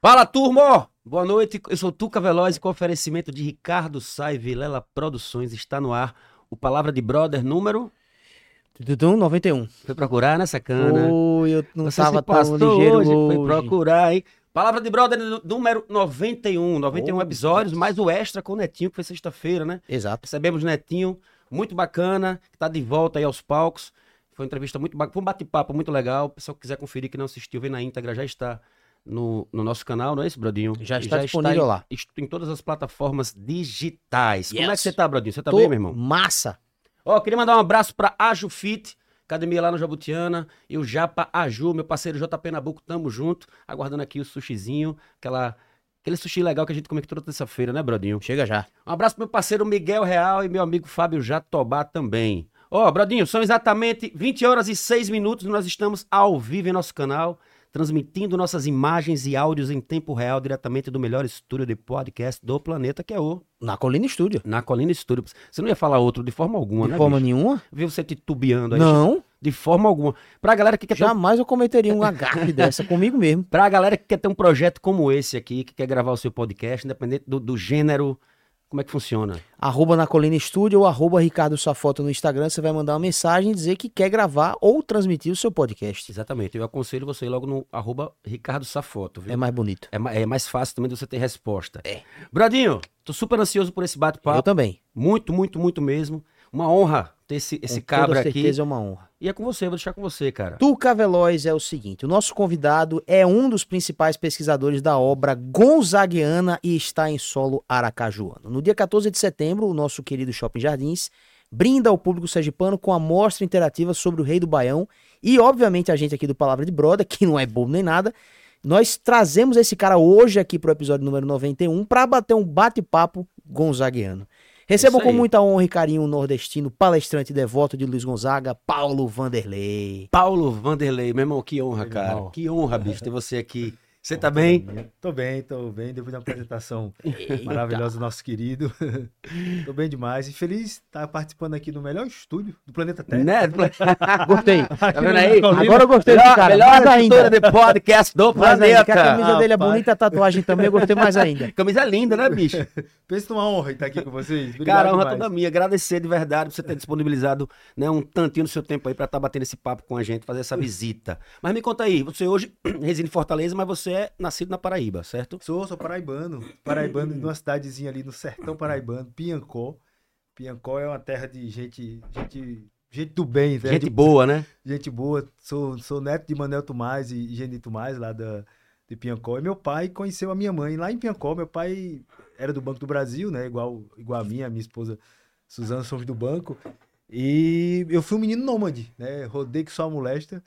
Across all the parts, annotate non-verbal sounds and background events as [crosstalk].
Fala, turma! Boa noite, eu sou Tuca Veloz com oferecimento de Ricardo Sai Vilela Produções. Está no ar o Palavra de Brother número... Tudum 91. Foi procurar, né, sacana? Oi, eu não Você tava tão ligeiro hoje, hoje. foi procurar, hein? Palavra de Brother nú- número 91. 91 Oh, episódios, mais o extra com o Netinho, que foi sexta-feira, né? Exato. Recebemos o Netinho, muito bacana, que tá de volta aí aos palcos. Foi uma entrevista muito bacana, foi um bate-papo muito legal. O pessoal que quiser conferir, que não assistiu, vem na íntegra, já está no, no nosso canal, não é isso, Brodinho? Já está disponível em, lá. Em todas as plataformas digitais. Como é que Yes. você tá, Brodinho? Você tá Tô bem, meu irmão? massa. Ó, queria mandar um abraço pra Aju Fit, academia lá no Jabutiana, e o Japa Aju, meu parceiro JP Nabuco, tamo junto, aguardando aqui o sushizinho, aquela, aquele sushi legal que a gente comeu aqui toda terça-feira, né, Brodinho? Chega já. Um abraço pro meu parceiro Miguel Real e meu amigo Fábio Jatobá também. Ó, Brodinho, são exatamente 20 horas e 6 minutos, nós estamos ao vivo em nosso canal, transmitindo nossas imagens e áudios em tempo real, diretamente do melhor estúdio de podcast do planeta, que é o Na Colina Estúdio. Na Colina Estúdio. Você não ia falar outro de forma alguma, De né, forma bicho? nenhuma? Vi você titubeando aí. Não. De forma alguma. Pra galera que quer ter Jamais eu cometeria um gafe dessa comigo mesmo. pra galera que quer ter um projeto como esse aqui, que quer gravar o seu podcast, independente do, do gênero, como é que funciona? Arroba na Colina Estúdio ou arroba Ricardo Safoto no Instagram. Você vai mandar uma mensagem e dizer que quer gravar ou transmitir o seu podcast. Exatamente. Eu aconselho você ir logo no arroba Ricardo Safoto, viu? É mais bonito. É, é mais fácil também de você ter resposta. É. Bradinho, tô super ansioso por esse Eu bate-papo. também. Muito, muito, muito mesmo. Uma honra ter esse, esse Com cabra toda aqui. certeza é uma honra. E é com você, vou deixar com você, cara. Tuca Veloz é o seguinte: o nosso convidado é um dos principais pesquisadores da obra gonzaguiana e está em solo aracajuano. No dia 14 de setembro, o nosso querido Shopping Jardins brinda ao público sergipano com a mostra interativa sobre o Rei do Baião e, obviamente, a gente aqui do Palavra de Broda, que não é bobo nem nada. Nós trazemos esse cara hoje aqui pro episódio número 91 para bater um bate-papo gonzaguiano. Recebam com muita honra e carinho o nordestino, palestrante e devoto de Luiz Gonzaga, Paulo Vanderlei. Paulo Vanderlei, meu irmão, que honra, Meu cara. irmão. Que honra, bicho, ter você aqui. Você tá bem? Tô bem, tô bem. Depois da apresentação [laughs] maravilhosa do nosso querido. [laughs] tô bem demais. E feliz de estar participando aqui do melhor estúdio do planeta Terra. Né? [laughs] Gostei. Tá vendo aí? Agora eu gostei Melhor, cara. melhor mais ainda. de podcast do Mais ainda, que a planeta. camisa dele é bonita, a tatuagem também, eu gostei mais ainda. Camisa linda, né, bicho? Pensa numa honra estar aqui com vocês. Obrigado Cara, a honra demais. toda minha. Agradecer de verdade por você ter disponibilizado né, um tantinho do seu tempo aí pra estar batendo esse papo com a gente, fazer essa visita. Mas me conta aí, você hoje [clears throat] reside em Fortaleza, mas você é nascido na Paraíba, certo? Sou, sou paraibano. Paraibano de uma cidadezinha ali no sertão paraibano, Piancó. Piancó é uma terra de gente, gente, gente do bem, né? Gente De- boa, né? gente boa. Sou, sou neto de Manel Tomás e Geni Tomás, lá da, de Piancó. E meu pai conheceu a minha mãe lá em Piancó. Meu pai era do Banco do Brasil, né? Igual, igual a minha, a minha esposa Suzana somos do banco. E eu fui um menino nômade, né? Rodei que só a molesta.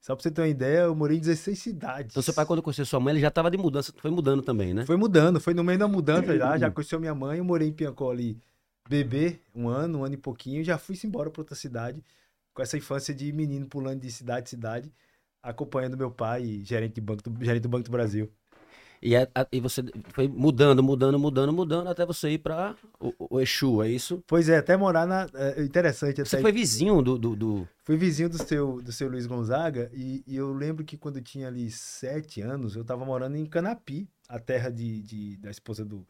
Só pra você ter uma ideia, eu morei em 16 cidades. Então seu pai, quando conheceu sua mãe, ele já tava de mudança, foi mudando também, né? Foi mudando, foi no meio da mudança já. Já conheceu minha mãe, eu morei em Piancó ali, bebê, um ano, um ano e pouquinho. Já fui embora pra outra cidade, com essa infância de menino pulando de cidade em cidade, acompanhando meu pai, gerente, de banco do, gerente do Banco do Brasil. E, é- a- e você foi mudando, mudando, mudando, mudando, até você ir pra o, o Exu, é isso? Pois é, até morar na. é, interessante, Você foi vizinho do, do, do- Fui vizinho do seu, do seu Luiz Gonzaga e, e eu lembro que quando eu tinha ali sete anos, eu tava morando em Canapi, a terra de, de- da esposa do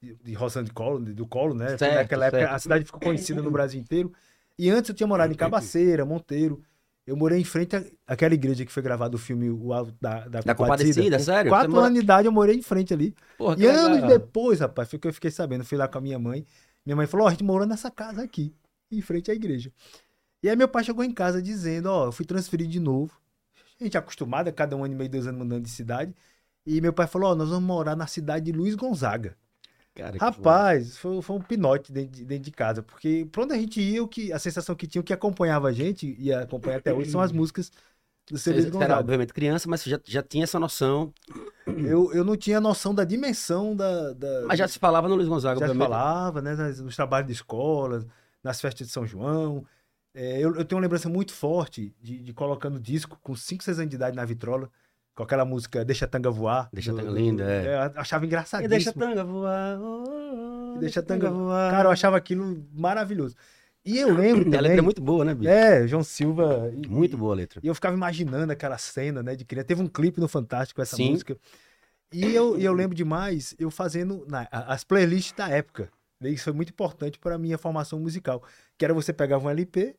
de, de Colo, do Colo, né? Certo, Naquela época certo. a cidade ficou conhecida no Brasil inteiro. E antes eu tinha morado em Cabaceira, Monteiro. Eu morei em frente àquela igreja que foi gravado o filme O da, da, Da Compadecida, Com sério? Quatro mora- anos de idade eu morei em frente ali. Porra, E anos legal. depois, rapaz, foi que eu fiquei sabendo. Fui lá com a minha mãe. Minha mãe falou: Ó, a gente morou nessa casa aqui, em frente à igreja. E aí meu pai chegou em casa dizendo: Ó, eu fui transferido de novo. A gente é acostumado, a cada um ano e meio, dois anos mudando de cidade. E meu pai falou: Ó, nós vamos morar na cidade de Luiz Gonzaga. Cara, Rapaz, foi, foi um pinote dentro de, dentro de casa, porque pra onde a gente ia, o que, a sensação que tinha, o que acompanhava a gente, e acompanha até hoje, são as [laughs] músicas do Você Luiz era, Gonzaga. obviamente, criança, mas você já, já tinha essa noção. [clears throat] Eu, eu não tinha noção da dimensão da. da Mas já se falava no Luiz Gonzaga, já se falava, né, nos trabalhos de escola, nas festas de São João. É, eu, eu tenho uma lembrança muito forte de, de colocando disco com 5, 6 anos de idade na vitrola, com aquela música Deixa a Tanga Voar. Deixa a Tanga linda, é. Eu achava E engraçadíssimo. deixa a tanga voar. oh, oh, E deixa a tanga Cara, eu achava aquilo maravilhoso. E eu lembro [coughs] A letra também... é muito boa, né, bicho? É, João Silva... e- Muito boa a letra. E eu ficava imaginando aquela cena, né, de criança. Teve um clipe no Fantástico com essa Sim. música. E eu, e eu lembro demais eu fazendo na- as playlists da época. né? Isso foi muito importante para a minha formação musical. Que era você pegava um LP,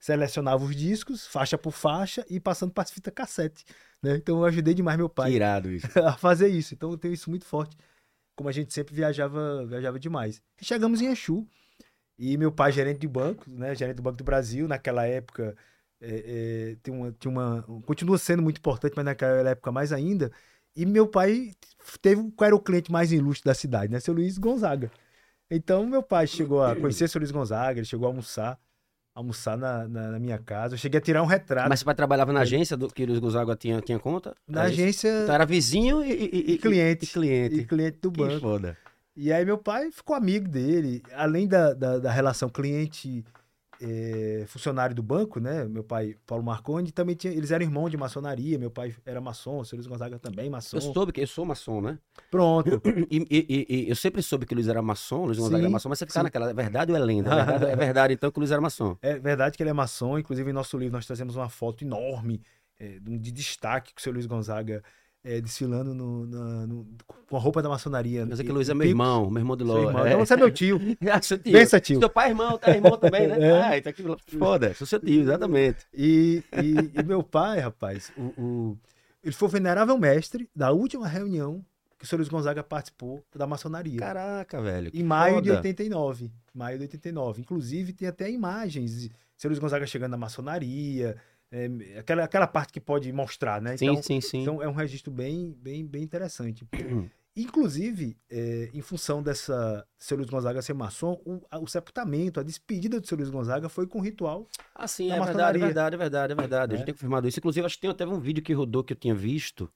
selecionava os discos, faixa por faixa, e passando para fita cassete. Né? Então eu ajudei demais meu pai [laughs] a fazer isso. Então eu tenho isso muito forte. Como a gente sempre viajava, viajava demais. E chegamos em Exu. E meu pai, gerente de banco, né? Gerente do Banco do Brasil, naquela época, é, é, tem uma, tinha uma, continua sendo muito importante, mas naquela época mais ainda. E meu pai teve qual era o cliente mais ilustre da cidade, né? Seu Luiz Gonzaga. Então meu pai chegou a conhecer seu Luiz Gonzaga, ele chegou a almoçar, almoçar na, na, na minha casa. Eu cheguei a tirar um retrato Mas seu pai trabalhava na agência do que o Luiz Gonzaga tinha, tinha conta? na isso? agência Então era vizinho e, e- e- cliente. E cliente. e cliente do Que banco. foda. E aí meu pai ficou amigo dele, além da, da, da relação cliente eh, funcionário do banco, né? Meu pai, Paulo Marconi, também tinha, eles eram irmãos de maçonaria, meu pai era maçom, o Luiz Gonzaga também maçom. Eu soube que eu sou maçom, né? Pronto. [coughs] E, e- e- eu sempre soube que o Luiz era maçom, Luiz Gonzaga Sim, era maçom, mas você ficar sim. naquela, é verdade ou é lenda? [laughs] É verdade, é verdade, então que o Luiz era maçom. É verdade que ele é maçom, inclusive em nosso livro nós trazemos uma foto enorme eh, de de destaque com o seu Luiz Gonzaga eh, desfilando no, na- no- com a roupa da maçonaria. Mas é que E- o Luiz é meu pico- irmão, meu irmão de Ló. É. Então você é meu tio. Ah, [laughs] seu tio. Pensa, tio. Seu pai é irmão, tá irmão também, né? [laughs] É. Ah, então que foda, sou seu tio, exatamente. E, e- e meu pai, rapaz, o, o- ele foi o venerável mestre da última reunião que o senhor Luiz Gonzaga participou da maçonaria. Caraca, velho. em maio de foda. 89. Maio de 89. Inclusive, tem até imagens de senhor Luiz Gonzaga chegando na maçonaria, é, aquela, aquela parte que pode mostrar, né? Sim, Então, sim, sim. então é um registro bem, bem, bem interessante. [clears throat] Inclusive, é, em função dessa seu Luiz Gonzaga ser maçom, o, a- o sepultamento, a despedida do seu Luiz Gonzaga foi com ritual. Ah, sim, é verdade, é verdade, é verdade, é verdade. A É. gente tem confirmado isso. Inclusive, acho que tem até um vídeo que rodou que eu tinha visto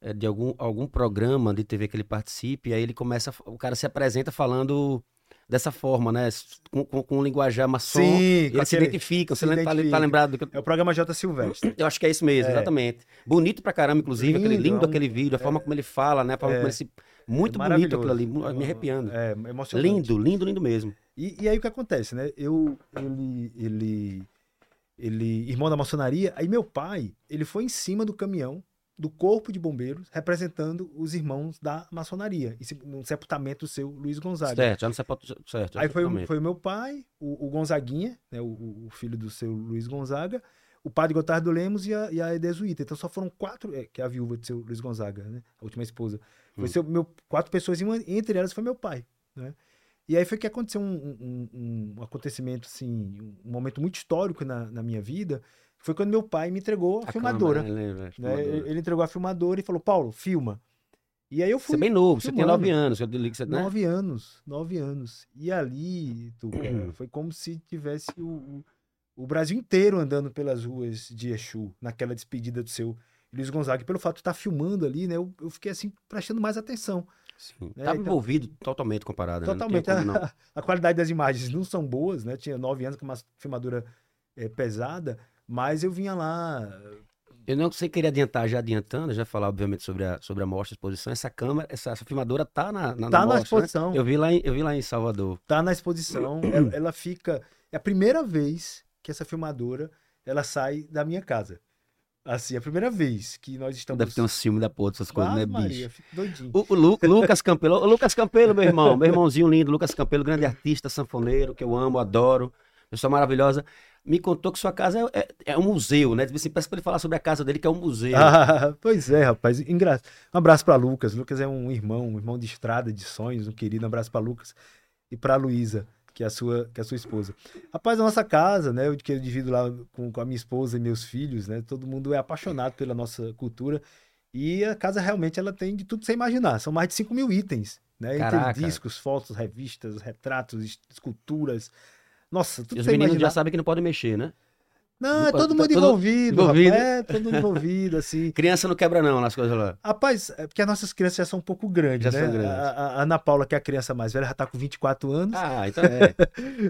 é, de algum, algum programa de TV que ele participe, e aí ele começa, a- o cara se apresenta falando dessa forma, né? Com, com, com um linguajar maçom. com eles se aquele- identificam, se você lembra- tá, identifica. tá lembrado do que. É o programa J. Silvestre. [coughs] Eu acho que é isso mesmo, É. exatamente. Bonito pra caramba, inclusive, aquele Lindo, lindo é um- aquele vídeo, a forma como ele fala, né? A forma É. como ele se. Muito É bonito aquilo ali, me arrepiando. É, emocionante. Lindo, lindo, lindo mesmo. E, e aí o que acontece, né? Eu, ele, ele, ele, irmão da maçonaria, aí meu pai, ele foi em cima do caminhão do corpo de bombeiros representando os irmãos da maçonaria, esse- no sepultamento do seu Luiz Gonzaga. Certo, já no. Certo, Aí foi, o- foi o meu pai, o, o Gonzaguinha, né, o, o filho do seu Luiz Gonzaga, o padre Gotardo Lemos e a, e a Edesuíta. Então só foram quatro, é, que é a viúva do seu Luiz Gonzaga, né, a última esposa. Foi Hum. seu, meu, quatro pessoas, e uma, entre elas foi meu pai. Né? E aí foi que aconteceu um, um- um- um acontecimento, assim, um momento muito histórico na, na minha vida, foi quando meu pai me entregou a, A filmadora. câmera, né, né? Ele entregou a filmadora e falou, Paulo, filma. E aí eu Você fui é bem novo, você tem filmando. nove anos. Eu li que você, né? Nove anos, nove anos. E ali, Tuca, [clears throat] foi como se tivesse o, o, Brasil inteiro andando pelas ruas de Exu, naquela despedida do seu Luiz Gonzaga. E pelo fato de estar filmando ali, né, eu, eu fiquei assim, prestando mais atenção. Sim. É, Tava então- envolvido totalmente com a parada, né? Totalmente. como não. A, [laughs] a qualidade das imagens não são boas, né? Tinha nove anos com uma filmadora eh, pesada, mas eu vinha lá. Eu não sei querer adiantar, já adiantando, já falar, obviamente, sobre a, sobre a mostra, a exposição. Essa câmera, essa, essa filmadora tá na, na, Tá na mostra, né? exposição. Eu vi, lá em, eu vi lá em Salvador. tá na exposição, [clears throat] ela, ela fica. É a primeira vez que essa filmadora ela sai da minha casa. Assim, é a primeira vez que nós estamos. Deve ter um ciúme da porra dessas coisas, né, Maria, bicho? fico doidinho. O, o Lu- Lucas Campelo, o Lucas Campelo, meu irmão, meu irmãozinho lindo, Lucas Campelo, grande artista, sanfoneiro, que eu amo, adoro, pessoa maravilhosa, me contou que sua casa é, é- é um museu, né? Tipo assim, Peço pra ele falar sobre a casa dele, que é um museu. Ah, [laughs] pois é, rapaz. Engra... Um abraço para Lucas. Lucas é um irmão, um irmão de estrada, de sonhos, um querido. Um abraço para Lucas e para Luísa, que é a sua, que é a sua esposa. Rapaz, a nossa casa, né, eu- que eu divido lá com, com a minha esposa e meus filhos, né? Todo mundo é apaixonado pela nossa cultura. E a casa realmente ela tem de tudo que você imaginar. São mais de 5 mil itens, né? Entre discos, fotos, revistas, retratos, es- esculturas. Nossa, tudo E os meninos imaginar. já sabem que não podem mexer, né? Não, é Tá- todo tá mundo todo envolvido, envolvido. rapaz. É, todo mundo envolvido, assim. [laughs] Criança não quebra não nas coisas lá. Rapaz, é porque as nossas crianças já são um pouco grandes, Já né? são grandes. A, a- Ana Paula, que é a criança mais velha, já tá com 24 anos. Ah, então [laughs] é.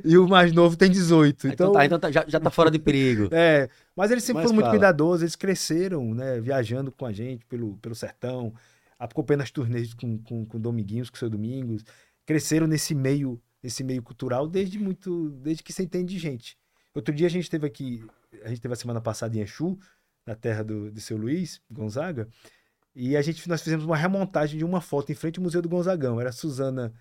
E o mais novo tem 18. então, Então, tá, então tá- já, já tá fora de perigo. [laughs] é. Mas eles sempre Mas foram muito fala. cuidadosos, eles cresceram, né? Viajando com a gente pelo, pelo sertão, acompanhando as turnês com, com, com Dominguinhos, com o seu Domingos. Cresceram nesse meio, nesse meio cultural desde muito, desde que se entende de gente. Outro dia a gente teve aqui, a gente teve a semana passada em Exu, na terra do, do seu Luiz Gonzaga, E a gente, nós fizemos uma remontagem de uma foto em frente ao Museu do Gonzagão. Era a Suzana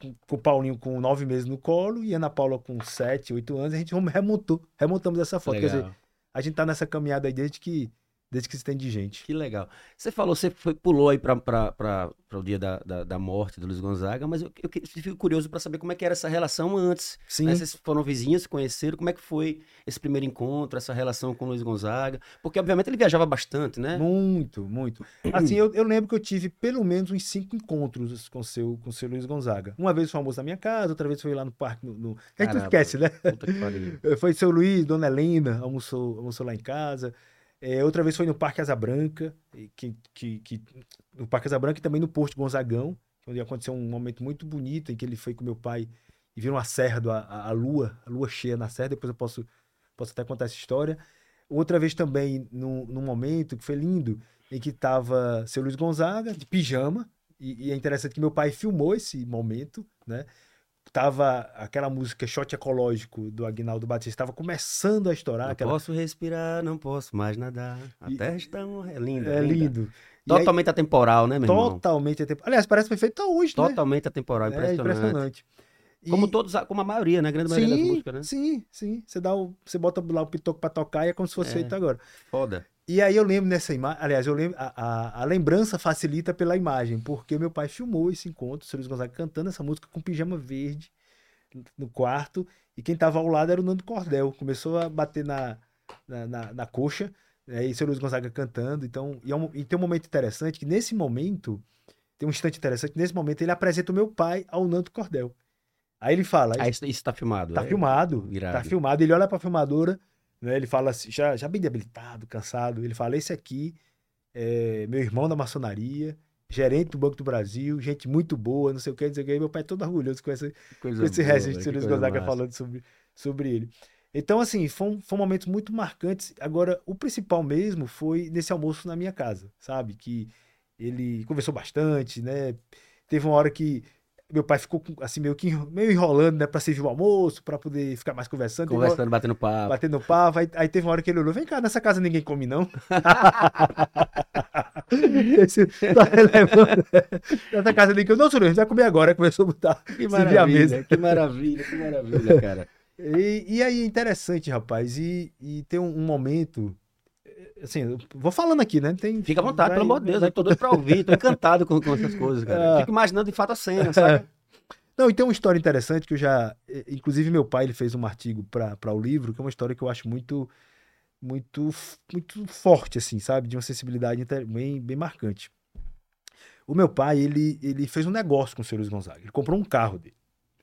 com, com o Paulinho com nove meses no colo e a Ana Paula com sete, oito anos. A gente remontou, remontamos essa foto. Quer dizer, Legal. a gente tá nessa caminhada aí desde que, desde que se tem de gente. Que legal. Você falou, você foi- pulou aí para o dia da, da, da morte do Luiz Gonzaga, mas eu, eu fico curioso para saber como é que era essa relação antes. Sim. né? Vocês foram vizinhos, se conheceram, como é que foi esse primeiro encontro, essa relação com o Luiz Gonzaga? Porque, obviamente, ele viajava bastante, né? Muito, muito. [clears throat] Assim, eu, eu lembro que eu tive pelo menos uns cinco encontros com o seu, com seu Luiz Gonzaga. Uma vez foi almoço na minha casa, outra vez foi lá no parque. No, no... A gente não Caramba. esquece, né? [laughs] Foi seu Luiz, Dona Helena, almoçou, almoçou lá em casa. É, outra vez foi no Parque Asa Branca, que, que, que- no Parque Asa Branca e também no Porto Gonzagão, onde aconteceu um momento muito bonito em que ele foi com meu pai e viram a serra, do, a, a lua, a lua cheia na serra. Depois eu posso, posso até contar essa história. Outra vez também, num momento que foi lindo, em que estava seu Luiz Gonzaga, de pijama, e, e é interessante que meu pai filmou esse momento, né? Tava aquela música Shot Ecológico do Agnaldo Batista, estava começando a estourar. Não aquela... posso respirar, não posso mais nadar. A E- terra está morrendo. É linda. É linda. lindo. E aí, Totalmente atemporal, né, meu irmão? totalmente atemporal. Aliás, parece que foi feito hoje, né? Totalmente atemporal, É impressionante. impressionante. E- Como todos, como a maioria, né? A grande maioria das Sim, músicas, né? sim, sim. Você, dá o, você bota lá o pitoco pra tocar e é como se fosse É. feito agora. Foda. E aí eu lembro nessa imagem, aliás, eu lembro, a, a, a lembrança facilita pela imagem, porque meu pai filmou esse encontro, o seu Luiz Gonzaga cantando essa música com pijama verde no quarto, e quem tava ao lado era o Nando Cordel, começou a bater na, na, na, na coxa, né, e o seu Luiz Gonzaga cantando, então, e, é um- e tem um momento interessante, que nesse momento, tem um instante interessante, nesse momento ele apresenta o meu pai ao Nando Cordel. Aí ele fala, Aí isso, isso tá filmado. Tá é? filmado. Irado. Tá filmado. Ele olha pra filmadora, né? Ele fala assim, já, já bem debilitado, cansado. Ele fala: esse aqui é meu irmão da maçonaria, gerente do Banco do Brasil, gente muito boa, não sei o que, não sei o que. E meu pai é todo orgulhoso com essa, com esse boa, registro que que o Luiz Gonzaga massa. falando sobre, sobre ele. Então, assim, foram, foram momentos muito marcantes. Agora, o principal mesmo foi nesse almoço na minha casa, sabe? Que ele conversou bastante, né? Teve uma hora que meu pai ficou assim meio que meio enrolando, né, para servir o almoço, para poder ficar mais conversando. Hora- Conversando, batendo papo. batendo papo. Aí, aí teve uma hora que ele olhou: vem cá, nessa casa ninguém come, não. [laughs] Esse, tá relevando. Nessa casa ninguém come. Não, senhor, a gente vai comer agora. Começou a botar, Que servir a mesa. maravilha, que maravilha, que maravilha, cara. E, e aí é interessante, rapaz. E, e tem um, um momento. Assim, vou falando aqui, né? Tem, Fica à vontade, vai- pelo amor de Deus. vai- Eu tô doido pra ouvir, tô encantado com, com essas coisas, cara. Ah. Fico imaginando de fato a cena, sabe? [laughs] Não, e tem uma história interessante que eu já. Inclusive, meu pai ele fez um artigo para o livro, que é uma história que eu acho muito, muito, muito forte, assim, sabe? De uma sensibilidade bem, bem marcante. O meu pai, ele, ele fez um negócio com o seu Luiz Gonzaga. Ele comprou um carro dele.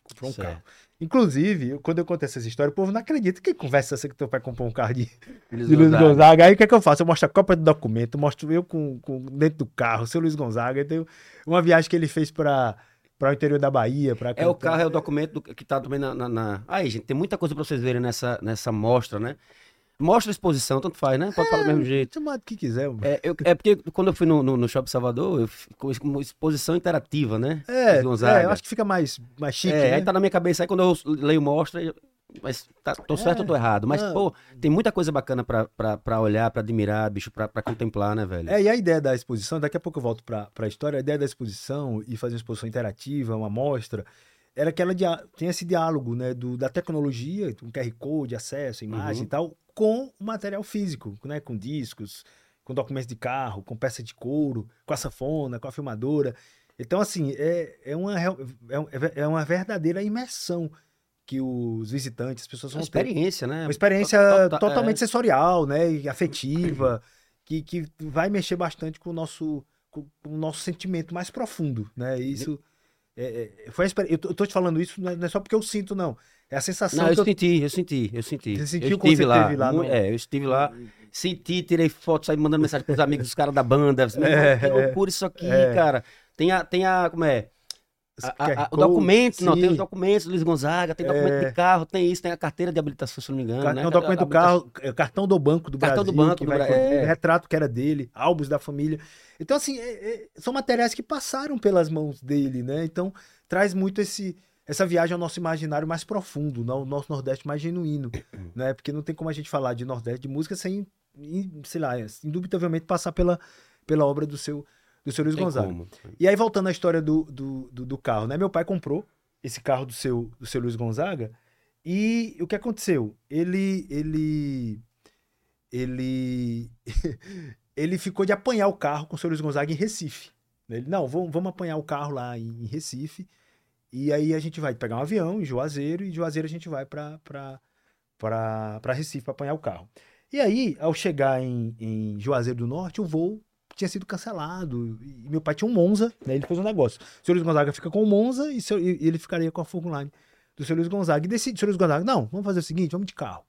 Comprou um Certo. carro. Inclusive, quando eu conto essa história, o povo não acredita. Que conversa essa que teu pai comprou um carro de, Luiz de Luiz Gonzaga. Gonzaga. Aí o que é que eu faço? Eu mostro a cópia do documento, mostro eu com, com dentro do carro, seu Luiz Gonzaga. Tem uma viagem que ele fez para o interior da Bahia. Pra É o carro, é o documento do- que tá também na, na, na- Aí, gente, tem muita coisa pra vocês verem nessa, nessa mostra, né? Mostra a exposição, tanto faz, né? Pode falar do mesmo jeito. Chama do que quiser. mano. É, eu- é porque quando eu fui no, no, no Shopping Salvador, eu fiz com com exposição interativa, né? É, é, eu acho que fica mais, mais chique, É, né? aí tá na minha cabeça. Aí quando eu leio mostra, eu- mas tá, tô certo ou tô errado. Mas, Não. pô, tem muita coisa bacana pra, pra, pra olhar, pra admirar, bicho, pra, pra contemplar, né, velho? É, e a ideia da exposição, daqui a pouco eu volto para a história, a ideia da exposição e fazer uma exposição interativa, uma amostra, era que ela tem esse diálogo né, do, da tecnologia, com QR Code, acesso, imagem Uhum. e tal, com o material físico, né, com discos, com documentos de carro, com peça de couro, com a sanfona, com a filmadora. Então, assim, é, é, uma, é, um- é uma verdadeira imersão que os visitantes, as pessoas É uma vão ter. experiência, né? Uma experiência To- to- totalmente é. sensorial, né? E afetiva, que, que vai mexer bastante com o nosso, com, com o nosso sentimento mais profundo, né? Isso. É- é- foi eu, tô, eu te falando isso não é não é só porque eu sinto, não. É a sensação Não, eu que eu- senti, eu senti, eu senti. Você eu sentiu quando estive você lá, lá no- É, eu estive lá, senti, tirei fotos, saí mandando mensagem pros amigos dos caras da banda. Irmão, É, que loucura isso aqui, é. cara. Tem a, tem a, como é? A- a- QR a- o documento, não, tem os documentos do Luiz Gonzaga, tem documento É. de carro, tem isso, tem a carteira de habilitação, se não me engano, Ca- né? um documento do carro, é, cartão do Banco do Cartão Brasil, do Banco do vai é. retrato que era dele, álbuns da família. Então, assim, é- é- são materiais que passaram pelas mãos dele, né? Então, traz muito esse, essa viagem ao nosso imaginário mais profundo, no nosso Nordeste mais genuíno, [coughs] né? Porque não tem como a gente falar de Nordeste, de música, sem, sei lá, indubitavelmente passar pela, pela obra do seu, do seu Luiz Tem Gonzaga. como. E aí, voltando à história do, do, do, do carro, né? Meu pai comprou esse carro do seu, do seu Luiz Gonzaga e o que aconteceu? Ele, ele, ele, [laughs] ele ficou de apanhar o carro com o seu Luiz Gonzaga em Recife. Ele, não, vamos, vamos apanhar o carro lá em, em Recife e aí a gente vai pegar um avião em Juazeiro e de Juazeiro a gente vai para para Recife para apanhar o carro. E aí, ao chegar em, em Juazeiro do Norte, o voo tinha sido cancelado. E meu pai tinha um Monza, né? Ele fez um negócio. O senhor Luiz Gonzaga fica com o Monza e, seu- e ele ficaria com a Furgoline do senhor Luiz Gonzaga. E decide, o senhor Luiz Gonzaga, não, vamos fazer o seguinte, vamos de carro.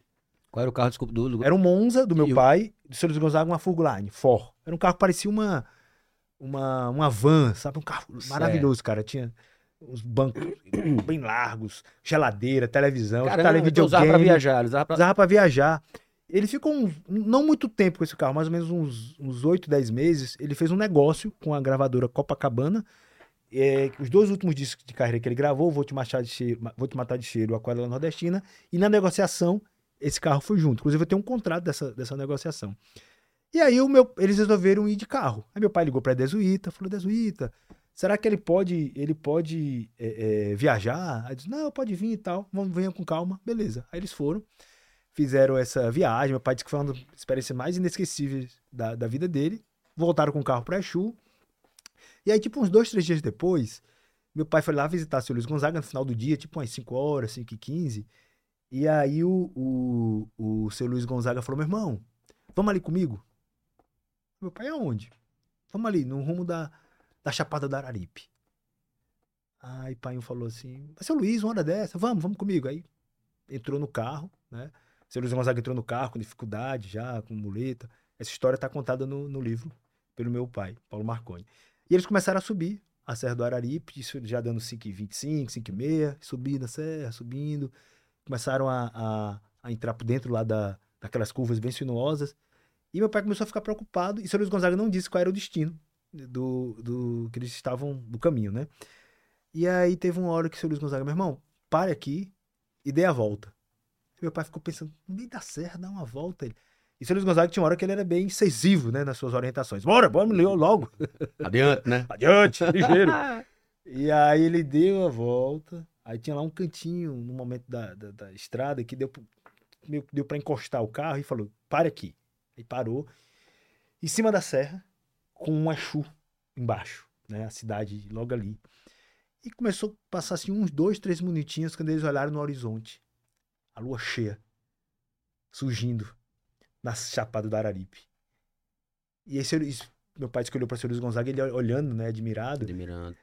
Qual era o carro, desculpa, do, do... Era um Monza do meu E pai, do senhor Luiz Gonzaga, uma Furgoline, Ford. Era um carro que parecia uma, uma, uma van, sabe? Um carro maravilhoso, cara. Tinha os bancos bem largos, geladeira, televisão, Caramba, tele- então usava pra viajar, usava pra... Usava pra viajar. Ele ficou um- não muito tempo com esse carro, mais ou menos uns, uns 8, 10 meses. Ele fez um negócio com a gravadora Copacabana. É, os dois últimos discos de carreira que ele gravou, Vou Te Matar de Cheiro, Vou Te Matar de Cheiro, Aquarela Nordestina. E na negociação, esse carro foi junto. Inclusive, eu tenho um contrato dessa, dessa negociação. E aí o meu, eles resolveram ir de carro. Aí meu pai ligou pra Desuíta, falou, Desuíta, será que ele pode, ele pode é, é, viajar? Aí disse, não, pode vir e tal, vamos, venha com calma. Beleza. Aí eles foram, fizeram essa viagem, meu pai disse que foi uma das experiências mais inesquecíveis da, da vida dele. Voltaram com o carro pra Exu. E aí, tipo, uns dois, três dias depois, meu pai foi lá visitar o seu Luiz Gonzaga no final do dia, tipo umas 5 horas, 5 e 15. E aí o, o, o seu Luiz Gonzaga falou, meu irmão, vamos ali comigo? Meu pai, aonde? Vamos ali, no rumo da, da Chapada da Araripe. Aí pai falou assim, seu Luiz, uma hora dessa, vamos, vamos comigo. Aí entrou no carro, né? Seu Luiz Gonzaga entrou no carro com dificuldade já, com muleta. Essa história tá contada no, no livro pelo meu pai, Paulo Marconi. E eles começaram a subir a Serra do Araripe, isso já dando 5,25, 5,6, subindo a serra, subindo. Começaram a, a, a entrar por dentro lá da, daquelas curvas bem sinuosas. E meu pai começou a ficar preocupado. E seu Luiz Gonzaga não disse qual era o destino do, do que eles estavam do caminho, né? E aí teve uma hora que seu Luiz Gonzaga, meu irmão, pare aqui e dê a volta. Meu pai ficou pensando, no meio da serra, dá uma volta. Ele... E seu Luiz Gonzaga tinha uma hora que ele era bem incisivo, né, nas suas orientações. Bora, bora, me leu logo. [laughs] Adiante, né? Adiante, ligeiro. [laughs] E aí ele deu a volta. Aí tinha lá um cantinho no momento da, da, da estrada que deu, meio deu para encostar o carro e falou: pare aqui. Aí parou. Em cima da serra, com um Exu embaixo, né? A cidade logo ali. E começou a passar assim uns dois, três minutinhos quando eles olharam no horizonte. A lua cheia, surgindo na chapada do Araripe. E esse, meu pai olhou para o Luiz Gonzaga, ele olhando, né, admirado. Admirando.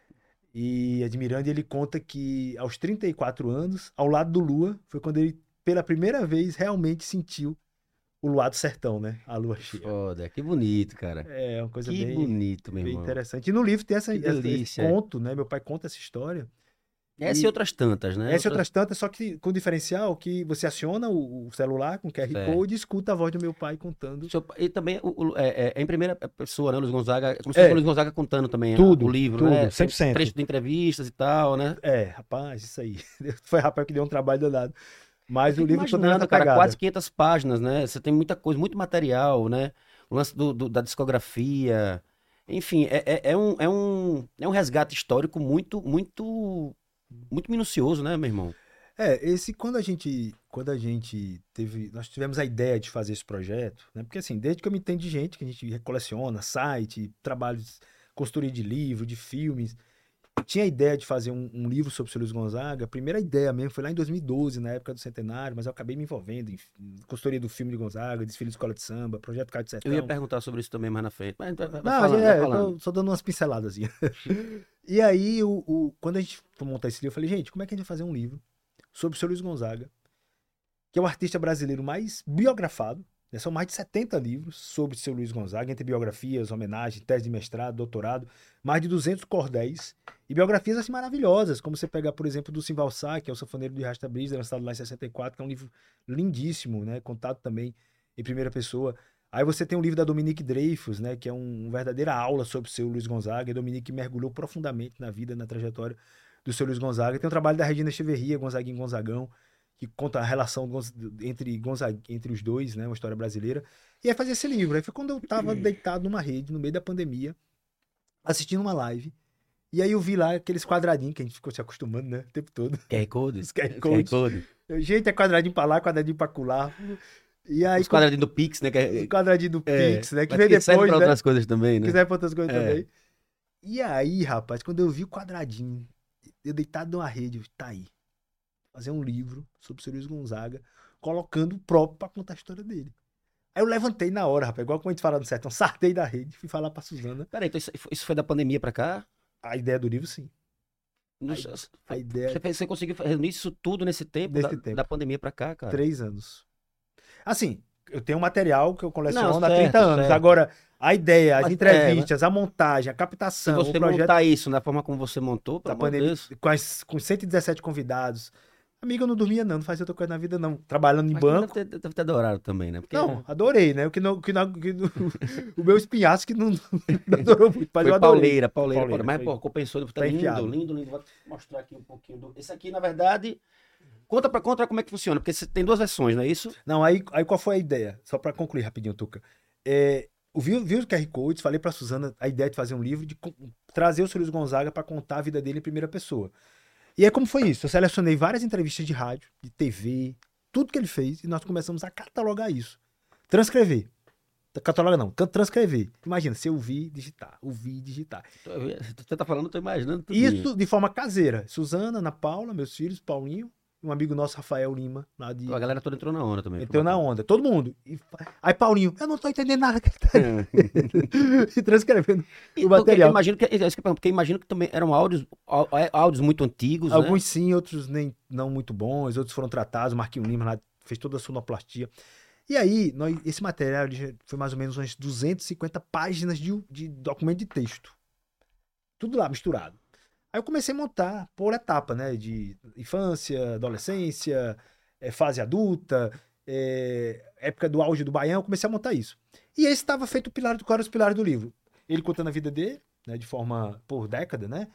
E admirando, ele conta que aos 34 anos, ao lado do Lua, foi quando ele, pela primeira vez, realmente sentiu o luar do sertão, né? A lua cheia. Foda, que bonito, cara. É uma coisa que bem, bonito, meu bem irmão. interessante. E no livro tem essa, essa- esse conto, né? Meu pai conta essa história. Essa e, E- outras tantas, né? Essa e outras tantas, só que com o diferencial que você aciona o, o celular com QR. Code e escuta a voz do meu pai contando. Seu- E também o- o- é, é- é em primeira pessoa, né? Luiz Gonzaga, como se É. fosse o Luiz Gonzaga contando também Tudo, o livro, tudo, né? Tem 100%. Trecho de entrevistas e tal, né? É, rapaz, isso aí. [laughs] Foi rapaz que deu um trabalho danado. Mas o livro todo nessa cara, pegada. quase 500 páginas, né? Você tem muita coisa, muito material, né? O lance do, do- da discografia. Enfim, é, é, é um, é, um, é um resgate histórico muito, muito, muito minucioso, né, meu irmão? É, esse quando a gente, quando a gente teve, nós tivemos a ideia de fazer esse projeto, né? Porque assim, desde que eu me entendo de gente que a gente coleciona, site, trabalhos, consultoria de livro, de filmes, tinha a ideia de fazer um, um livro sobre o seu Luiz Gonzaga. A primeira ideia mesmo foi lá em 2012, na época do centenário, mas eu acabei me envolvendo em, consultoria do filme de Gonzaga, desfile de escola de samba, projeto Caio de Sertão. Eu ia perguntar sobre isso também mais na frente. Mas vai, vai Não, falando, é, eu só dando umas pinceladas. [laughs] e aí, o, o- quando a gente foi montar esse livro, eu falei, gente, como é que a gente vai fazer um livro sobre o seu Luiz Gonzaga, que é o artista brasileiro mais biografado? São mais de 70 livros sobre o seu Luiz Gonzaga, entre biografias, homenagens, tese de mestrado, doutorado, mais de 200 cordéis e biografias assim maravilhosas, como você pegar, por exemplo, do Simval Sá, que é o Sanfoneiro de Rasta Brisa, lançado lá em 64, que é um livro lindíssimo, né? Contado também em primeira pessoa. Aí você tem um livro da Dominique Dreyfus, né, que é um, uma verdadeira aula sobre o seu Luiz Gonzaga. E Dominique mergulhou profundamente na vida, na trajetória do seu Luiz Gonzaga. Tem o trabalho da Regina Echeverria, Gonzaguinho Gonzagão, que conta a relação entre, Gonzaga, entre os dois, né? Uma história brasileira. E aí fazer esse livro. Aí foi quando eu tava deitado numa rede, no meio da pandemia, assistindo uma live. E aí eu vi lá aqueles quadradinhos que a gente ficou se acostumando, né? O tempo todo. [laughs] QR Code. Os QR Codes. Gente, é quadradinho pra lá, quadradinho pra colar. E aí, Os quadradinhos do Pix, né? Que é, o quadradinho do é, Pix, né? Que vem serve depois, pra né? outras coisas também, né? quiser pra outras coisas É. também. E aí, rapaz, quando eu vi o quadradinho, eu deitado numa rede, eu, tá aí. Fazer um livro sobre o seu Luiz Gonzaga, colocando o próprio pra contar a história dele. Aí eu levantei na hora, rapaz, igual como a gente fala no sertão, sartei da rede, fui falar pra Suzana. Peraí, então isso, foi da pandemia pra cá? A ideia do livro, sim. Aí, sei- A ideia Você, fez- você conseguiu reunir isso tudo nesse tempo, Nesse da, tempo. da pandemia pra cá, cara? Três anos. Assim, eu tenho um material que eu coleciono Não, há certo, 30 anos. certo. Agora, a ideia, as Mas, é, entrevistas, a montagem, a Se captação, você o projeto montar isso da forma como você montou, da pandemia, Deus. com, as, com 117 convidados. Amigo, eu não dormia não, não fazia outra coisa na vida não. Trabalhando em Mas banco. Deve ter, deve ter adorado também, né? Porque Não, adorei, né? O, que não, que não, que não- [laughs] o meu espinhaço que não, não adorou muito, mas foi eu adorei. pauleira, pauleira, Pauleira, Mas, foi- pô, compensou. Tá lindo, enfiado. lindo, lindo. Vou mostrar aqui um pouquinho. Do... Esse aqui, na verdade... Conta pra conta como é que funciona, porque você tem duas versões, não é isso? Não, aí, aí qual foi a ideia? Só pra concluir rapidinho, Tuca. É, eu vi, vi os QR Codes, falei pra Suzana a ideia de fazer um livro, de trazer o Sr. Luiz Gonzaga pra contar a vida dele em primeira pessoa. E aí como foi isso? Eu selecionei várias entrevistas de rádio, de TV, tudo que ele fez, e nós começamos a catalogar isso. Transcrever. Cataloga não, tra- transcrever. Imagina, se eu ouvir, digitar, ouvir, digitar. Você tá falando, eu tô imaginando tudo Isso de forma caseira. Suzana, Ana Paula, meus filhos, Paulinho, um amigo nosso, Rafael Lima, lá de. A galera toda entrou na onda também. Entrou na onda, todo mundo. E Aí Paulinho, eu não tô entendendo nada que ele tá [laughs] transcrevendo E o porque material. eu imagino que, é porque imagino que também eram áudios, á- áudios muito antigos, né? Alguns sim, outros nem não muito bons, outros foram tratados. O Marquinhos Lima lá fez toda a sonoplastia. E aí, nós, esse material foi mais ou menos umas 250 páginas de, de documento de texto. Tudo lá misturado. Aí eu comecei a montar por etapa, né? De infância, adolescência, eh, fase adulta, eh, época do auge do Baião, eu comecei a montar isso. E esse estava feito o pilar do qual eram os pilares do livro. Ele contando a vida dele, né, de forma por década, né?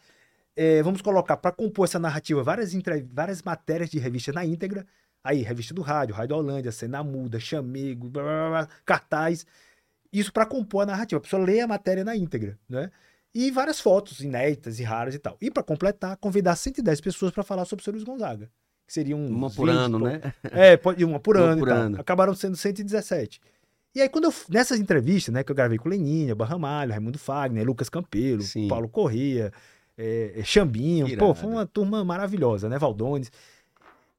É, vamos colocar para compor essa narrativa várias, várias matérias de revista na íntegra. Aí, revista do rádio, Rádio Holândia, Cena Muda, Chamego, blá, blá, blá, cartaz. Isso para compor a narrativa. A pessoa lê a matéria na íntegra, né? E várias fotos inéditas e raras e tal. E para completar, convidar 110 pessoas para falar sobre o Sr. Luiz Gonzaga. Que seriam uns Uma por 20, ano, pô. né? É, pode- uma por [laughs] Uma ano por e ano. Acabaram sendo 117. E aí, quando eu, nessas entrevistas, né, que eu gravei com Leninha, Barramalho, Raimundo Fagner, Lucas Campelo, Sim. Paulo Corrêa, é, é, Xambinho, pô, foi uma turma maravilhosa, né, Valdones,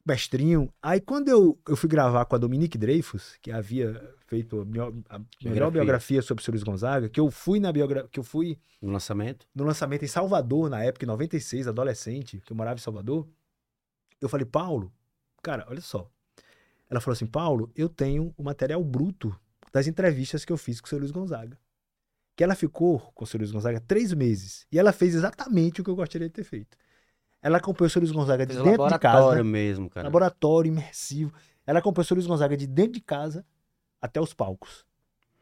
Mestrinho. Aí, quando eu, eu fui gravar com a Dominique Dreyfus, que havia feito a, bio- a melhor Biografia. biografia sobre o Sr. Luiz Gonzaga, que eu fui na biogra que eu fui No lançamento. no lançamento em Salvador, na época, em 96, adolescente, que eu morava em Salvador, eu falei, Paulo, cara, olha só. Ela falou assim, Paulo, eu tenho o material bruto das entrevistas que eu fiz com o seu Luiz Gonzaga. Que ela ficou com o seu Luiz Gonzaga três meses. E ela fez exatamente o que eu gostaria de ter feito. Ela acompanhou o seu Luiz Gonzaga de Fez dentro de laboratório casa. mesmo, cara. Laboratório imersivo. Ela acompanhou o seu Luiz Gonzaga de dentro de casa até os palcos.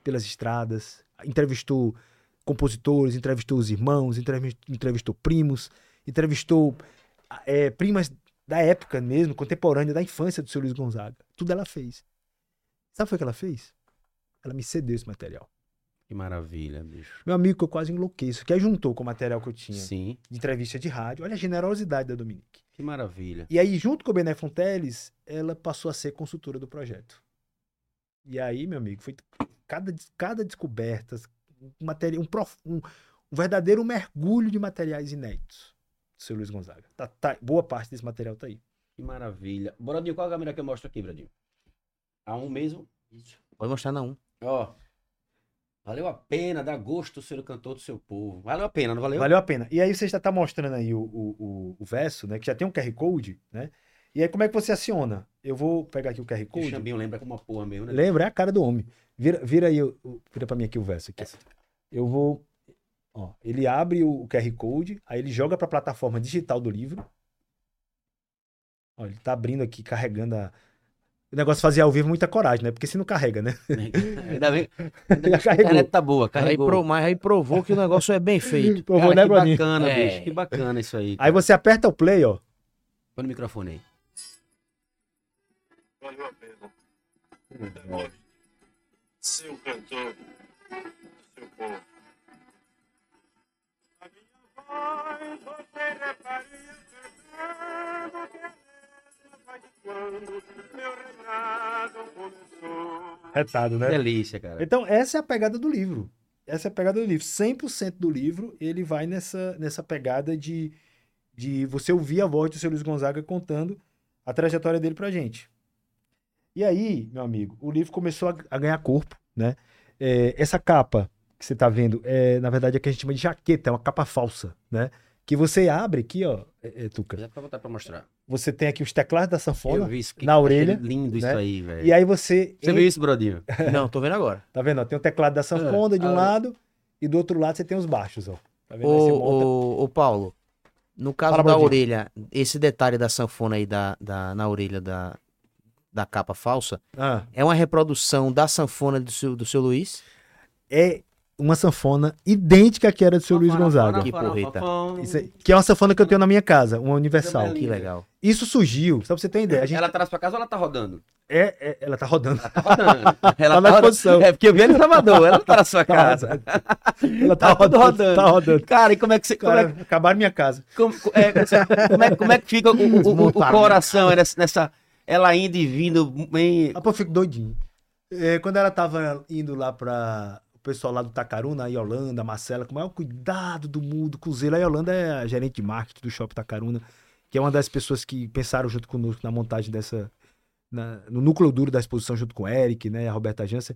Pelas estradas. Entrevistou compositores, entrevistou os irmãos, entrevis- entrevistou primos, entrevistou eh, primas da época mesmo, contemporânea, da infância do seu Luiz Gonzaga. Tudo ela fez. Sabe o que ela fez? Ela me cedeu esse material. Que maravilha, bicho. Meu amigo, que eu quase enlouqueço, que aí juntou com o material que eu tinha Sim, de entrevista de rádio. Olha a generosidade da Dominique. que maravilha. E aí, junto com o Bené Fonteles, ela passou a ser consultora do projeto. E aí, meu amigo, foi cada, cada descoberta, um, materi- um, prof- um- um verdadeiro mergulho de materiais inéditos do seu Luiz Gonzaga. Tá- tá- boa parte desse material tá aí. Que maravilha. Bradinho, qual a câmera que eu mostro aqui, Bradinho? A um mesmo? Isso. Pode mostrar na 1. Ó. Valeu a pena, dá gosto ser o cantor do seu povo. Valeu a pena, não valeu? Valeu a pena. E aí você já tá mostrando aí o, o, o- o verso, né? Que já tem um QR Code, né? E aí como é que você aciona? Eu vou pegar aqui o QR O Code. Xambinho lembra como uma porra mesmo, né? Lembra? É a cara do homem. Vira, vira aí, o- o- vira pra mim aqui o verso aqui. Eu vou. Ó, ele abre o QR Code, aí ele joga pra plataforma digital do livro. Ó, ele tá abrindo aqui, carregando a. O negócio fazer ao vivo é muita coragem, né? Porque se não carrega, né? [laughs] Ainda bem. Ainda bem [laughs] a internet tá boa, Aí carregou. pro- mas aí provou que o negócio é bem feito. [laughs] Pô, vou, Cara, né, que Bruninho? bacana, É. bicho. Que bacana isso aí. Aí cara. você aperta o play, ó. Põe no microfone aí. valeu a pena. Demonstre ser um cantor do seu povo. A minha voz você reparia cantando que Retado, né? Delícia, cara. Então, essa é a pegada do livro. Essa é a pegada do livro. 100% do livro, ele vai nessa, nessa pegada de, de você ouvir a voz do seu Luiz Gonzaga contando a trajetória dele pra gente. E aí, meu amigo, o livro começou a, a ganhar corpo, né? É, essa capa que você tá vendo, é, na verdade, é que a gente chama de jaqueta, é uma capa falsa, né? Que você abre aqui, ó, é, é, Tuca. Dá pra botar pra mostrar. Você tem aqui os teclados da Eu sanfona, vi isso. que- na achei orelha, Lindo isso né? aí, velho. e aí você... Você viu isso, Brodinho? [laughs] Não, tô vendo agora. Tá vendo? ó? Tem o teclado da sanfona de um ah, lado e do outro lado você tem os baixos, ó. Tá vendo? Você monta- Ô, ô, ô, Paulo, no caso Fala, da Brodinho. orelha, esse detalhe da sanfona aí da, da, na orelha da, da capa falsa, Ah, é uma reprodução da sanfona do seu, do seu Luiz? é uma sanfona idêntica à que era do seu Luiz Gonzaga. Que porreta. Isso aí- que é uma sanfona que eu tenho na minha casa, uma universal. Também. Que legal. Isso surgiu, só pra você ter ideia. A gente Ela traz pra casa ou ela tá rodando? é, é- ela tá rodando. Tá rodando. [laughs] Ela Tá na rodando. exposição. É porque eu vi ela em Salvador, ela não tá na sua [laughs] casa. Ela tá, Tá rodando, rodando. Tá rodando. Cara, e como é que você. Como é, Cara, acabaram minha casa. como, é, como, é, como é que fica o, o- o- o coração nessa, nessa- Ela indo e vindo bem. Ah, pô, eu fico doidinho. É, quando ela tava indo lá pra pessoal lá do Tacaruna, a Yolanda, a Marcela, com o maior cuidado do mundo, com zelo. A Yolanda é a gerente de marketing do Shopping Tacaruna, que é uma das pessoas que pensaram junto conosco na montagem dessa. na- no núcleo duro da exposição, junto com o Eric, né, a Roberta Jansen.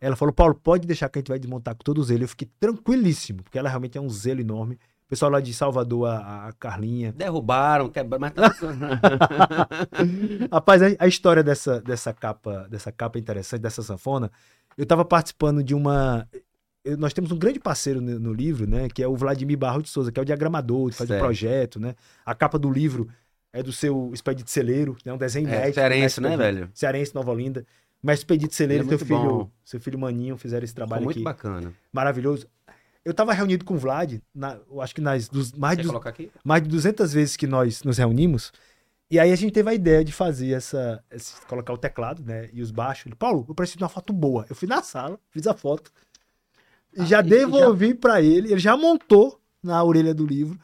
Ela falou, Paulo, pode deixar que a gente vai desmontar com todos eles. Eu fiquei tranquilíssimo, porque ela realmente é um zelo enorme. O pessoal lá de Salvador, a, a Carlinha. Derrubaram, quebraram, mas tá... [laughs] Rapaz, a, a história dessa, dessa capa, dessa capa interessante, dessa sanfona, eu estava participando de uma. eu- nós temos um grande parceiro no, no livro, né? Que é o Vladimir Barro de Souza, que é o diagramador, que faz o Certo. projeto, né? A capa do livro é do seu Expedito Celeiro, né? Um desenho É, inédito. cearense, né, Mestre velho? Cearense, Nova Olinda. Mas Expedito Celeiro, Ele é teu muito filho, bom. seu filho Maninho fizeram esse Ficou trabalho muito aqui. bacana. Maravilhoso. Eu estava reunido com o Vlad, na, eu acho que nas dos, mais de mais de 200 vezes que nós nos reunimos. E aí a gente teve a ideia de fazer essa, esse- colocar o teclado, né, e os baixos. Ele, Paulo, eu preciso de uma foto boa. Eu fui na sala, fiz a foto e Ah, já devolvi pra ele. Ele já montou na orelha do livro.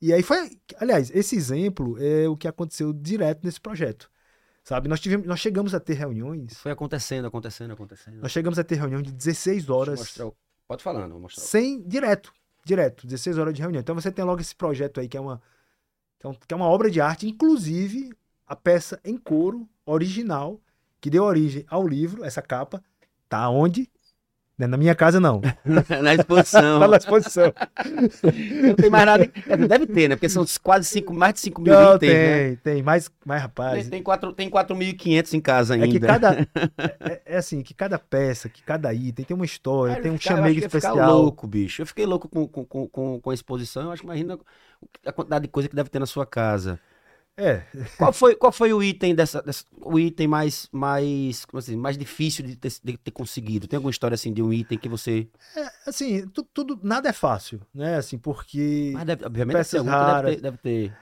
E aí foi, aliás, esse exemplo é o que aconteceu direto nesse projeto. Sabe? Nós tivemos, nós chegamos a ter reuniões. Foi acontecendo, acontecendo, acontecendo. Nós chegamos a ter reunião de 16 Deixa eu horas mostrar o- Pode falar, não, mostrar. o- sem direto, direto, 16 horas de reunião. Então você tem logo esse projeto aí que é uma um- que é uma obra de arte, inclusive a peça em couro original que deu origem ao livro, essa capa, tá onde? Não é Na minha casa não, [laughs] Na exposição. [laughs] tá na exposição. Não tem mais nada. É, Deve ter, né? Porque são quase cinco, mais de 5 mil Não, itens, né? tem, tem, mas, mas rapaz, Tem, tem, quatro- tem 4.500 em casa ainda. é que cada [laughs] é, é assim, que cada peça, que cada item tem uma história, Cara, tem eu um eu chamego acho que ia ficar especial. louco, bicho. Eu fiquei louco com, com, com, com, a exposição. Eu acho que imagina a quantidade de coisa que deve ter na sua casa. É, Qual foi, qual foi o item dessa, dessa- o item mais mais como assim, mais difícil de ter, de ter conseguido? Tem alguma história assim de um item que você, assim, tu- tudo, nada é fácil, né? Assim, porque mas deve, obviamente deve Peças ter raras. deve ter, deve ter.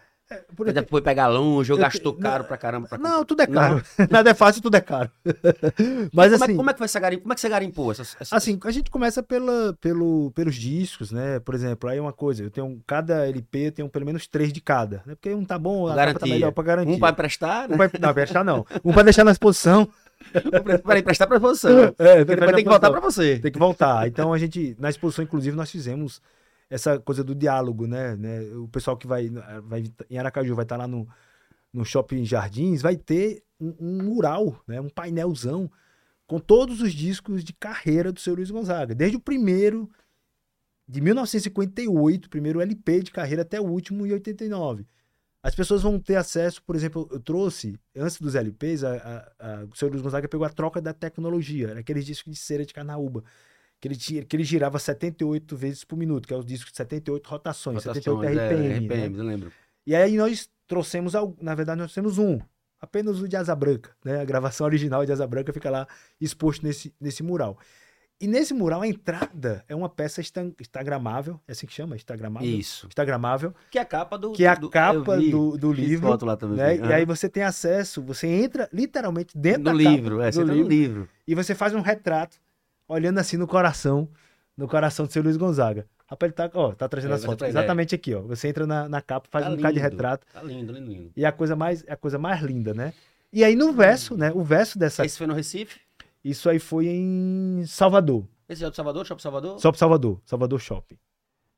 Por Deve foi pegar longe ou Eu gastou te- caro não, pra caramba pra Não, tudo é caro. [laughs] Nada é fácil, tudo é caro. [laughs] Mas como, é, assim, como é que foi essa garim... como é que você garimpou essas, essas... assim, a gente começa pela, pelo, pelos discos, né? Por exemplo, aí é uma coisa, eu tenho cada LP, eu tenho pelo menos três de cada, né? Porque um tá bom, a tá Garantia. melhor pra garantir. um pra emprestar, Um né? vai, não, emprestar não. Um pra deixar na exposição. [laughs] para emprestar pra você. É, depois tem que voltar pra você. Tem que voltar. Então a gente, na exposição, inclusive, nós fizemos essa coisa do diálogo, né? né? O pessoal que vai, vai em Aracaju vai estar lá no, no Shopping Jardins, vai ter um, um mural, né? Um painelzão com todos os discos de carreira do seu Luiz Gonzaga, desde o primeiro de 1958, primeiro LP de carreira até o último em 89. As pessoas vão ter acesso, por exemplo, eu trouxe, antes dos LPs, a, a, a, o seu Luiz Gonzaga pegou a troca da tecnologia, aqueles discos de cera de carnaúba, que ele, tinha, que ele girava 78 vezes por minuto, que é os discos de 78 rotações, 78 Rotações, é, RPM. né? RPM, eu lembro. E aí nós trouxemos, na verdade, nós temos um, apenas o de Asa Branca, né? A gravação original de Asa Branca fica lá exposto nesse, nesse mural. E nesse mural, a entrada é uma peça instagramável, é assim que chama? Instagramável? Isso. Instagramável, Que é a capa do. que é a do- capa vi. do, do livro. foto lá também. né? E aí você tem acesso, você entra literalmente dentro do da livro, capa é, você do tá livro, no livro. e você faz um retrato olhando assim no coração, no coração do seu Luiz Gonzaga. Rapaz, ele tá, ó, tá trazendo É, as fotos. Exatamente aqui, ó. Você entra na, na capa, faz Tá um bocado de lindo. retrato. Tá lindo, lindo, lindo. E a coisa mais, a coisa mais linda, né? E aí no verso, né? O verso dessa. Esse foi no Recife? Isso aí foi em Salvador. Esse é o do Salvador, Shopping Salvador? Pro Salvador. Salvador Shopping.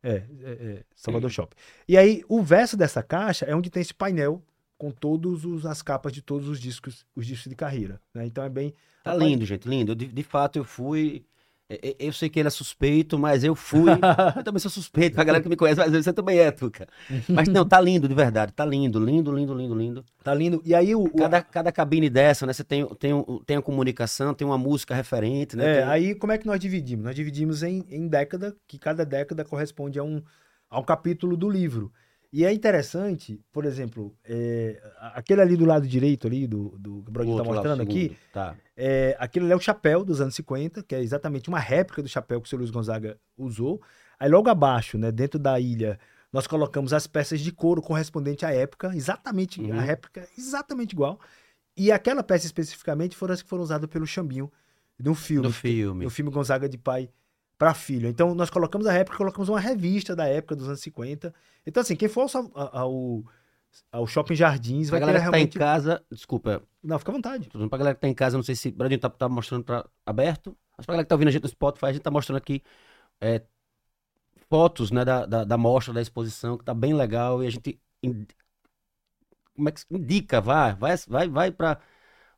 É, é, é, Salvador [clears throat] Shopping. E aí, o verso dessa caixa é onde tem esse painel com todas as capas de todos os discos, os discos de carreira. Né? Então é bem. Tá Rapaz, lindo, gente, lindo. De, de fato, eu fui. é, é, Eu sei que ele é suspeito, mas eu fui. [laughs] eu também sou suspeito, pra galera que me conhece, mas você também é, Tuca. Mas não, tá lindo, de verdade. Tá lindo, lindo, lindo, lindo, lindo. Tá lindo. E aí o. Cada, cada cabine dessa, né? Você tem, tem, tem a comunicação, tem uma música referente, né? É, Tem- aí como é que nós dividimos? Nós dividimos em, em década, que cada década corresponde a um, a um capítulo do livro. E é interessante, por exemplo, é, aquele ali do lado direito ali, do, do que o Brodinho tá o mostrando aqui. Tá. É, aquilo ali é o chapéu dos anos 50, que é exatamente uma réplica do chapéu que o seu Luiz Gonzaga usou. Aí logo abaixo, né, dentro da ilha, nós colocamos as peças de couro correspondente à época, exatamente Uhum. a réplica, exatamente igual. E aquela peça especificamente foram as que foram usadas pelo Chambinho um filme, Do filme. do filme Gonzaga de pai para filho. Então nós colocamos a réplica, colocamos uma revista da época dos anos 50. Então assim, quem for ao, ao, ao Shopping Jardins vai ter galera que tá em realmente... casa, desculpa, Não, fica à vontade. Tô dizendo pra galera que tá em casa, não sei se o Bradinho tá, tá mostrando pra, aberto, mas pra galera que tá ouvindo a gente no Spotify, a gente tá mostrando aqui é, fotos, né, da, da, da mostra, da exposição, que tá bem legal, e a gente in- como é que indica, vai, vai, vai, vai pra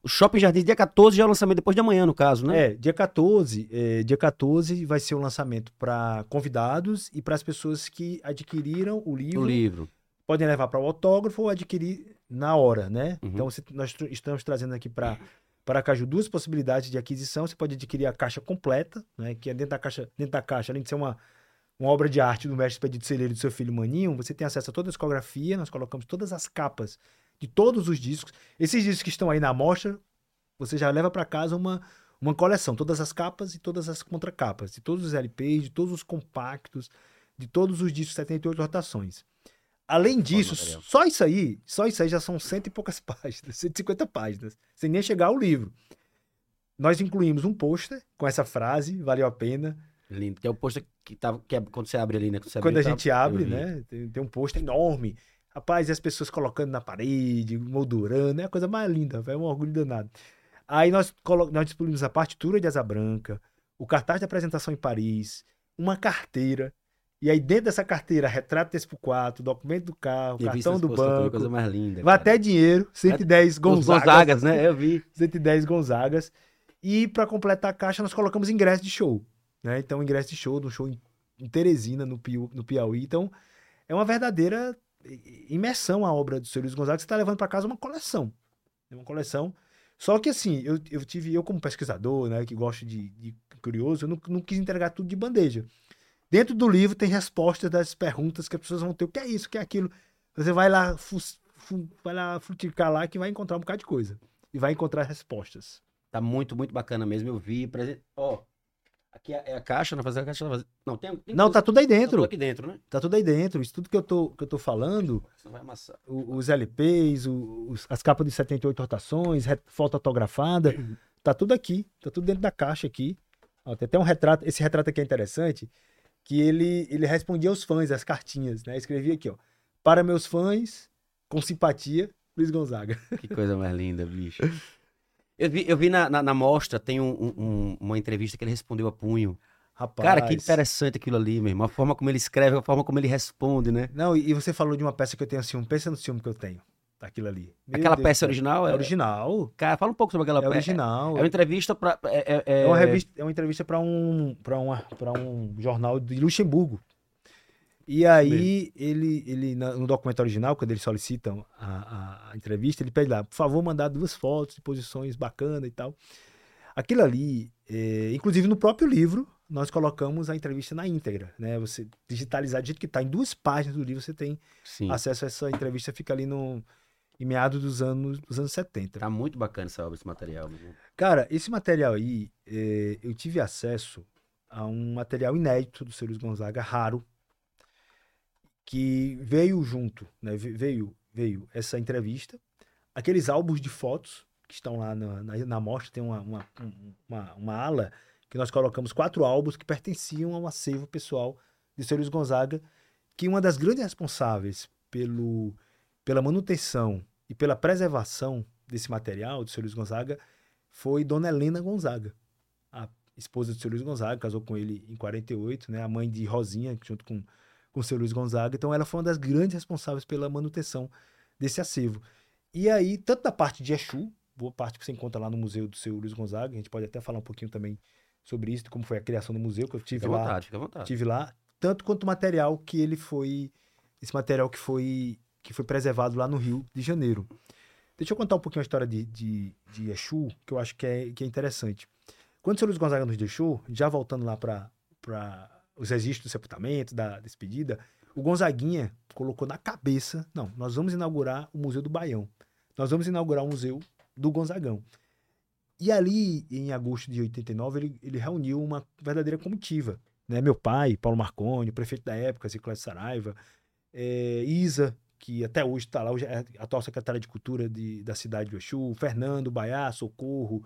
o Shopping Jardim, dia 14 já é o lançamento, depois de amanhã, no caso, né? É, dia 14, é, dia 14 vai ser o lançamento para convidados e para as pessoas que adquiriram o livro. O livro. Podem levar para o autógrafo ou adquirir na hora, né? Uhum. Então você- nós estamos trazendo aqui para para Caju duas possibilidades de aquisição. Você pode adquirir a caixa completa, né? Que é dentro da caixa, dentro da caixa, além de ser uma, uma obra de arte do mestre Expedito Celeiro do seu filho Maninho, você tem acesso a toda a discografia, nós colocamos todas as capas de todos os discos. Esses discos que estão aí na amostra, você já leva para casa uma, uma coleção, todas as capas e todas as contracapas, de todos os LPs, de todos os compactos, de todos os discos 78 rotações. Além disso, só isso aí, só isso aí já são cento e poucas [laughs] páginas, 150 páginas, sem nem chegar ao livro. Nós incluímos um pôster com essa frase, valeu a pena. Lindo. Que é o pôster que, tá, que é quando você abre ali, né? Quando, Quando a abre, tá- gente abre, né? Tem, tem um pôster enorme. Rapaz, e as pessoas colocando na parede, moldurando, é a coisa mais linda, é um orgulho danado. Aí nós, nós disponibilizamos a partitura de Asa Branca, o cartaz de apresentação em Paris, uma carteira, e aí dentro dessa carteira, retrato texto 4, documento do carro, vi cartão do banco, coisa mais linda. vai cara. até dinheiro, 110 Os Gonzagas, Gonzagas, né? Eu vi. 110 Gonzagas. E para completar a caixa, nós colocamos ingresso de show. Né? Então, ingresso de show, de um show em, Teresina, no, Piauí. Então, é uma verdadeira imersão a obra do Sr. Luiz Gonzaga. Você está levando para casa uma coleção. É uma coleção. Só que, assim, eu, eu tive, eu como pesquisador, né, que gosto de, de curioso, eu não, não quis entregar tudo de bandeja. Dentro do livro tem respostas das perguntas que as pessoas vão ter. O que é isso? O que é aquilo? Você vai lá, fus- fu- vai lá fruticar lá que vai encontrar um bocado de coisa. E vai encontrar respostas. Tá muito, muito bacana mesmo. Eu vi. Ó, aqui é é a caixa, não fazer a caixa. Não, não tem, tem Não, coisa- tá tudo aí tá dentro. tudo aqui dentro, né? Tá tudo aí dentro. Isso tudo que eu tô, que eu tô falando, Senão vai amassar. os LPs, os- as capas de 78 rotações, foto autografada, tá tudo aqui. Tá tudo dentro da caixa aqui. Ó, tem até um retrato. Esse retrato aqui é interessante, que ele, ele respondia aos fãs, as cartinhas, né? Escrevia aqui, ó. Para meus fãs, com simpatia, Luiz Gonzaga. Que coisa mais linda, bicho. [laughs] Eu vi, eu vi na, na, na mostra, tem um- um- um- uma entrevista que ele respondeu a punho. Rapaz. Cara, que interessante aquilo ali, meu irmão. A forma como ele escreve, a forma como ele responde, né? Não, e, e você falou de uma peça que eu tenho assim, um pensa no ciúme que eu tenho. Daquilo ali. Meu aquela Deus peça céu. original É é. original. Cara, fala um pouco sobre aquela É peça. original. É uma entrevista pra. É, é- é- É uma revista, é uma entrevista para um para uma para um jornal de Luxemburgo. E aí ele ele no documento original, quando eles solicitam a, a- entrevista, ele pede lá, por favor, mandar duas fotos de posições bacanas e tal. Aquilo ali, é, inclusive no próprio livro, nós colocamos a entrevista na íntegra, né? Você digitalizar do jeito que está em duas páginas do livro, você tem Sim. acesso a essa entrevista, fica ali no em meados dos anos dos anos 70. Tá muito bacana essa obra, esse material. meu irmão. Cara, esse material aí, é, eu tive acesso a um material inédito do Luiz Gonzaga, raro, que veio junto, né? ve- Veio, veio essa entrevista, aqueles álbuns de fotos que estão lá na, na, na mostra, tem uma, uma, um- uma, uma ala que nós colocamos quatro álbuns que pertenciam ao acervo pessoal de seu Luiz Gonzaga, que uma das grandes responsáveis pelo, pela manutenção e pela preservação desse material do seu Luiz Gonzaga foi Dona Helena Gonzaga, a esposa do seu Luiz Gonzaga, casou com ele em 48, né, a mãe de Rosinha, junto com com o seu Luiz Gonzaga. Então ela foi uma das grandes responsáveis pela manutenção desse acervo. E aí, tanto da parte de Exu, boa parte que você encontra lá no museu do seu Luiz Gonzaga, a gente pode até falar um pouquinho também sobre isso, como foi a criação do museu, que eu tive Fica lá vontade, fica à vontade. tive lá, tanto quanto o material que ele foi, esse material que foi, que foi preservado lá no Rio de Janeiro. Deixa eu contar um pouquinho a história de, de, de Exu, que eu acho que é, que é interessante. Quando o seu Luiz Gonzaga nos deixou, já voltando lá para os registros do sepultamento, da despedida, o Gonzaguinha colocou na cabeça, não, nós vamos inaugurar o Museu do Baião. Nós vamos inaugurar o Museu do Gonzagão. E ali, em agosto de 89, ele, ele reuniu uma verdadeira comitiva né, meu pai, Paulo Marconi, prefeito da época, Ziclé Saraiva, é, Isa, que até hoje está lá, hoje é a atual secretária de Cultura de, da cidade de Exu, Fernando, Baiá, Socorro.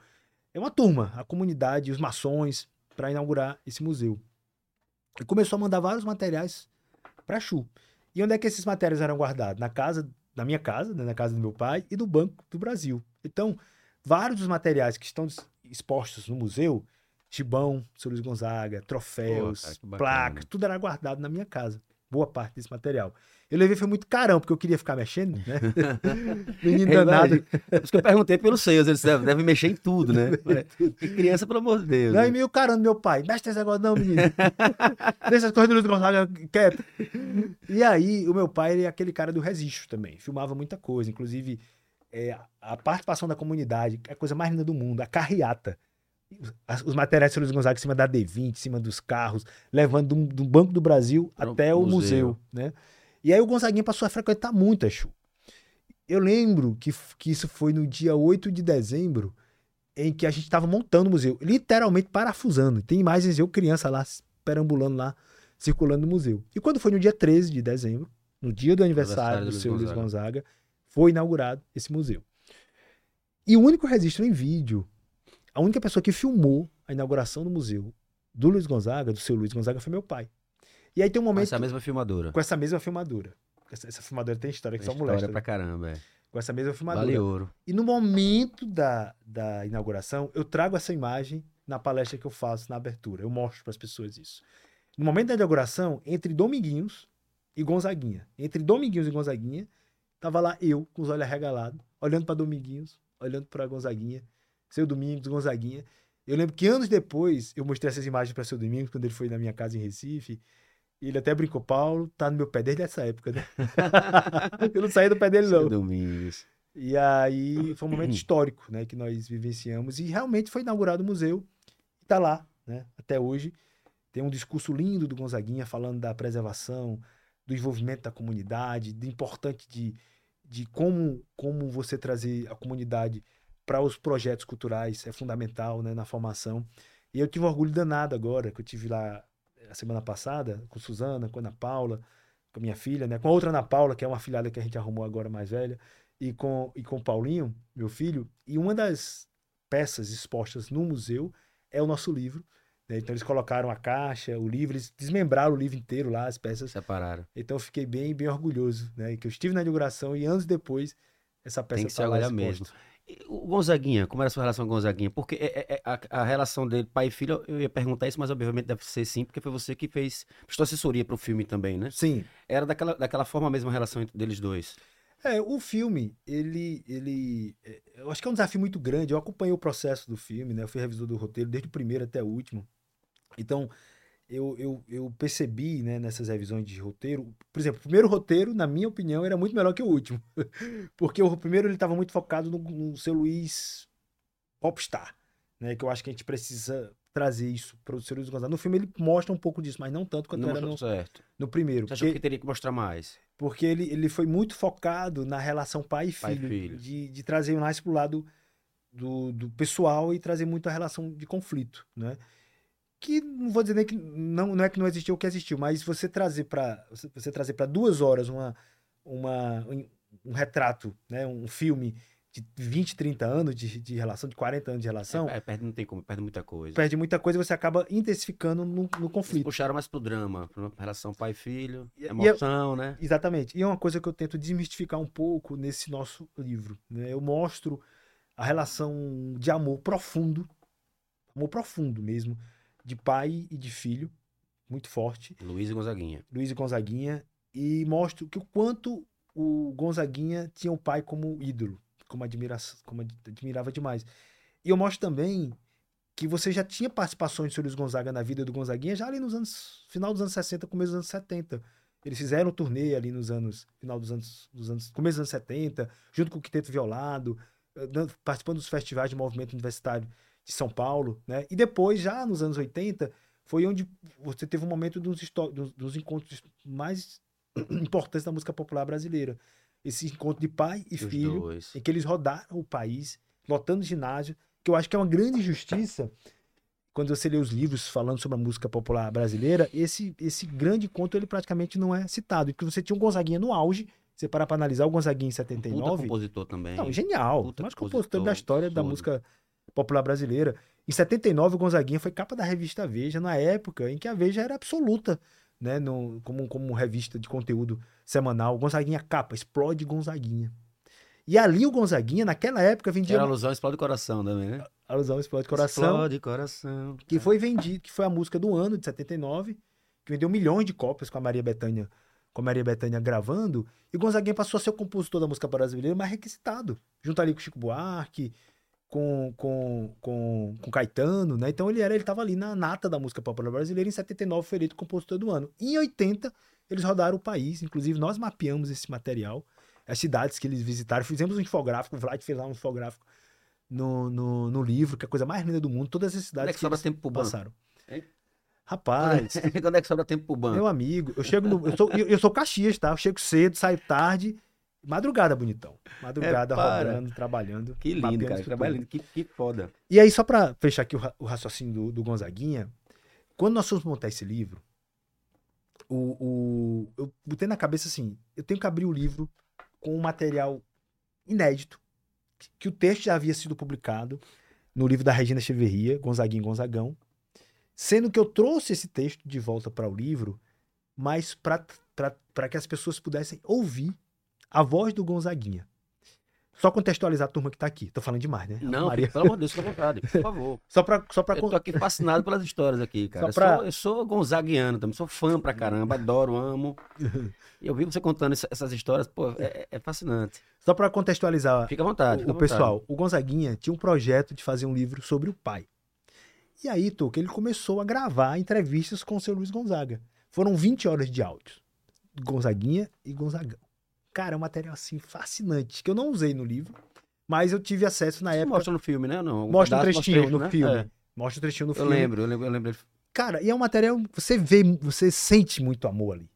É uma turma, a comunidade, os maçons, para inaugurar esse museu. E começou a mandar vários materiais para Exu. E onde é que esses materiais eram guardados? Na casa, na minha casa, né, na casa do meu pai e no Banco do Brasil. Então, vários dos materiais que estão expostos no museu Gibão, seu Luiz Gonzaga, troféus, Pô, cara, placas, tudo era guardado na minha casa. Boa parte desse material. Eu levei foi muito carão, porque eu queria ficar mexendo, né? [laughs] Menino É danado. verdade. Por isso que eu perguntei pelos seios, eles devem, devem mexer em tudo, né? Que criança, pelo amor de Deus. Não, né? e meio carão do meu pai. Mexe esse negócio não, menino. [laughs] Deixa as coisas do Luiz Gonzaga quieto. E aí, o meu pai ele é aquele cara do registro também. Filmava muita coisa. Inclusive, é, a participação da comunidade, que é a coisa mais linda do mundo. A carreata. Os materiais do Luiz Gonzaga em cima da D20, em cima dos carros, levando do, do Banco do Brasil Pro até o museu. museu, né? E aí o Gonzaguinha passou a frequentar muito a Exu. Eu lembro que, que isso foi no dia 8 de dezembro, em que a gente estava montando o museu, literalmente parafusando. Tem imagens de eu criança lá, perambulando lá, circulando no museu. E quando foi no dia 13 de dezembro, no dia do aniversário Aniversário do do Luiz seu Luiz Gonzaga. Gonzaga, foi inaugurado esse museu. E o único registro em vídeo, a única pessoa que filmou a inauguração do museu do Luiz Gonzaga, do seu Luiz Gonzaga, foi meu pai. E aí tem um Com momento essa mesma filmadora. com essa mesma filmadora. Essa, essa filmadora tem história que Tem só história molesta. pra né? caramba, é. Com essa mesma filmadora. Vale ouro. E no momento da, da inauguração, eu trago essa imagem na palestra que eu faço na abertura. Eu mostro para as pessoas isso. No momento da inauguração, entre Dominguinhos e Gonzaguinha. Entre Dominguinhos e Gonzaguinha, tava lá eu, com os olhos arregalados, olhando para Dominguinhos, olhando para Gonzaguinha, seu Domingos, Gonzaguinha. Eu lembro que anos depois eu mostrei essas imagens para seu Domingos, quando ele foi na minha casa em Recife. E ele até brincou, Paulo, tá no meu pé desde essa época, né? [laughs] eu não saí do pé dele, não. Seu Domingos. E aí foi um momento histórico, né, que nós vivenciamos e realmente foi inaugurado o museu. Está lá, né, até hoje. Tem um discurso lindo do Gonzaguinha falando da preservação, do envolvimento da comunidade, do importante de, de como, como você trazer a comunidade para os projetos culturais é fundamental, né, na formação. E eu tive um orgulho danado agora, que eu tive lá a semana passada com Suzana, com a Ana Paula, com a minha filha, né, com a outra Ana Paula, que é uma filhada que a gente arrumou agora mais velha e com, e com o Paulinho, meu filho, e uma das peças expostas no museu é o nosso livro. né? Então eles colocaram a caixa, o livro, eles desmembraram o livro inteiro lá, as peças. Separaram. Então eu fiquei bem, bem orgulhoso, né? Que eu estive na inauguração e anos depois essa peça Tem que se tá lá orgulhar exposta. mesmo. O Gonzaguinha, como era a sua relação com o Gonzaguinha? Porque é- é- é- a, a relação dele, pai e filho, eu ia perguntar isso, mas obviamente deve ser sim, porque foi você que fez, prestou assessoria pro filme também, né? Sim. Era daquela, daquela forma mesmo a relação entre deles dois. É, o filme, ele, ele, é, eu acho que é um desafio muito grande. Eu acompanhei o processo do filme, né? Eu fui revisor do roteiro desde o primeiro até o último. Então, eu, eu, eu percebi, né, nessas revisões de roteiro, por exemplo, o primeiro roteiro, na minha opinião, era muito melhor que o último. [laughs] Porque o primeiro ele estava muito focado no, no seu Luiz popstar, né? Que eu acho que a gente precisa trazer isso para o seu Luiz Gonzaga. No filme ele mostra um pouco disso, mas não tanto quanto Não era no, certo. no primeiro. Você achou porque- que teria que mostrar mais? porque ele, ele foi muito focado na relação pai e Pai e filho, filho. De, de trazer mais pro lado do, do pessoal e trazer muito a relação de conflito, né? Que não vou dizer nem que não, não é que não existiu o que existiu, mas você trazer para você, trazer para duas horas uma, uma um, retrato, né, um filme de 20, 30 anos de, de relação, de 40 anos de relação, É, perde, não tem como, perde muita coisa. perde muita coisa e você acaba intensificando no, no Eles conflito. puxaram mais pro drama, pra relação pai filho, E- e emoção, né? Exatamente. E é uma coisa que eu tento desmistificar um pouco nesse nosso livro. né? Eu mostro a relação de amor profundo, amor profundo mesmo, de pai e de filho, muito forte, Luiz e Gonzaguinha. Luiz e Gonzaguinha, e mostro que o quanto o Gonzaguinha tinha o pai como ídolo, como, admira, como ad- admirava demais. E eu mostro também que você já tinha participações de Luiz Gonzaga na vida do Gonzaguinha já ali nos anos final dos anos 60, começo dos anos 70. Eles fizeram um turnê ali nos anos final dos anos, dos anos começo dos anos 70, junto com o Quinteto Violado, eh, participando dos festivais de movimento universitário de São Paulo, né? E depois já nos anos 80 foi onde você teve um momento dos, dos, dos encontros mais [clears throat] importantes da música popular brasileira. Esse encontro de pai e Os filho, dois. em que eles rodaram o país, lotando ginásio, que eu acho que é uma grande injustiça quando você lê os livros falando sobre a música popular brasileira, esse, esse grande conto ele praticamente não é citado. Porque você tinha um Gonzaguinha no auge, você parar para analisar o Gonzaguinha em Puta 79, compositor também. não, genial. Puta mais compositor da compositor, história da absurdo. música popular brasileira. Em 79, o Gonzaguinha foi capa da revista Veja, na época em que a Veja era absoluta, né? No, como, como revista de conteúdo semanal. Gonzaguinha capa, explode Gonzaguinha. E ali o Gonzaguinha, naquela época, vendia. Era alusão, explode o coração também, né? Alusão Explode Coração. Explode coração. Que foi vendido, que foi a música do ano, de 79, que vendeu milhões de cópias com a Maria Bethânia, com a Maria Bethânia gravando, e o Gonzaguinha passou a ser o compositor da música brasileira mais requisitado, junto ali com Chico Buarque, com, com, com, com Caetano, né? Então ele era, ele tava ali na nata da música popular brasileira, em 79 foi eleito compositor do ano. Em 80, eles rodaram o país, inclusive nós mapeamos esse material, as cidades que eles visitaram, fizemos um infográfico, o Vlad fez lá um infográfico no, no, no livro, que é a coisa mais linda do mundo, todas as Quando cidades é que sobra eles tempo pro banco? passaram. Hein? Rapaz, [laughs] Quando é que sobra tempo pro banco? meu amigo, eu chego no. Eu sou, eu, eu sou Caxias, tá? Eu chego cedo, saio tarde. Madrugada, bonitão. Madrugada É, para. rodando, trabalhando. Que lindo, cara. isso Que. Que, foda. E aí, só pra fechar aqui o, o raciocínio do, do Gonzaguinha, quando nós fomos montar esse livro, o, o- eu botei na cabeça assim: eu tenho que abrir o livro com um material inédito, que, que o texto já havia sido publicado no livro da Regina Cheverria, Gonzaguinha e Gonzagão, sendo que eu trouxe esse texto de volta para o livro, mas para que as pessoas pudessem ouvir a voz do Gonzaguinha. Só contextualizar a turma que tá aqui. Tô falando demais, né? Não, Maria. pelo amor de Deus, fica à vontade, por favor. [laughs] Só pra, só pra Eu tô aqui fascinado pelas histórias aqui, cara. Pra- Eu, sou, eu sou gonzaguiano também, sou fã pra caramba, adoro, amo. [laughs] E eu vi você contando essa- essas histórias, pô, é, é fascinante. Só para contextualizar Fica à vontade. o, o à vontade. pessoal, o Gonzaguinha tinha um projeto de fazer um livro sobre o pai. E aí, Toca, ele começou a gravar entrevistas com o seu Luiz Gonzaga. Foram 20 horas de áudio. Gonzaguinha e Gonzagão. Cara, é um material assim fascinante, que eu não usei no livro, mas eu tive acesso na Você época. mostra no filme, né? Não, Mostra um trechinho trecho, no né? filme. É, Mostra o trechinho no eu filme. lembro, eu lembro, eu lembro. Cara, e é um material, você vê, você sente muito amor ali,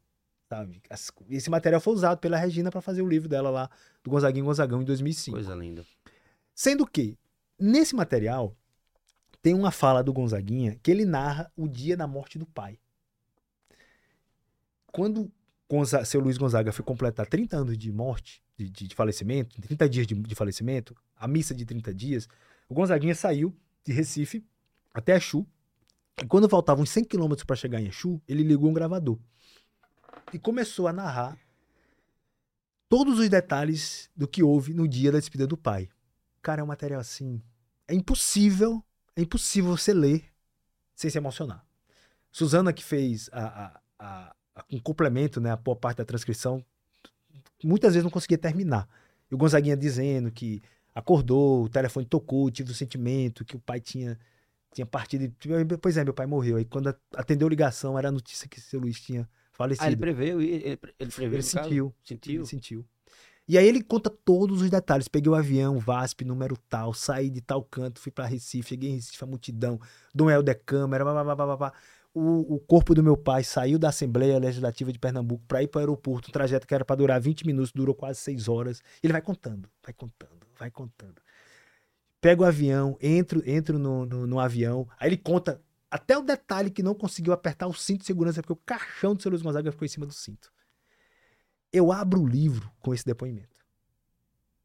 sabe? Esse material foi usado pela Regina para fazer o livro dela lá, do Gonzaguinha e Gonzagão, em 2005. Coisa linda. Sendo que, nesse material, tem uma fala do Gonzaguinha que ele narra o dia da morte do pai. Quando Gonza- seu Luiz Gonzaga foi completar 30 anos de morte, de, de- de falecimento, 30 dias de, de falecimento, a missa de 30 dias, o Gonzaguinha saiu de Recife até Exu. E quando faltavam uns 100 quilômetros para chegar em Exu, ele ligou um gravador. E começou a narrar todos os detalhes do que houve no dia da despedida do pai. Cara, é um material assim. É impossível, é impossível você ler sem se emocionar. Suzana, que fez a- a- um complemento, né, a boa parte da transcrição, muitas vezes não conseguia terminar. E o Gonzaguinha dizendo que acordou, o telefone tocou, tive o sentimento que o pai tinha, tinha partido. Pois é, meu pai morreu. Aí quando atendeu a ligação, era a notícia que seu Luiz tinha falecido. Ah, ele preveu, ele, ele preveu. Ele sentiu. Sentiu? Ele sentiu. E aí ele conta todos os detalhes. Peguei o avião, VASP, número tal, saí de tal canto, fui pra Recife, cheguei em Recife, a multidão, Dom Helder Câmara, blá, blá, blá, blá, blá. O, o corpo do meu pai saiu da Assembleia Legislativa de Pernambuco para ir para o aeroporto, um trajeto que era para durar 20 minutos, durou quase 6 horas. Ele vai contando, vai contando, vai contando. Pego o avião, entro, entro no, no, no avião, aí ele conta até o detalhe que não conseguiu apertar o cinto de segurança, porque o caixão do seu Luiz Gonzaga ficou em cima do cinto. Eu abro o livro com esse depoimento.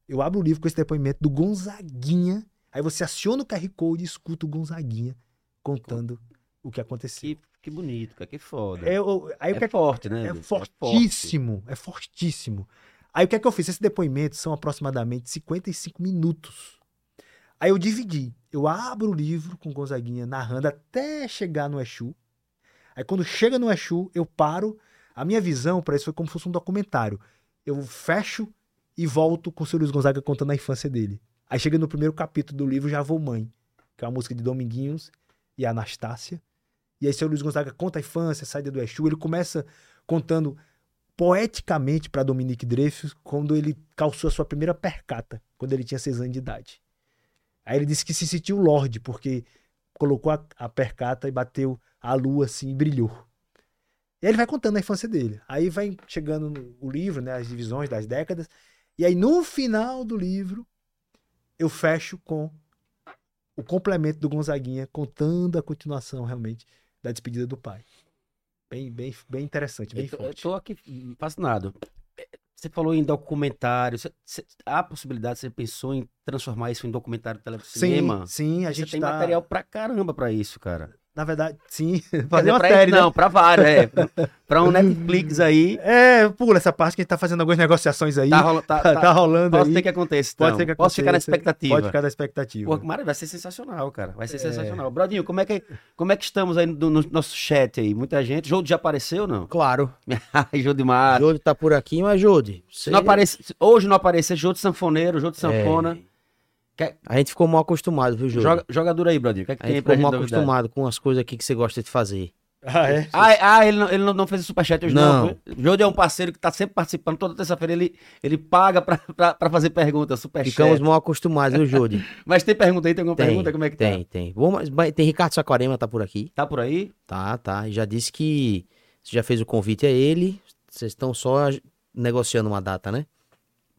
Eu abro o livro com esse depoimento do Gonzaguinha. Aí você aciona o QR Code e escuta o Gonzaguinha contando o que aconteceu. Que, que bonito, cara, que foda. É, eu- aí o que É forte, né? é bicho? fortíssimo, é fortíssimo. Aí o que é que eu fiz? Esse depoimento são aproximadamente 55 minutos. Aí eu dividi. Eu abro o livro com Gonzaguinha narrando até chegar no Exu. Aí quando chega no Exu, eu paro. A minha visão para isso foi como se fosse um documentário. Eu fecho e volto com o seu Luiz Gonzaga contando a infância dele. Aí chega no primeiro capítulo do livro Já Vou Mãe, que é uma música de Dominguinhos e Anastácia. E aí seu Luiz Gonzaga conta a infância, a saída do Exu. Ele começa contando poeticamente para Dominique Dreyfus quando ele calçou a sua primeira percata, quando ele tinha seis anos de idade. Aí ele disse que se sentiu Lorde, porque colocou a, a percata e bateu a lua assim e brilhou. E aí ele vai contando a infância dele. Aí vai chegando o livro, né, as divisões das décadas. E aí no final do livro eu fecho com o complemento do Gonzaguinha contando a continuação realmente da despedida do pai. Bem, bem, bem interessante, bem Eu tô, eu forte. tô aqui fascinado. Você falou em documentário. Você, você- há a possibilidade, você pensou em transformar isso em documentário de telecinema? Sim, sim, a Você gente tem tá... material pra caramba pra isso, cara. Na verdade, sim. [laughs] Fazer uma pra série, isso, né? Não, pra vários, é. pra um Netflix [laughs] aí. É, pula essa parte que a gente tá fazendo algumas negociações aí. Tá, rola- tá, [laughs] Tá, tá- rolando Pode aí. ser que aconteça. Pode então. ser que Posso ficar na aconteça. expectativa. Pode ficar na expectativa. Pô, Mara, vai ser sensacional, cara. Vai ser É. sensacional. Brodinho, como é, que, como é que estamos aí no, no nosso chat aí? Muita gente. Jode já apareceu, não? Claro. Jode Mara. Jode tá por aqui, mas Jode. Se não aparece, hoje não aparecer, Jode Sanfoneiro, Jode Sanfona. A gente ficou mal acostumado, viu, Jode? Joga, jogador aí, Brodinho. O que é que A gente ficou mal novidade? acostumado com as coisas aqui que você gosta de fazer. Ah, é? Ah, é- ah, ele, não, ele não, fez o superchat hoje, não. Não. não. Jode é um parceiro que tá sempre participando. Toda terça-feira ele, ele paga pra, pra, pra fazer pergunta, superchat. Ficamos mal acostumados, viu, Jode? [laughs] Mas tem pergunta aí? Tem alguma Tem, pergunta? Como é que tem, tem. Vamos, mas tem Ricardo Saquarema, tá por aqui. tá? Tá por aí? Tá, tá. Já disse que você já fez o convite a ele. Vocês estão só negociando uma data, né?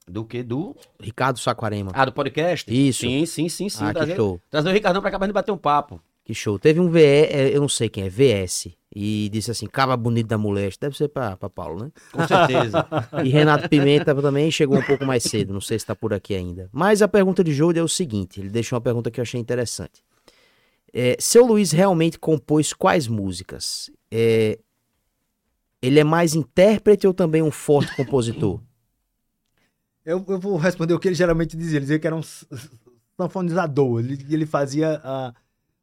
Do que? Do? Ricardo Saquarema. Ah, do podcast? Isso. Sim, sim, sim, sim. ah, que trazer, show. trazer o Ricardão pra cá pra gente bater um papo. Que show. Teve um VE, é, eu não sei quem é, VS. E disse assim, caba bonito da moleste. Deve ser pra, pra Paulo, né? Com certeza. [laughs] E Renato Pimenta também chegou um pouco mais cedo, não sei se está por aqui ainda. Mas a pergunta de Jode é o seguinte: ele deixou uma pergunta que eu achei interessante. É, seu Luiz realmente compôs quais músicas? É, ele é mais intérprete ou também um forte compositor? Eu, eu vou responder o que ele geralmente dizia. Ele dizia que era um sanfonizador. Ele, ele fazia ah,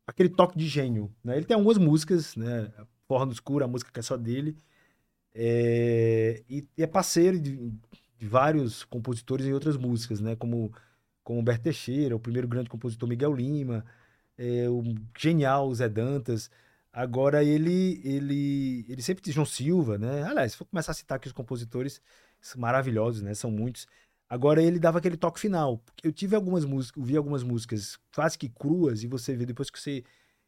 aquele toque de gênio. Né? Ele tem algumas músicas, né? Forra no Escuro, a música que é só dele. É, e, e é parceiro de, de vários compositores em outras músicas, né? Como, como o Berto Teixeira, o primeiro grande compositor Miguel Lima, é, o genial Zé Dantas. Agora ele, ele, ele sempre diz João Silva, né? Aliás, se for começar a citar aqui os compositores maravilhosos, né? São muitos. Agora ele dava aquele toque final. Eu tive algumas músicas, vi algumas músicas quase que cruas e você vê depois que você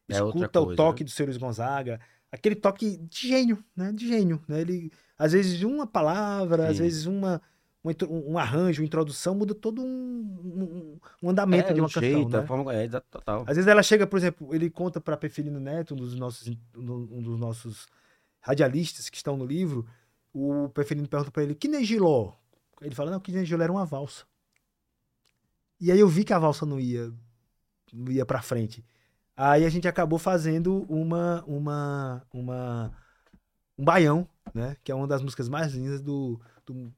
É escuta o coisa, toque do seu Luiz Gonzaga, aquele toque de gênio, né? De gênio, né? Ele às vezes uma palavra, às Sim. vezes uma um, um arranjo, uma introdução muda todo um, um, um andamento É, de uma do canção, jeito, né? forma, é, total. Às vezes ela chega, por exemplo, ele conta para Perfilino Neto, um dos nossos um dos nossos radialistas que estão no livro, o Perfilino pergunta para ele: "Que nem Giló?" Ele fala: "Não, que Giló era uma valsa". E aí eu vi que a valsa não ia não ia para frente. Aí a gente acabou fazendo uma uma uma um baião, né, que é uma das músicas mais lindas do do,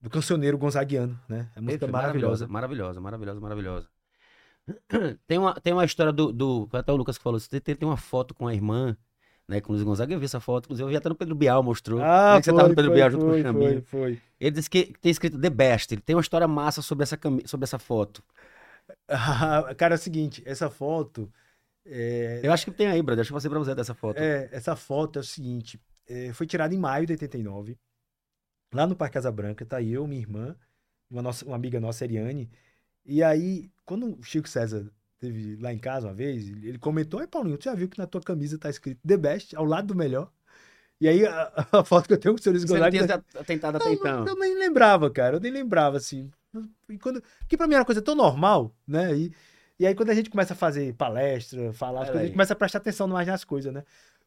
do cancioneiro gonzaguiano, né? É uma música maravilhosa. Maravilhosa, maravilhosa, maravilhosa. Tem uma, tem uma história do, do. Até o Lucas que falou. Você tem, tem uma foto com a irmã, né? Com o Luiz Gonzaga. Eu vi essa foto, inclusive eu vi até no Pedro Bial, mostrou. Ah, Como é que você tava no Pedro Bial junto com o foi, foi, foi. Ele disse que tem escrito The Best. Ele tem uma história massa sobre essa, cami- sobre essa foto. Ah, [laughs] Cara, é o seguinte, essa foto. É, Eu acho que tem aí, brother. Deixa eu passei pra você dessa foto. é, essa foto é o seguinte: é, foi tirada em maio de 89, lá no Parque Casa Branca. Tá eu, minha irmã, uma, nossa, uma amiga nossa, Eriane. E aí, quando o Chico César teve lá em casa uma vez, ele comentou: Ai, Paulinho, tu já viu que na tua camisa tá escrito The Best, ao lado do melhor? E aí, a, [laughs] a foto que eu tenho com o senhor Luiz Você não Gonzaga. tinha se tentado até então. Eu nem lembrava, cara. Eu nem lembrava, assim. E quando... Porque pra mim era uma coisa tão normal, né? E, E aí, quando a gente começa a fazer palestra, falar, coisas, a aí. gente começa a prestar atenção mais nas coisas, né?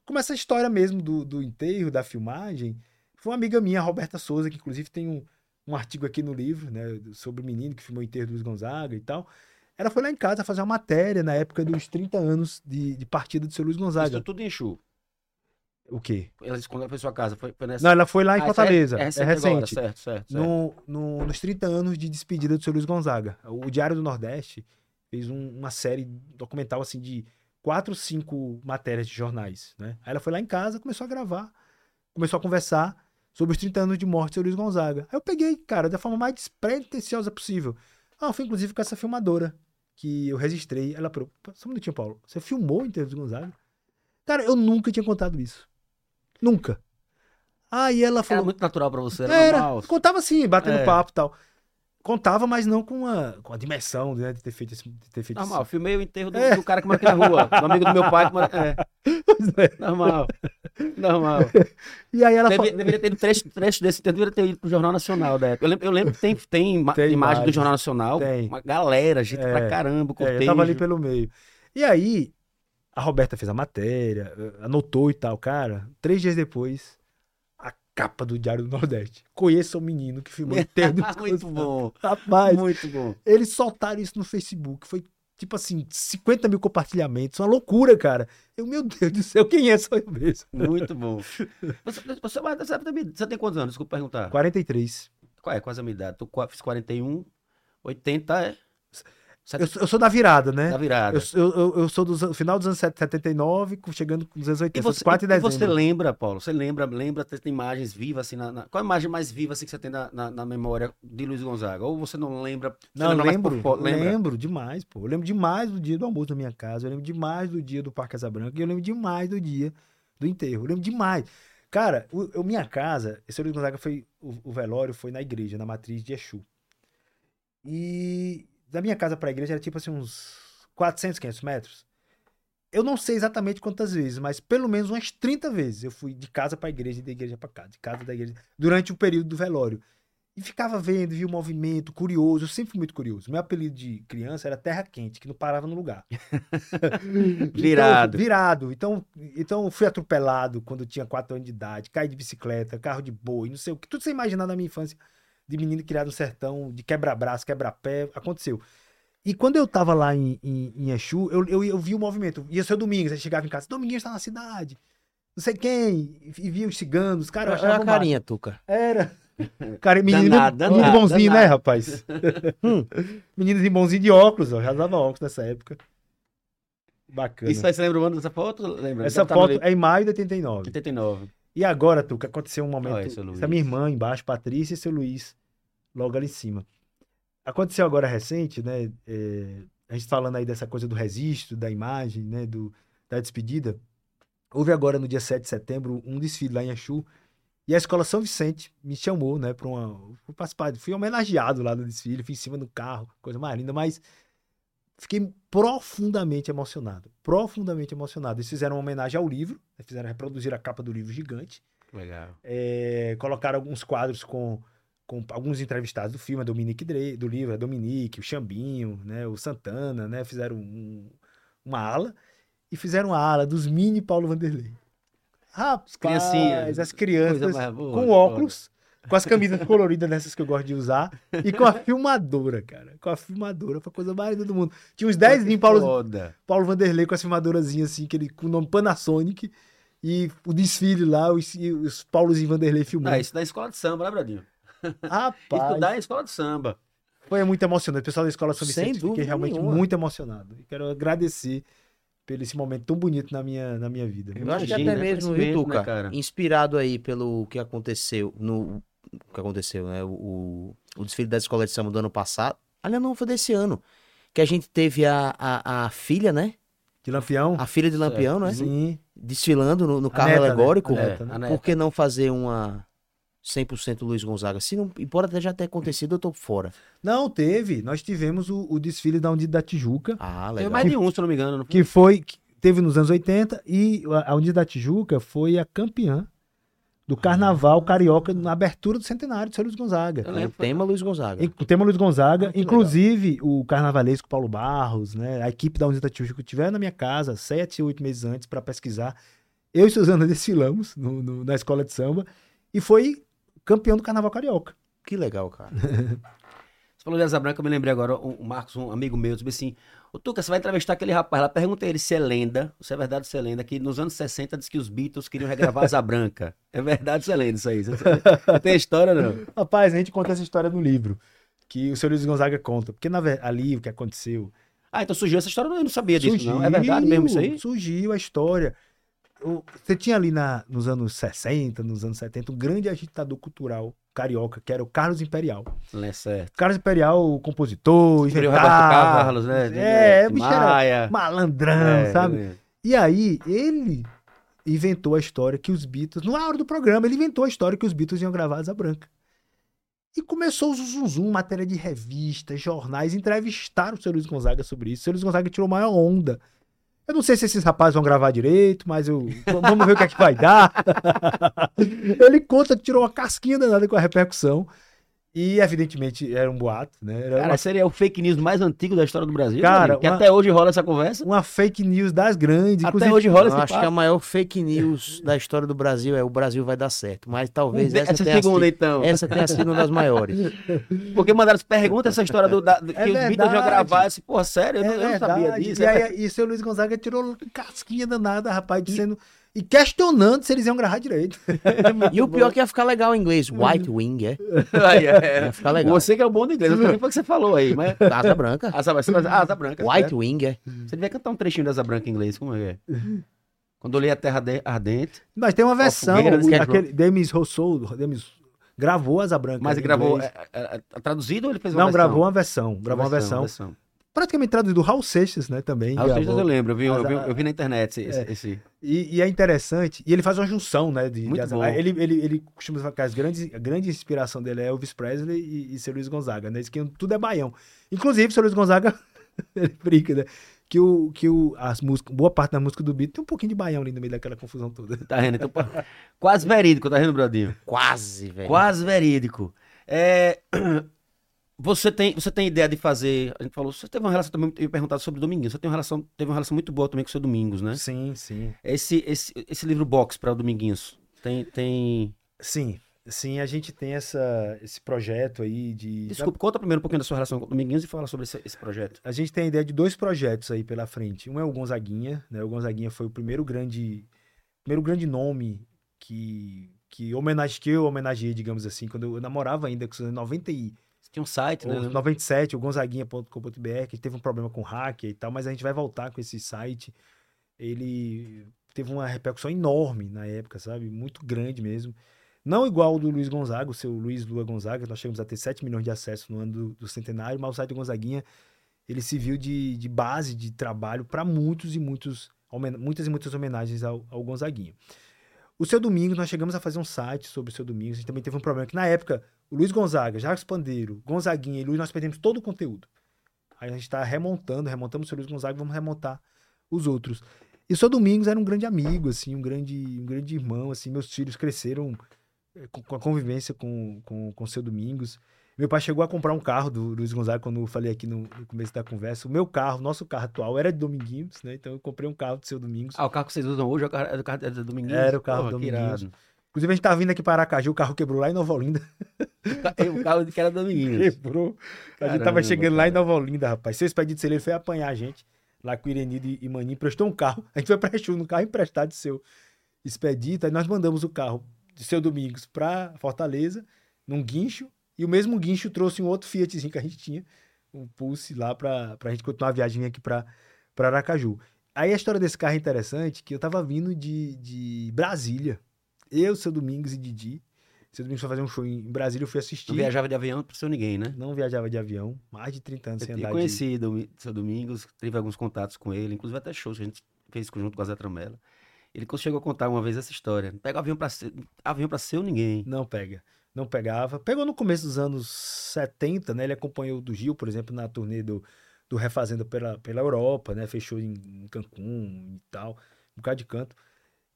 Como essa história mesmo do, do enterro, da filmagem, foi uma amiga minha, a Roberta Souza, que inclusive tem um, um artigo aqui no livro, né, sobre o menino que filmou o enterro do Luiz Gonzaga e tal. Ela foi lá em casa fazer uma matéria na época dos 30 anos de, de partida do seu Luiz Gonzaga. Isso tudo em Chu. O quê? Ela quando ela foi sua casa. Foi, foi nessa. Não, ela foi lá em Ah, Fortaleza. É, É recente. recente. agora, certo, certo. certo. No, no- nos 30 anos de despedida do seu Luiz Gonzaga. O Diário do Nordeste fez um- uma série documental assim de quatro, cinco matérias de jornais, né? Aí ela foi lá em casa, começou a gravar, começou a conversar sobre os 30 anos de morte do seu Luiz Gonzaga. Aí eu peguei, cara, da forma mais despretensiosa possível. Ah, foi inclusive com essa filmadora que eu registrei. Ela falou, só um minutinho, Paulo, você filmou o enterro do Gonzaga? Cara, eu nunca tinha contado isso. Nunca. Aí ela Era falou, muito natural pra você, era, era, normal. contava assim, batendo É. papo e tal. Contava, mas não com a, com a dimensão né, de ter feito esse. De ter feito Normal, filmei o enterro do, É. do cara que mora aqui na rua. Do amigo do meu pai que mora. É, esse- normal. Normal. E aí ela Deve- falou. deveria ter ido trecho, trecho desse, deveria ter ido pro Jornal Nacional da época. Eu lembro, eu lembro que tem, tem, Tem imagem do. Jornal Nacional. Tem. Uma galera, gente É. pra caramba, É, eu tava ali pelo meio. E aí, a Roberta fez a matéria, anotou e tal, cara. Três dias depois, a capa do Diário do Nordeste. Conheça o menino que filmou o enterro do Muito bom. [laughs] Rapaz, Muito bom. eles soltaram isso no Facebook. Foi tipo assim, 50 mil compartilhamentos. Uma loucura, cara. Eu, meu Deus do céu, quem é? Sou eu mesmo. Muito bom. [laughs] Você, você, você, tem- você tem quantos anos? Desculpa perguntar. 43. Qual é? Quase a minha idade. Qua- fiz 41, 80 é. Eu, sou- eu sou da virada, né? Da virada. Eu, eu, eu- sou do final dos anos 79, com- chegando nos anos 80. E você, 4 de e você dezembro. lembra, Paulo? Você lembra, lembra, tem imagens vivas assim na, na- Qual a imagem mais viva assim, que você tem na, na, na memória de Luiz Gonzaga? Ou você não lembra? Você Não, lembra lembro, por lembra? lembro demais, pô. Eu lembro demais do dia do almoço na minha casa, eu lembro demais do dia do Parque Casabranca, e eu lembro demais do dia do enterro. Eu lembro demais. Cara, o, minha casa, esse Luiz Gonzaga foi, o, o velório foi na igreja, na matriz de Exu. E da minha casa pra igreja era tipo assim uns 400, 500 metros. Eu não sei exatamente quantas vezes, mas pelo menos umas 30 vezes eu fui de casa pra igreja, e da igreja pra casa, de casa da igreja, durante o período do velório. E ficava vendo, via o movimento, curioso. Eu sempre fui muito curioso. Meu apelido de criança era Terra Quente, que não parava no lugar. [laughs] Virado. Então, virado. Então, então eu fui atropelado quando eu tinha 4 anos de idade, caí de bicicleta, carro de boi, não sei o que. Tudo você imaginar na minha infância, de menino criado no sertão, de quebra-braço, quebra-pé, aconteceu. E quando eu tava lá em, em, em Exu, eu, eu, eu vi o movimento. Ia ser o Domingos, aí chegava em casa, Dominguinhos tá na cidade. Não sei quem. E, via os ciganos, cara, eu achava a carinha, Tuca. Era. [laughs] Cara, menino, Danado, menino danado, bonzinho, danado. né, rapaz? [laughs] Hum. Menino de bonzinho de óculos, ó. Já usava óculos nessa época. Bacana. Isso aí você lembra o ano dessa foto? Lembra? Essa Deve tá foto é em maio de 89. 89. E agora, Tuca, aconteceu um momento. Olha, seu essa minha irmã embaixo, Patrícia e seu Luiz, logo ali em cima. Aconteceu agora recente, né? é, a gente falando aí dessa coisa do registro, da imagem, né? Do, da despedida. Houve agora no dia 7 de setembro um desfile lá em Exu. E a escola São Vicente me chamou, né, para uma. Fui participar, fui homenageado lá no desfile, fui em cima do carro, coisa mais linda, mas fiquei profundamente emocionado. Profundamente emocionado. Eles fizeram uma homenagem ao livro, fizeram reproduzir a capa do livro gigante. Legal. É, colocaram alguns quadros com, com alguns entrevistados do filme, a Dominique Dre, do livro, a Dominique, o Chambinho, né, o Santana, né, fizeram um- uma ala e fizeram a ala dos mini Paulo Vanderlei. Rapaz, criancinhas. as crianças com óculos, com as camisas coloridas dessas que eu gosto de usar e com a filmadora, cara, com a filmadora, foi a coisa mais linda do mundo. Tinha uns 10 Que Paulo, foda. Paulo Vanderlei com as filmadorazinhas assim, que ele, com o nome Panasonic, e o desfile lá, os, os Paulos e Vanderlei filmando. Ah, isso da escola de samba, né, Bradinho? Rapaz, [laughs] Estudar em escola de samba. foi muito emocionante. O pessoal da Escola São Sem Vicente, dúvida fiquei realmente nenhuma. muito emocionado. E quero agradecer pelo esse momento tão bonito na minha, na minha vida. Eu acho que até né? mesmo, viu, Conhecimento, Tuca? né, cara? Inspirado aí pelo que aconteceu no. O que aconteceu, né? O, o, desfile da escola de samba do ano passado. Aliás, não, foi desse ano. Que a gente teve a, a, a filha, né? De Lampião? A filha de Lampião, né? Sim. Desfilando no, no carro neta, né? alegórico. A É, neta, né? Por que não fazer uma 100% Luiz Gonzaga? Se não, e pode até já ter acontecido, eu tô fora. Não, teve. Nós tivemos o, o desfile da Unidade da Tijuca, Ah, legal. mais de um, se não me engano. Não foi? que foi. que teve nos anos 80, e a a Unidade da Tijuca foi a campeã do Carnaval Carioca na abertura do centenário de seu Luiz Gonzaga. Eu O lembro. tema Luiz Gonzaga. O tema Luiz Gonzaga, Ah, que inclusive o carnavalesco Paulo Barros, né? A equipe da Unita Tijuca tiveram na minha casa sete, oito meses antes para pesquisar. Eu e Suzana [laughs] desfilamos no- no- na escola de samba e foi campeão do Carnaval Carioca. Que legal, cara. [laughs] Você falou de Asa Branca, eu me lembrei agora, o o Marcos, um amigo meu, disse assim, ô Tuca, você vai entrevistar aquele rapaz lá, pergunta a ele se é lenda, se é verdade ou se é lenda, que nos anos 60 disse que os Beatles queriam regravar Asa Branca. É verdade ou se é lenda isso aí? Não tem história, não? Rapaz, a gente conta essa história no livro, que o seu Luiz Gonzaga conta. Porque na, ali o que aconteceu. Ah, então surgiu essa história, eu não sabia disso, não. É verdade mesmo isso aí? Surgiu a história. Você tinha ali na, nos anos 60, nos anos 70, um grande agitador cultural carioca, que era o Carlos Imperial. É certo. Carlos Imperial, o compositor, inventava. Carlos, né? É, o bicho era malandrão, É, sabe? E aí, ele inventou a história que os Beatles, na hora do programa, ele inventou a história que os Beatles iam gravar Asa Branca. E começou o zum, zum, matéria de revistas, jornais, entrevistaram o seu Luiz Gonzaga sobre isso. O seu Luiz Gonzaga tirou maior onda. Eu não sei se esses rapazes vão gravar direito, mas eu vamos ver o que é que vai dar. [laughs] ele conta que tirou uma casquinha danada com a repercussão. E, evidentemente, era um boato, né? Era Cara, uma, seria o fake news mais antigo da história do Brasil. Cara, amigo, que uma- até hoje rola essa conversa. uma fake news das grandes. Até inclusive- hoje rola Eu esse acho que a papo. maior fake news [laughs] da história do Brasil é o Brasil vai dar certo. Mas talvez Essa, essa, tenha, segunda, sido, então. essa tenha sido uma das maiores. [laughs] Porque mandaram pergunta essa história do, da, do- que É iam verdade. gravar. Eu disse, porra, sério? Eu, não- eu não sabia disso. é E aí, e o seu Luiz Gonzaga tirou casquinha danada, rapaz, dizendo. E questionando se eles iam gravar direito. [laughs] E o pior é que ia ficar legal em inglês. White Wing, é? Aí, é. Ia ficar legal. Você que é o bom do inglês. Eu também foi o que você falou aí. Mas... Asa branca. Asa, asa, asa branca. White certo? Wing, é? Você devia cantar um trechinho da asa branca em inglês. Como é que é? Quando eu li a Terra Arde- Ardente. Mas tem uma versão. fogueira aquele Demis Rousseau, Demis gravou Asa Branca. Mas em ele gravou. inglês. É, é, é traduzido ou ele fez uma Não, versão? gravou uma versão. Gravou uma versão. Praticamente traduzido. Raul Seixas, né? Também. Vocês gravou. eu lembro, eu vi, eu vi, eu vi na internet esse. esse- esse- E, e é interessante. E ele faz uma junção, né? De, de Muito Asa- bom. Ele, ele, ele costuma falar que as grandes, a grande inspiração dele é Elvis Presley e, e seu Luiz Gonzaga, né? Diz que tudo é baião. Inclusive, seu Luiz Gonzaga, [laughs] ele brinca, né? Que, o, que o, as músicas, boa parte da música do beat tem um pouquinho de baião ali no meio daquela confusão toda. Tá vendo? Então, quase verídico, tá vendo, Bradinho? Quase, velho. Quase verídico. É, Você tem, você tem ideia de fazer. A gente falou, você teve uma relação também. Eu ia perguntar sobre Dominguinhos. Você tem uma relação, teve uma relação muito boa também com o seu Domingos, né? Sim, sim. Esse, esse, esse livro box para o Dominguinhos. Tem. tem... Sim, sim, a gente tem essa, esse projeto aí de. Desculpa, conta primeiro um pouquinho da sua relação com o Dominguinhos e fala sobre esse, esse projeto. A gente tem a ideia de dois projetos aí pela frente. Um é o Gonzaguinha, né? O Gonzaguinha foi o primeiro grande, primeiro grande nome que que homenage que eu homenageei, digamos assim, quando eu namorava ainda com 90 e Tinha um site, né? ou 97, o gonzaguinha.com.br, que teve um problema com hacker e tal, mas a gente vai voltar com esse site. Ele teve uma repercussão enorme na época, sabe? Muito grande mesmo. Não igual o do Luiz Gonzaga, o seu Luiz Lua Gonzaga, nós chegamos a ter 7 milhões de acessos no ano do, do centenário, mas o site do Gonzaguinha, ele se viu de, de base de trabalho para muitos e muitos, muitas e muitas homenagens ao, ao Gonzaguinha. O seu Domingos, nós chegamos a fazer um site sobre o seu Domingos, a gente também teve um problema que na época o Luiz Gonzaga, Jacques Pandeiro, Gonzaguinha e Luiz, nós perdemos todo o conteúdo. Aí a gente está remontando, remontamos o seu Luiz Gonzaga, vamos remontar os outros. E o seu Domingos era um grande amigo, assim, um grande, um grande irmão, assim, meus filhos cresceram eh, com, com a convivência com, com, com o seu Domingos. Meu pai chegou a comprar um carro do Luiz Gonzaga, quando eu falei aqui no, no começo da conversa. O meu carro, nosso carro atual, era de Dominguinhos, né? Então eu comprei um carro do seu Domingos. Ah, o carro que vocês usam hoje é o carro, é do, carro, é do Dominguinhos? Era o carro Porra, do Dominguinhos. Inclusive, a gente tava vindo aqui para Aracaju, o carro quebrou lá em Nova Olinda. O [laughs] ca- O carro que era do Dominguinhos. Quebrou. a gente Caramba, tava chegando lá em cara. Nova Olinda, rapaz. Seu expedito Celeiro foi apanhar a gente, lá com o Irenido e Maninho, emprestou um carro. A gente foi pra Exu, no carro emprestado do seu expedito. Aí nós mandamos o carro de seu Domingos pra Fortaleza, num guincho, e o mesmo guincho trouxe um outro Fiatzinho que a gente tinha, um Pulse lá pra, pra gente continuar a viagem aqui pra, pra Aracaju. Aí a história desse carro é interessante, que eu tava vindo de, de Brasília. Eu, seu Domingos e Didi. Seu Domingos foi fazer um show em Brasília, eu fui assistir. Não viajava de avião pra ser ninguém, né? Não viajava de avião, mais de 30 anos sem Eu andar conheci o seu Domingos, tive alguns contatos com ele, inclusive até shows que a gente fez junto com a Zé Tramela. Ele chegou a contar uma vez essa história. Não pega avião pra ser, avião pra ser ninguém. Não pega. Não pegava. Pegou no começo dos anos 70, né? Ele acompanhou do Gil, por exemplo, na turnê do, do Refazenda pela, pela Europa, né? Fechou em, em Cancún e tal, um bocado de canto.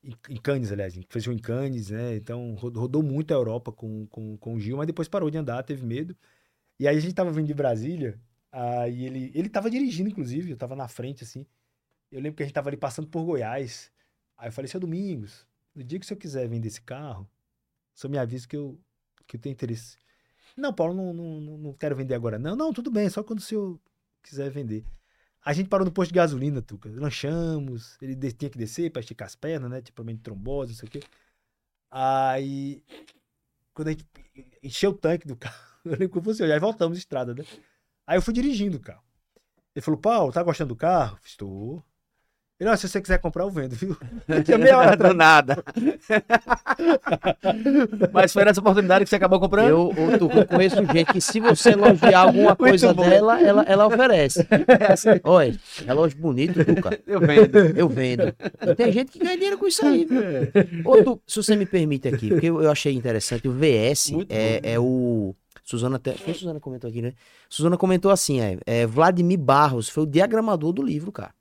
em, em Cannes, aliás, fez show em Cannes, né? Então ro- rodou muito a Europa com, com, com o Gil, mas depois parou de andar, teve medo. E aí a gente tava vindo de Brasília, aí ele, ele tava dirigindo, inclusive, eu tava na frente, assim. Eu lembro que a gente tava ali passando por Goiás. Aí eu falei, seu Domingos, no dia que o senhor quiser vender esse carro, o senhor me avisa que eu, que eu tenho interesse. Não, Paulo, não, não, não- quero vender agora. Não, não, tudo bem, só quando o senhor quiser vender. A gente parou no posto de gasolina, Tuca. Lanchamos, ele tinha que descer pra esticar as pernas, né? Tipo, de trombose, não sei o quê. Aí, quando a gente encheu o tanque do carro, [laughs] eu lembro que fosse olhar, aí voltamos estrada, né? Aí eu fui dirigindo o carro. Ele falou, Paulo, tá gostando do carro? Estou. Ele, "Ó, se você quiser comprar, eu vendo, viu? [laughs] Tinha meia hora Do nada. [laughs] Mas foi nessa oportunidade que você acabou comprando? Eu, eu, tô- eu conheço gente que se você elogiar alguma coisa dela, ela, ela oferece. Olha, relógio bonito, Tuca. Eu vendo. Eu vendo. E tem gente que ganha dinheiro com isso aí. viu? Ô, Tu, se você me permite aqui, porque eu, eu achei interessante, o VS é, é o. Suzana até. Foi a Suzana comentou aqui, né? Suzana comentou assim: é, é, Vladimir Barros foi o diagramador do livro, cara.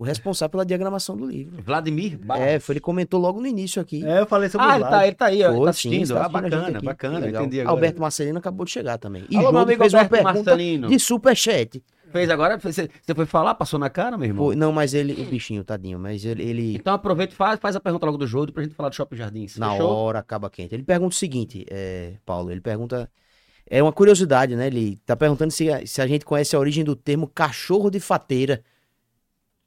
O responsável pela diagramação do livro. Vladimir Barros. É, foi, ele comentou logo no início aqui. É, eu falei sobre Ah, o ele Vlad. tá, ele tá aí, ó, ele Foi, tá sim, assistindo. está ah, assistindo a gente bacana, bacana, Legal. entendi agora. Alberto Marcelino acabou de chegar também. E Alô, meu amigo fez uma Alberto pergunta Marcelino. de superchat. Fez agora? Você, foi falar, passou na cara, meu irmão? Foi- não, mas ele, o bichinho, tadinho, mas ele, ele Então aproveita e faz, faz a pergunta logo do jogo pra gente falar do Shopping Jardins. na Fechou? hora acaba quente. Ele pergunta o seguinte, é, Paulo, ele pergunta, é uma curiosidade, né? Ele tá perguntando se, a- se a gente conhece a origem do termo cachorro de fateira.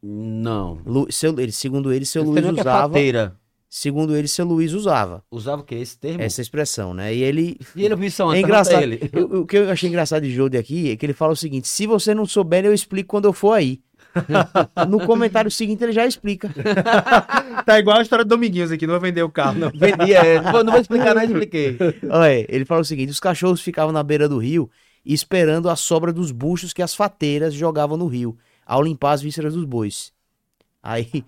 Não. Lu- seu- ele, segundo ele, seu Luiz é usava. fateira. Segundo ele, seu Luiz usava Usava o quê? Esse termo? essa expressão, né? E ele E ele isso ontem, É pergunta engraçado. ele. Eu- o que eu achei engraçado de Jode aqui é que ele fala o seguinte: se você não souber, eu explico quando eu for aí. [laughs] no comentário seguinte, ele já explica. [laughs] Tá igual a história do Dominguinhos aqui, não vou vender o carro, não. Vendia, é. Não vou explicar, não expliquei. Olha, ele fala o seguinte: os cachorros ficavam na beira do rio esperando a sobra dos buchos que as fateiras jogavam no rio, ao limpar as vísceras dos bois. Aí.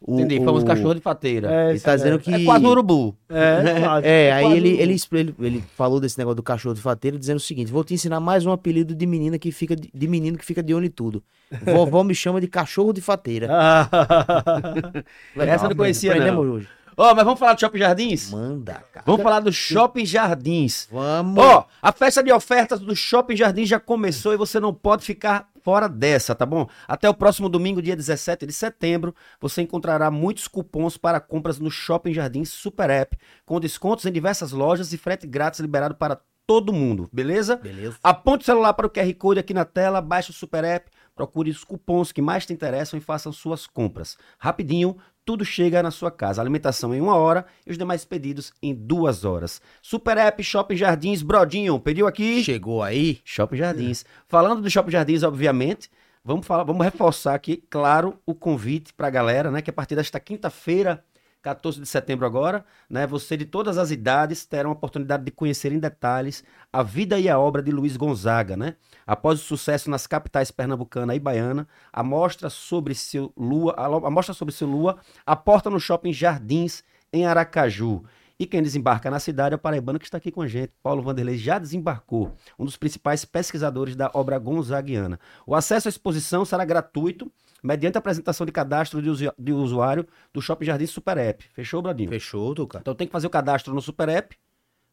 O, Entendi, o- fomos cachorro de fateira. É, Ele tá dizendo que. É quase um urubu. É, [laughs] quase. É, aí Quase ele, um- ele, ele, ele falou desse negócio do cachorro de fateira, dizendo o seguinte: vou te ensinar mais um apelido de menina que fica de, de menino que fica de olho em tudo. Vovó me chama de cachorro de fateira. [laughs] Essa eu não conhecia, não. hoje. Ó, mas vamos falar do Shopping Jardins? Manda, cara. Vamos falar do Shopping Jardins. Vamos. Ó, a festa de ofertas do Shopping Jardim já começou e você não pode ficar fora dessa, tá bom? Até o próximo domingo, dia 17 de setembro, você encontrará muitos cupons para compras no Shopping Jardim Super App, com descontos em diversas lojas e frete grátis liberado para todo mundo, beleza? Beleza. Aponte o celular para o QR Code aqui na tela, baixe o Super App, procure os cupons que mais te interessam e façam suas compras. Rapidinho, tudo chega na sua casa. Alimentação em uma hora e os demais pedidos em duas horas. Super App Shopping Jardins, Brodinho, pediu aqui? Chegou aí. Shopping Jardins. Falando do Shopping Jardins, obviamente, vamos falar, vamos reforçar aqui, claro, o convite para a galera, né? Que a partir desta quinta-feira, 14 de setembro agora, né? Você de todas as idades terá a oportunidade de conhecer em detalhes a vida e a obra de Luiz Gonzaga, né? Após o sucesso nas capitais pernambucana e baiana, a mostra sobre seu Lua, a a mostra sobre seu Lua, aporta no Shopping Jardins em Aracaju. E quem desembarca na cidade é o paraibano que está aqui com a gente. Paulo Vanderlei já desembarcou, um dos principais pesquisadores da obra gonzaguiana. O acesso à exposição será gratuito, mediante a apresentação de cadastro de, usu- de usuário do Shopping Jardim Super App. Fechou, Bradinho? Fechou, Tuca. Então tem que fazer o cadastro no Super App,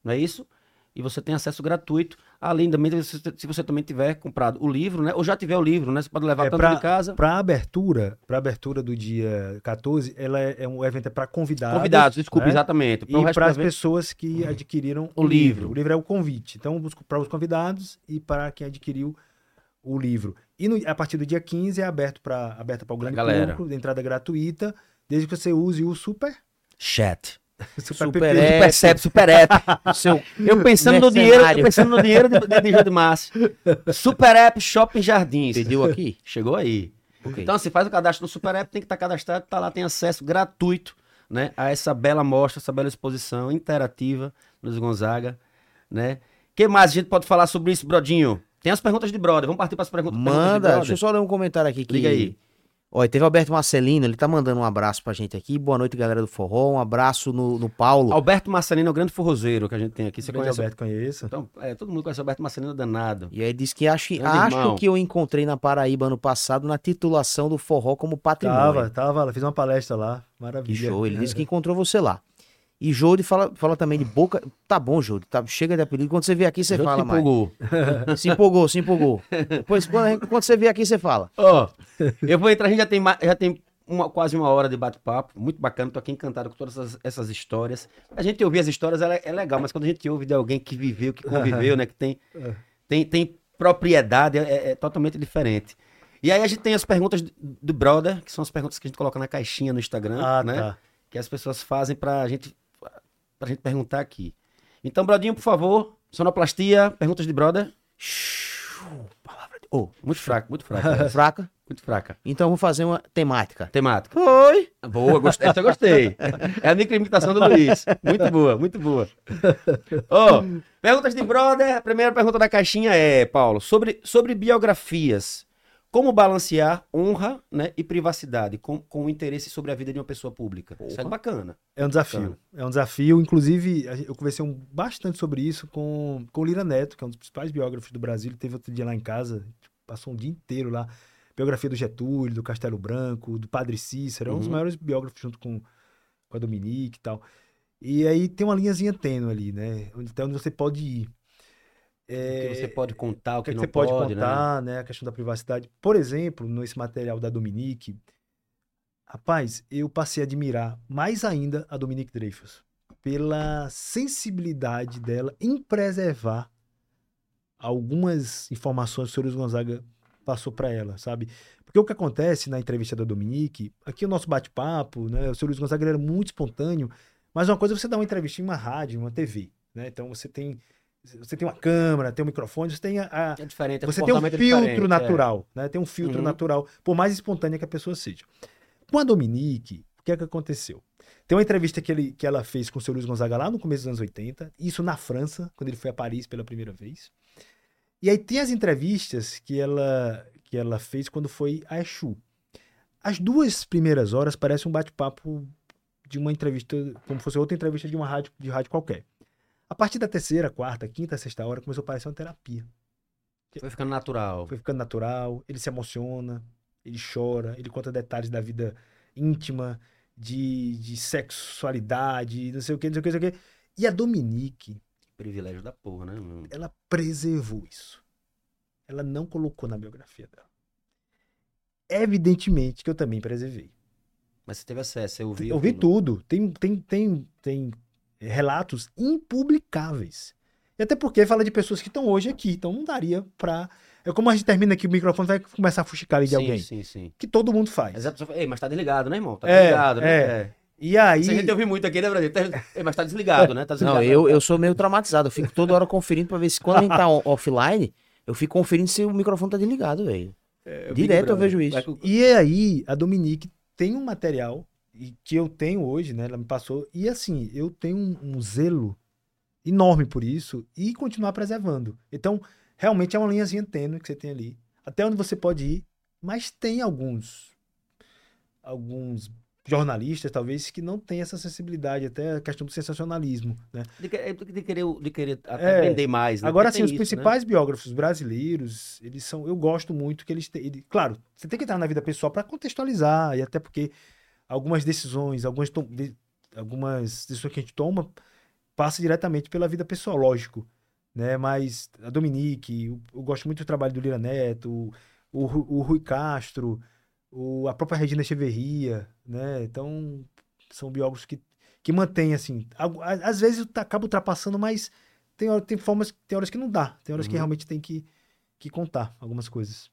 não é isso? E você tem acesso gratuito, além também, se você também tiver comprado o livro, né? Ou já tiver o livro, né? Você pode levar É, tanto pra- de casa. Pra abertura, pra abertura do dia 14, ela é, é um evento é para convidados. Convidados, desculpa, né? exatamente. Pro E para as pessoas que adquiriram O livro. O livro é o convite. Então, para os convidados e para quem adquiriu o livro. E no- a partir do dia 15 é aberto para aberto para o grande galera. público, de entrada gratuita, desde que você use o Super. Chat. [laughs] Super, Super PP. App. Percebe, Super App. [laughs] Seu Eu pensando no dinheiro, eu pensando no dinheiro de, de, de Márcio. Super App Shopping Jardins. Pediu aqui? Chegou aí. Ok. Então, se faz o cadastro no Super App, tem que estar cadastrado, tá lá, tem acesso gratuito, né, a essa bela mostra, essa bela exposição interativa, Luiz Gonzaga, né? que mais a gente pode falar sobre isso, Brodinho? Tem as perguntas de brother, vamos partir para as perguntas, perguntas de Manda, brother? deixa eu só ler um comentário aqui que Liga aí. Olha, teve Alberto Marcelino, ele tá mandando um abraço pra gente aqui. Boa noite, galera do Forró. Um abraço no, no Paulo. Alberto Marcelino é o grande forrozeiro que a gente tem aqui. Você Grande conhece? Alberto, conheço. Então, é, todo mundo conhece o Alberto Marcelino danado. E aí disse que acho, Grande acho irmão. que eu encontrei na Paraíba ano passado na titulação do Forró como patrimônio. Tava, tava lá, fiz uma palestra lá. Que Maravilha. show. Ele disse que encontrou você lá. E Jode fala, fala também de boca. Tá bom, Jode. Tá, chega de apelido. Quando você vier aqui, você Já fala se mais. empolgou. [laughs] Se empolgou, se empolgou. Depois, quando, quando você vier aqui, você fala. Ó, eu vou entrar, a gente já tem, já tem uma- quase uma hora de bate-papo, muito bacana, tô aqui encantado com todas essas, essas histórias. A gente ouvir as histórias é, é legal, mas quando a gente ouve de alguém que viveu, que conviveu, [laughs] né, que tem, É. tem, tem propriedade, é, é totalmente diferente. E aí a gente tem as perguntas do- do brother, que são as perguntas que a gente coloca na caixinha no Instagram, Ah, né, tá. que as pessoas fazem pra gente, pra gente perguntar aqui. Então, Brodinho, por favor, sonoplastia, perguntas de brother. Palavra de... Ô, Muito fraco, muito fraco, [laughs] fraca. muito fraca. Então vou fazer uma temática. Temática. Oi! Boa, gostei. Essa eu gostei. É a microimitação do Luiz. Muito boa, muito boa. Ó, perguntas de brother. A primeira pergunta da caixinha é, Paulo, sobre, sobre biografias. Como balancear honra né, e privacidade com, com o interesse sobre a vida de uma pessoa pública? Isso é bacana. É um desafio. É um desafio. Inclusive, eu conversei um- bastante sobre isso com, com o Lira Neto, que é um dos principais biógrafos do Brasil. Ele teve outro dia lá em casa, passou um dia inteiro lá. Biografia do Getúlio, do Castelo Branco, do Padre Cícero. É um dos Uhum. maiores biógrafos junto com, com a Dominique e tal. E aí tem uma linhazinha tênue ali, né? Até onde você pode ir. O que você pode contar, o que, que, que não você pode, pode, né? contar, né? A questão da privacidade. Por exemplo, nesse material da Dominique, rapaz, eu passei a admirar mais ainda a Dominique Dreyfus pela sensibilidade dela em preservar algumas informações que o Luiz Gonzaga passou para ela, sabe? Porque o que acontece na entrevista da Dominique, aqui o nosso bate-papo, né? O senhor Luiz Gonzaga era muito espontâneo, mas uma coisa é você dar uma entrevista em uma rádio, em uma TV, né? Então você tem você tem uma câmera, tem um microfone, você tem a- a, É diferente. é você tem um filtro é. natural, né? Tem um filtro Uhum. natural, por mais espontânea que a pessoa seja. Com a Dominique, o que é que aconteceu? Tem uma entrevista que, ele, que ela fez com o seu Luiz Gonzaga lá no começo dos anos 80, isso na França, quando ele foi a Paris pela primeira vez. E aí tem as entrevistas que ela, que ela fez quando foi a Exu. As duas primeiras horas parecem um bate-papo de uma entrevista, como fosse outra entrevista de uma rádio, de rádio qualquer. A partir da terceira, quarta, quinta, sexta hora, começou a parecer uma terapia. Foi ficando natural. Foi ficando natural, ele se emociona, ele chora, ele conta detalhes da vida íntima, de, de sexualidade, não sei o que, não sei o que, não sei o que. E a Dominique, Privilégio da porra, né? meu? ela preservou isso. Ela não colocou na biografia dela. Evidentemente que eu também preservei. Mas você teve acesso, você ouviu. Eu vi tudo. Tem, tem, tem, tem relatos impublicáveis. E até porque fala de pessoas que estão hoje aqui, então não daria pra. É como a gente termina aqui o microfone, vai começar a fuxicar ali de sim, alguém. Sim, sim. Que todo mundo faz. Fala, Ei, mas tá desligado, né, irmão? Tá É, desligado, né? é. E aí. Isso a gente ouve muito aqui, né, Brasil? Tá- Ei, mas tá desligado, né? Tá desligado. Não, eu, eu sou meio traumatizado. Eu fico toda hora conferindo pra ver se quando a gente tá offline, eu fico conferindo se o microfone tá desligado, velho. É, Direto eu vejo isso. E aí, a Dominique tem um material e- que eu tenho hoje, né? Ela me passou. E assim, eu tenho um, um zelo enorme por isso e continuar preservando. Então, realmente é uma linhazinha tênue que você tem ali. Até onde você pode ir, mas tem alguns alguns jornalistas, talvez, que não têm essa sensibilidade, até a questão do sensacionalismo, né? De, de querer, de querer É. aprender mais, né? Agora, Porque assim, os isso, né? principais biógrafos brasileiros, eles são. Eu gosto muito que eles têm. ele- claro, você tem que entrar na vida pessoal para contextualizar, e até porque algumas decisões, algumas, de- algumas decisões que a gente toma passa diretamente pela vida pessoal, lógico. Né? Mas a Dominique, eu, eu gosto muito do trabalho do Lira Neto, o, o, o Rui Castro, o, a própria Regina Echeverria, né? Então, são biógrafos que, que mantêm, assim. Às vezes eu acabo ultrapassando, mas tem, tem formas, tem horas que não dá. Tem horas que Uhum. realmente tem que, que contar algumas coisas.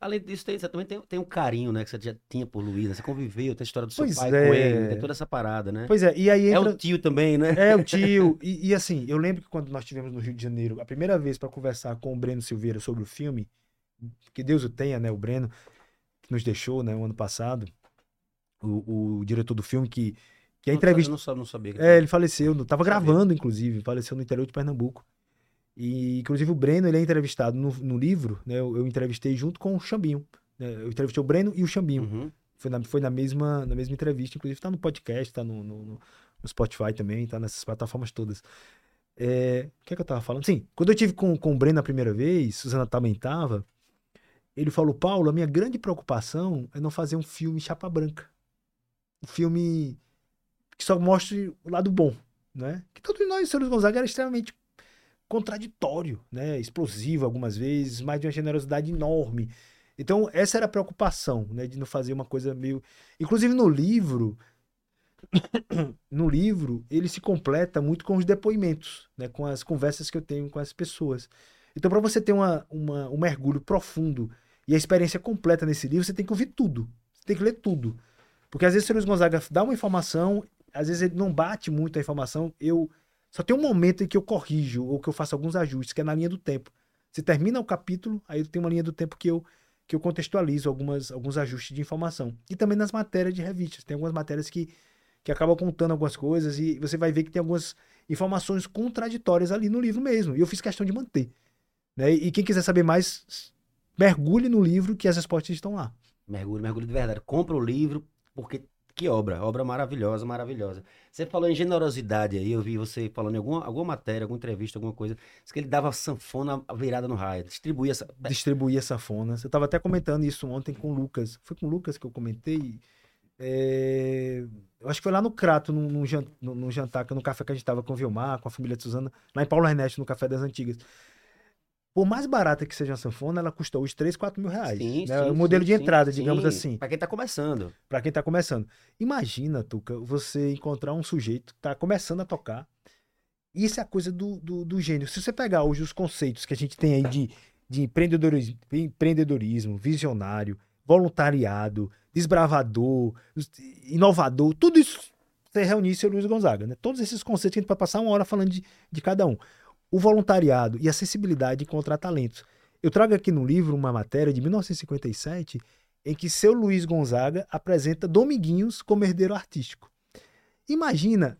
Além disso, tem, você também tem, tem um carinho, né? Que você já tinha por Luísa. Você conviveu, tem a história do seu Pois pai é. com ele, tem toda essa parada, né? Pois é, e aí é entra... o tio também, né? É, o [laughs] tio. E, e, assim, eu lembro que quando nós estivemos no Rio de Janeiro, a primeira vez para conversar com o Breno Silveira sobre o filme, que Deus o tenha, né? O Breno, que nos deixou, né, o ano passado, o, o diretor do filme, que, que a entrevista. Eu não, não sabia. que É, ele faleceu, não tava Sabia. gravando, inclusive, faleceu no interior de Pernambuco. E, inclusive, o Breno, ele é entrevistado no, no livro, né? Eu, eu entrevistei junto com o Chambinho, né? Eu entrevistei o Breno e o Xambinho. Uhum. Foi, na, foi na, mesma, na mesma entrevista, inclusive tá no podcast, tá no, no, no- Spotify também, tá nessas plataformas todas. É, o que é que eu tava falando? Sim, quando eu tive com, com o Breno a primeira vez, Suzana também tava, ele falou, Paulo, a minha grande preocupação é não fazer um filme chapa branca. Um filme que só mostre o lado bom, né? Que todos nós, senhores Gonzaga, era extremamente contraditório, né? Explosivo algumas vezes, mas de uma generosidade enorme. Então, essa era a preocupação, né? De não fazer uma coisa meio. Inclusive no livro. [coughs] no livro, ele se completa muito com os depoimentos, né? Com as conversas que eu tenho com as pessoas. Então, para você ter uma, uma- um mergulho profundo e a experiência completa nesse livro, você tem que ouvir tudo. Você tem que ler tudo. Porque às vezes o Luiz Gonzaga dá uma informação, às vezes ele não bate muito a informação. Eu só tem um momento em que eu corrijo ou que eu faço alguns ajustes, que é na linha do tempo. Você termina o capítulo, aí tem uma linha do tempo que eu que eu contextualizo algumas, alguns ajustes de informação. E também nas matérias de revistas. Tem algumas matérias que, que acabam contando algumas coisas e você vai ver que tem algumas informações contraditórias ali no livro mesmo. E eu fiz questão de manter. Né? E quem quiser saber mais, mergulhe no livro que as respostas estão lá. Mergulho, mergulho de verdade. Compra o livro, porque que obra, obra maravilhosa, maravilhosa. Você falou em generosidade aí, eu vi você falando em alguma, alguma matéria, alguma entrevista, alguma coisa, diz que ele dava sanfona virada no raio, distribuía essa... distribuir sanfonas. Eu tava até comentando isso ontem com o Lucas. Foi com o Lucas que eu comentei. É, Eu acho que foi lá no Crato, num, num jan- num- num jantar, que no café que a gente tava com o Vilmar, com a família de Suzana, lá em Paulo Ernesto, no Café das Antigas. Por mais barata que seja a sanfona, ela custa hoje 3, 4 mil reais. Sim, né? sim, o modelo sim, de entrada, sim. digamos assim, Pra quem tá começando. para quem tá começando. Imagina, Tuca, você encontrar um sujeito que tá começando a tocar. Isso é a coisa do, do, do gênio. Se você pegar hoje os conceitos que a gente tem aí de, de empreendedorismo, empreendedorismo, visionário, voluntariado, desbravador, inovador, tudo isso você reunisse o Luiz Gonzaga, né? Todos esses conceitos que a gente vai passar uma hora falando de, de cada um. O voluntariado e a sensibilidade de encontrar talentos. Eu trago aqui no livro uma matéria de 1957 em que seu Luiz Gonzaga apresenta Dominguinhos como herdeiro artístico. Imagina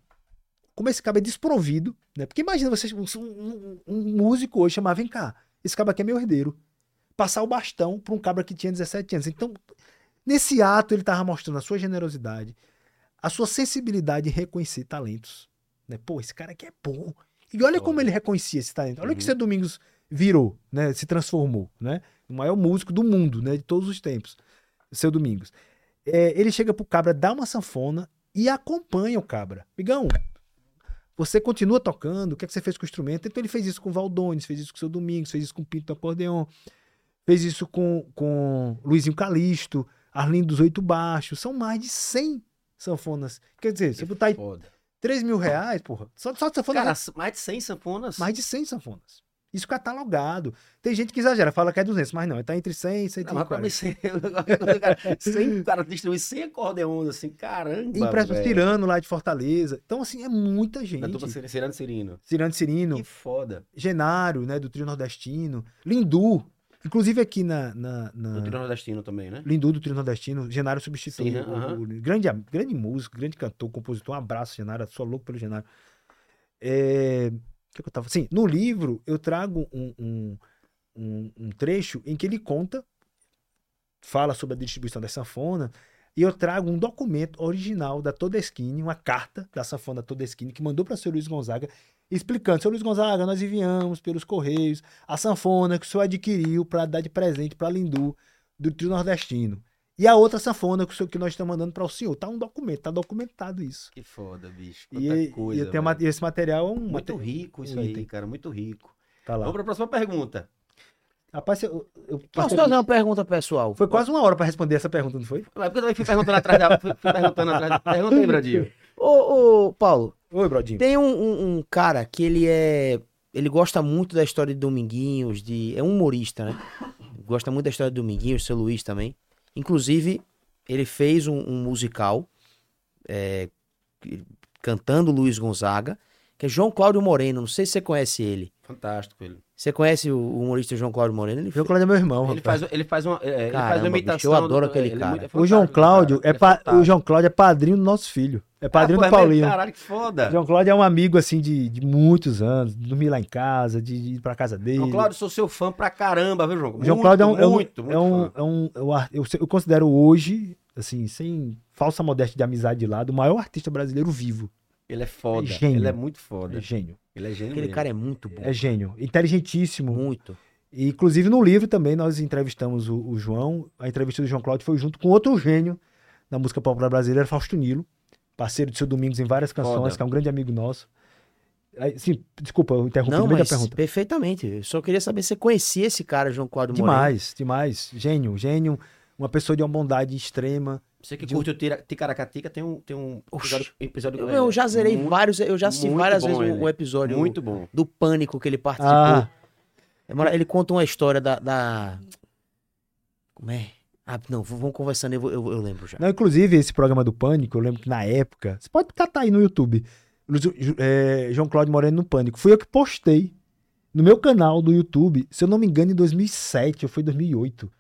como esse cara é desprovido, né? Porque imagina você, um, um- músico hoje chamar, vem cá, esse cara aqui é meu herdeiro. Passar o bastão para um cabra que tinha 17 anos. Então, nesse ato, ele estava mostrando a sua generosidade, a sua sensibilidade em reconhecer talentos. Né? Pô, esse cara aqui é bom. E olha como ele reconhecia esse talento. Olha o que Uhum. seu Domingos virou, né? Se transformou, né? O maior músico do mundo, né? De todos os tempos. Seu Domingos. É, ele chega pro cabra, dá uma sanfona e acompanha o cabra. Migão, você continua tocando, o que, é que você fez com o instrumento? Então ele fez isso com o Valdones, fez isso com o seu Domingos, fez isso com o Pinto do Acordeon, fez isso com, com Luizinho Calixto, Arlindo dos Oito Baixos. São mais de 100 sanfonas. Quer dizer, se Que botar aí. 3 mil reais, porra, só, só de sanfona, Cara, mais de 100 sanfonas. mais de 100 sanfonas. Isso catalogado. Tem gente que exagera, fala que é 200, mas não, tá entre 100 e Não, mas pra mim, 140. 100, 100 cara distribui 100 acordeões, assim, caramba, velho. Cirano lá de Fortaleza. Então, assim, é muita Da gente. dupla Cir- Cirano e Cirino. Cirano Cirino, Que foda. Genário, né, do trio nordestino, Lindu, inclusive aqui na, na, na- Do trio nordestino também, né? Lindu do trio nordestino, Genário substitui Sim, o- aham. o, grande, grande músico, grande cantor, compositor, um abraço, Genário, sou louco pelo Genário. É, o que, que eu tava, sim, no livro eu trago um, um, um, um trecho em que ele conta, fala sobre a distribuição da sanfona, e eu trago um documento original da Todeskine, uma carta da sanfona Todeskine, que mandou para o seu Luiz Gonzaga, explicando, seu Luiz Gonzaga, nós enviamos pelos Correios a sanfona que o senhor adquiriu para dar de presente para Lindu, do trio nordestino. E a outra sanfona que, o senhor, que nós estamos mandando para o senhor. Tá um documento, tá documentado isso. Que foda, bicho. E, Quanta e coisa, eu tenho ma- velho. e esse material é um. Muito mate- rico isso um aí, item. cara, muito rico. Tá lá. Vamos pra próxima pergunta. Rapaz, eu, eu Posso fazer uma pergunta pessoal? Foi quase uma hora para responder essa pergunta, não foi? Mas porque eu também fui perguntando atrás da... Fui fui perguntando atrás da... Pergunta aí, [laughs] Bradinho. Ô, ô, Paulo, Oi, Brodinho. tem um, um- um cara que ele é. Ele gosta muito da história de Dominguinhos, de. É um humorista, né? Gosta muito da história de Dominguinhos, seu Luiz também. Inclusive, ele fez um, um musical é, cantando Luiz Gonzaga, que é João Cláudio Moreno. Não sei se você conhece ele. Fantástico ele. Você conhece o humorista João Cláudio Moreno? Ele João Cláudio é meu irmão, Ele rapaz. faz, ele faz uma, é, ele faz Caramba, uma bicho, imitação. eu adoro do- aquele ele é cara. é O João Cláudio cara, é, pa- o João Cláudio é padrinho do nosso filho. É padrinho Ah, do pô, é? Paulinho. Caralho, que foda. João Cláudio é um amigo assim de, de muitos anos, de dormir lá em casa, de, de ir pra casa dele. João Cláudio, sou seu fã pra caramba, viu, João? João Muito, Cláudio é um, é um- muito, muito é um, fã. é um- é um eu, eu considero hoje, assim, sem falsa modéstia de amizade de lado, o maior artista brasileiro vivo. Ele é foda. É gênio. Ele é muito foda. É gênio. Ele é gênio Aquele mesmo. cara é muito bom. É gênio. Inteligentíssimo. Muito. E, inclusive, no livro também nós entrevistamos o, o João. A entrevista do João Cláudio foi junto com outro gênio da música popular brasileira, Fausto Nilo, parceiro do seu Domingos em várias canções, Foda. que é um grande amigo nosso. Sim, desculpa, eu interrompi Não, mas da pergunta. perfeitamente. Eu só queria saber se você conhecia esse cara, João Cláudio Moreno. Demais, demais. Gênio, gênio. Uma pessoa de uma bondade extrema. Você que de curte o Ticaracatica, tem um, tem um episódio, episódio Eu, eu já zerei muito, vários, eu já assisti várias vezes um, ele. um episódio Muito bom. do Pânico que ele participou. Ah, É Ele conta uma história da. da- Como é? Ah, não, vamos conversando, eu, vou- eu, eu lembro já. Não, inclusive, esse programa do Pânico, eu lembro que na época. Você pode catar aí no YouTube. É, João Cláudio Moreno no Pânico. Fui eu que postei no meu canal do YouTube, se eu não me engano, em 2007 ou foi 2008.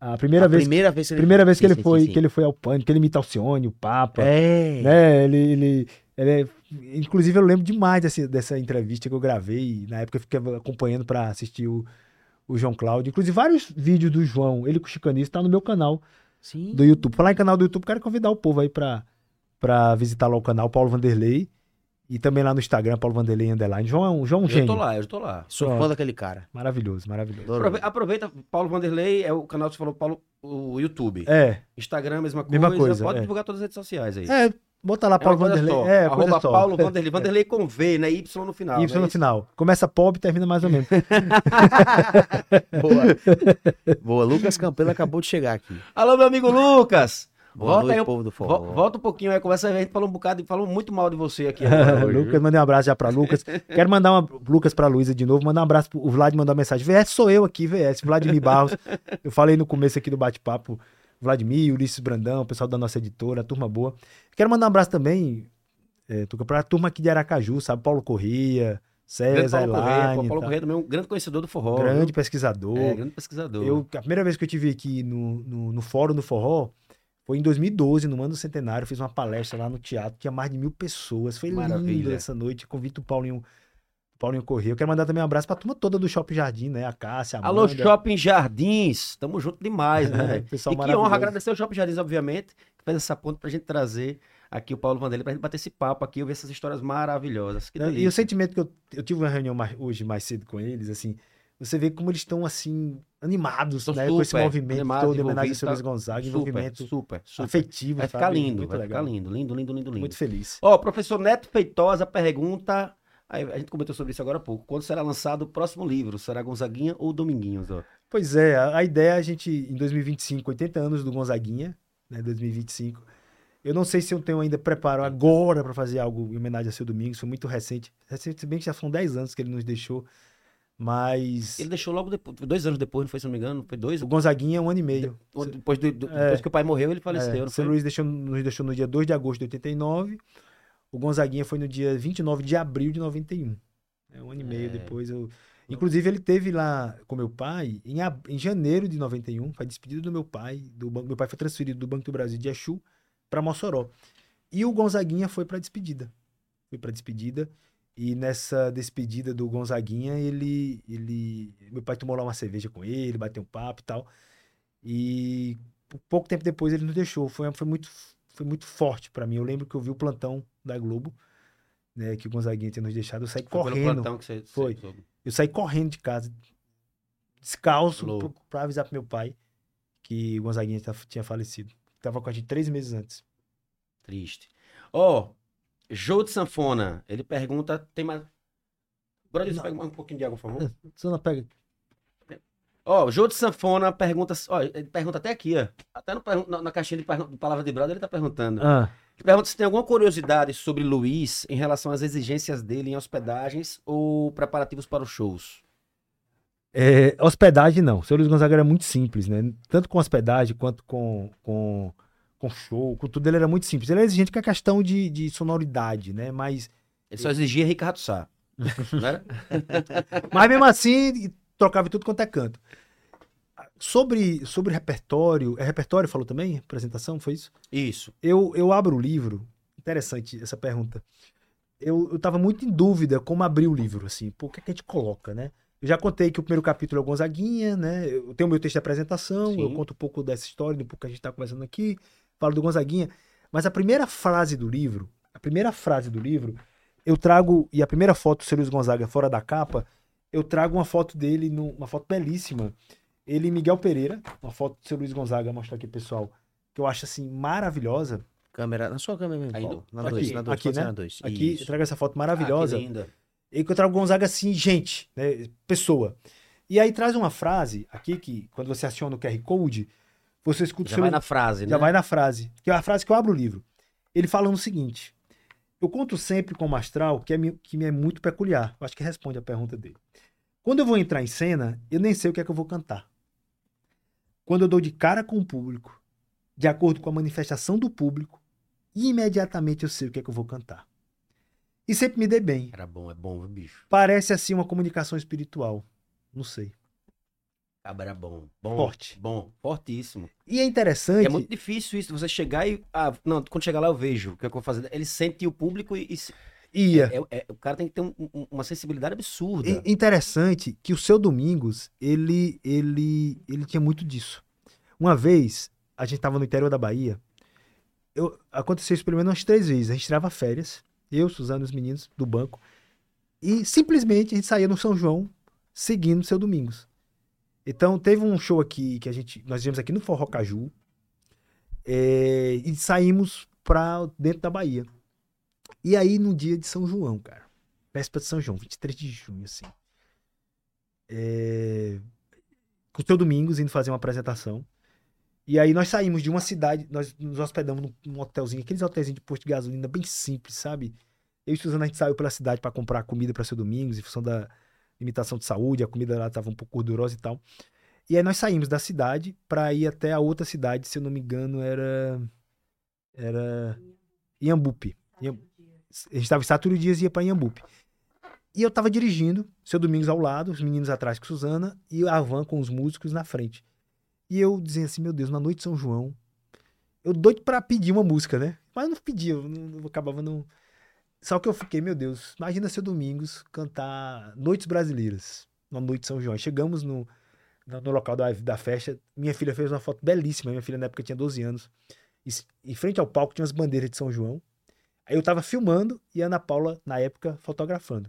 A primeira a vez, primeira vez que ele, primeira vez que Sim, ele foi, sim, sim. que ele foi ao Pânico, que ele imita Alcione, o Papa. É. Né? Ele, ele, ele é- inclusive eu lembro demais dessa, dessa entrevista que eu gravei. Na época eu fiquei acompanhando para assistir o, o João Cláudio. Inclusive vários vídeos do João, ele com o Chicanismo, tá no meu canal Sim. do YouTube. Falar em canal do YouTube, quero convidar o povo aí pra, pra visitar lá o canal, Paulo Vanderlei. E também lá no Instagram, Paulo Vanderlei Underline. João é um, João é um Eu gênio. tô lá, eu tô lá. Sou Pronto. fã daquele cara. Maravilhoso, maravilhoso. Aproveita, Paulo Vanderlei é o canal que você falou, Paulo, o YouTube. É, Instagram, mesma coisa. Mesma coisa, Pode é. divulgar todas as redes sociais aí. é, bota lá É Paulo coisa Vanderlei. só. É, Arroba coisa só. Paulo Vanderlei. Vanderlei com V, né? Y no final. Y é no final. Começa pop e termina mais ou menos. [laughs] Boa. [laughs] Boa. Lucas Campelo acabou de chegar aqui. Alô, meu amigo Lucas. Boa Volta noite, aí, povo do forró. volta um pouquinho aí, conversa aí. A gente falou um bocado, falou muito mal de você aqui. [laughs] Lucas, mandei um abraço já pra Lucas. Quero mandar um Lucas pra Luísa de novo. Mandar um abraço pro o Vlad mandou uma mensagem. VS sou eu aqui, VS. Vladimir Barros. Eu falei no começo aqui do bate-papo. Vladimir, Ulisses Brandão, o pessoal da nossa editora, turma boa. Quero mandar um abraço também, é, Tuca, pra turma aqui de Aracaju, sabe? Paulo Corrêa, César Paulo Correia, Elaine. Paulo tá? Correia também é um grande conhecedor do forró. grande viu? pesquisador. É, grande pesquisador. Eu, a primeira vez que eu tive aqui no, no, no Fórum do Forró foi em 2012, no ano do centenário. Fiz uma palestra lá no teatro, tinha mais de mil pessoas. Foi lindo essa noite. Convito o Paulinho, o Paulinho Corrêa. Eu quero mandar também um abraço pra turma toda do Shopping Jardim, né? A Cássia, a Alô, Amanda. Shopping Jardins. Tamo junto demais, né? [laughs] Pessoal e que honra agradecer o Shopping Jardins, obviamente, que fez essa ponte pra gente trazer aqui o Paulo Vanderlei pra gente bater esse papo aqui, ouvir essas histórias maravilhosas. E o sentimento que eu, eu tive uma reunião mais- hoje mais cedo com eles, assim, você vê como eles estão, assim, animados, Estão né? com esse super movimento animados, todo, em homenagem a envolvidos, seu Luiz tá? Gonzaga, super, envolvimento super, super. afetivo, Vai ficar sabe? lindo, Muito vai legal. ficar lindo, lindo, lindo, lindo, lindo. Muito feliz. Ó, professor Neto Feitosa pergunta, a gente comentou sobre isso agora há pouco, quando será lançado o próximo livro? Será Gonzaguinha ou Dominguinhos? Ó? Pois é, a, a ideia é a gente, em 2025, 80 anos do Gonzaguinha, né, 2025. Eu não sei se eu tenho ainda preparo agora para fazer algo em homenagem a seu Domingos, foi muito recente. Recente, se bem que já são 10 anos que ele nos deixou, mas Ele deixou logo depois, dois anos depois, não foi, se não me engano, foi dois? o Gonzaguinha é um ano e meio. Depois, do- do- É. depois que o pai morreu, ele faleceu, É, foi? Luiz deixou, nos deixou no dia 2 de agosto de 89, o Gonzaguinha foi no dia 29 de abril de 91. É um ano e meio É. depois. Eu... Inclusive, ele teve lá com meu pai em, ab- em janeiro de 91, foi despedido do meu pai. Do banco... Meu pai foi transferido do Banco do Brasil de Exu para Mossoró. E o Gonzaguinha foi para despedida. Foi para despedida. E nessa despedida do Gonzaguinha, ele, ele. Meu pai tomou lá uma cerveja com ele, bateu um papo e tal. E pou- pouco tempo depois ele nos deixou. Foi, foi, muito, foi muito forte para mim. Eu lembro que eu vi o plantão da Globo, né? Que o Gonzaguinha tinha nos deixado. Eu saí Foi correndo. plantão que você, você Foi. soube. Eu saí correndo de casa, descalço, pra avisar pro meu pai que o Gonzaguinha tinha falecido. Tava com a gente três meses antes. Triste. Ó, Jô de Sanfona, ele pergunta, tem mais... Agora Não. pega mais um pouquinho de água, por favor. Só pega. Ó, Jô de Sanfona pergunta, ó, ele pergunta até aqui, ó. Até no na, na caixinha de, de palavra de brother ele tá perguntando. Ah, Ele pergunta se tem alguma curiosidade sobre Luiz em relação às exigências dele em hospedagens ou preparativos para os shows. é, hospedagem não. O seu Luiz Gonzaga era muito simples, né? Tanto com hospedagem quanto com, com, com show, com tudo, ele era muito simples. Ele era exigente com a questão de, de sonoridade, né? Mas Ele só exigia Ricardo Sá. Era? [laughs] Mas mesmo assim, trocava tudo quanto é canto. Sobre, sobre repertório, é repertório, falou também? Apresentação, foi isso? Isso. Eu, eu abro o livro, interessante essa pergunta. Eu, eu tava muito em dúvida como abrir o livro, assim, por que, que a gente coloca, né? Eu já contei que o primeiro capítulo é o Gonzaguinha, né? Eu tenho o meu texto de apresentação, Sim. eu conto um pouco dessa história, do pouco que a gente tá conversando aqui, falo do Gonzaguinha. Mas a primeira frase do livro, a primeira frase do livro, eu trago, e a primeira foto do seu Luiz Gonzaga fora da capa, eu trago uma foto dele, uma foto belíssima. Ele e Miguel Pereira, uma foto do seu Luiz Gonzaga, mostrar aqui, pessoal, que eu acho assim maravilhosa. Câmera, na sua câmera mesmo. Aí. Na aqui, 2, na 2, aqui, né? na 2. Aqui, Isso. eu trago essa foto maravilhosa. Ah, que linda. E que eu trago o Gonzaga assim, gente, né? Pessoa. E aí traz uma frase aqui que, quando você aciona o QR Code, você escuta o Já seu vai na frase, né? já vai na frase. Que é a frase que eu abro o livro. Ele falando o seguinte: Eu conto sempre com o astral que, é, que me é muito peculiar. Eu acho que responde a pergunta dele. Quando eu vou entrar em cena, eu nem sei o que é que eu vou cantar. Quando eu dou de cara com o público, de acordo com a manifestação do público, imediatamente eu sei o que é que eu vou cantar. E sempre me dê bem. Era bom, é bom, viu, bicho? Parece assim uma comunicação espiritual. Não sei. Cabra bom. Bom. Forte. Bom, fortíssimo. E é interessante. É muito difícil isso, você chegar e. Ah, não, quando chegar lá eu vejo o que, é que eu vou fazer. Ele sente o público e. e Ia. é- é- o cara tem que ter um- um- uma sensibilidade absurda. É interessante que o seu Domingos, ele, ele, ele tinha muito disso. Uma vez, a gente tava no interior da Bahia, eu, aconteceu isso pelo menos umas três vezes. A gente tirava férias, eu, Suzano e os meninos do banco, e simplesmente a gente saía no São João seguindo o seu Domingos. Então, teve um show aqui que a gente, nós viemos aqui no Forró Caju, é, e saímos pra dentro da Bahia. E aí, no dia de São João, cara, véspera de São João, 23 de junho, assim. É... Com o seu Domingos indo fazer uma apresentação. E aí nós saímos de uma cidade, nós nos hospedamos num, hotelzinho, aqueles hotelzinhos de posto de gasolina bem simples, sabe? Eu e Suzana, a gente saiu pela cidade para comprar comida para seu Domingos, em função da limitação de saúde, a comida lá tava um pouco gordurosa e tal. E aí nós saímos da cidade para ir até a outra cidade, se eu não me engano, era. Era. Iambupe. Iam- A gente estava em Satúrio Dias e ia para Iambupe. E eu tava dirigindo, seu Domingos ao lado, os meninos atrás com Suzana e a van com os músicos na frente. E eu dizia assim, meu Deus, na noite de São João, eu doido pra pedir uma música, né? Mas eu não pedia, eu, não, eu acabava não... Só que eu fiquei, meu Deus, imagina seu Domingos cantar Noites Brasileiras, na noite de São João. Chegamos no, no, local da, da festa, minha filha fez uma foto belíssima, minha filha na época tinha 12 anos. E, em frente ao palco tinha umas bandeiras de São João. Aí eu tava filmando e a Ana Paula, na época, fotografando.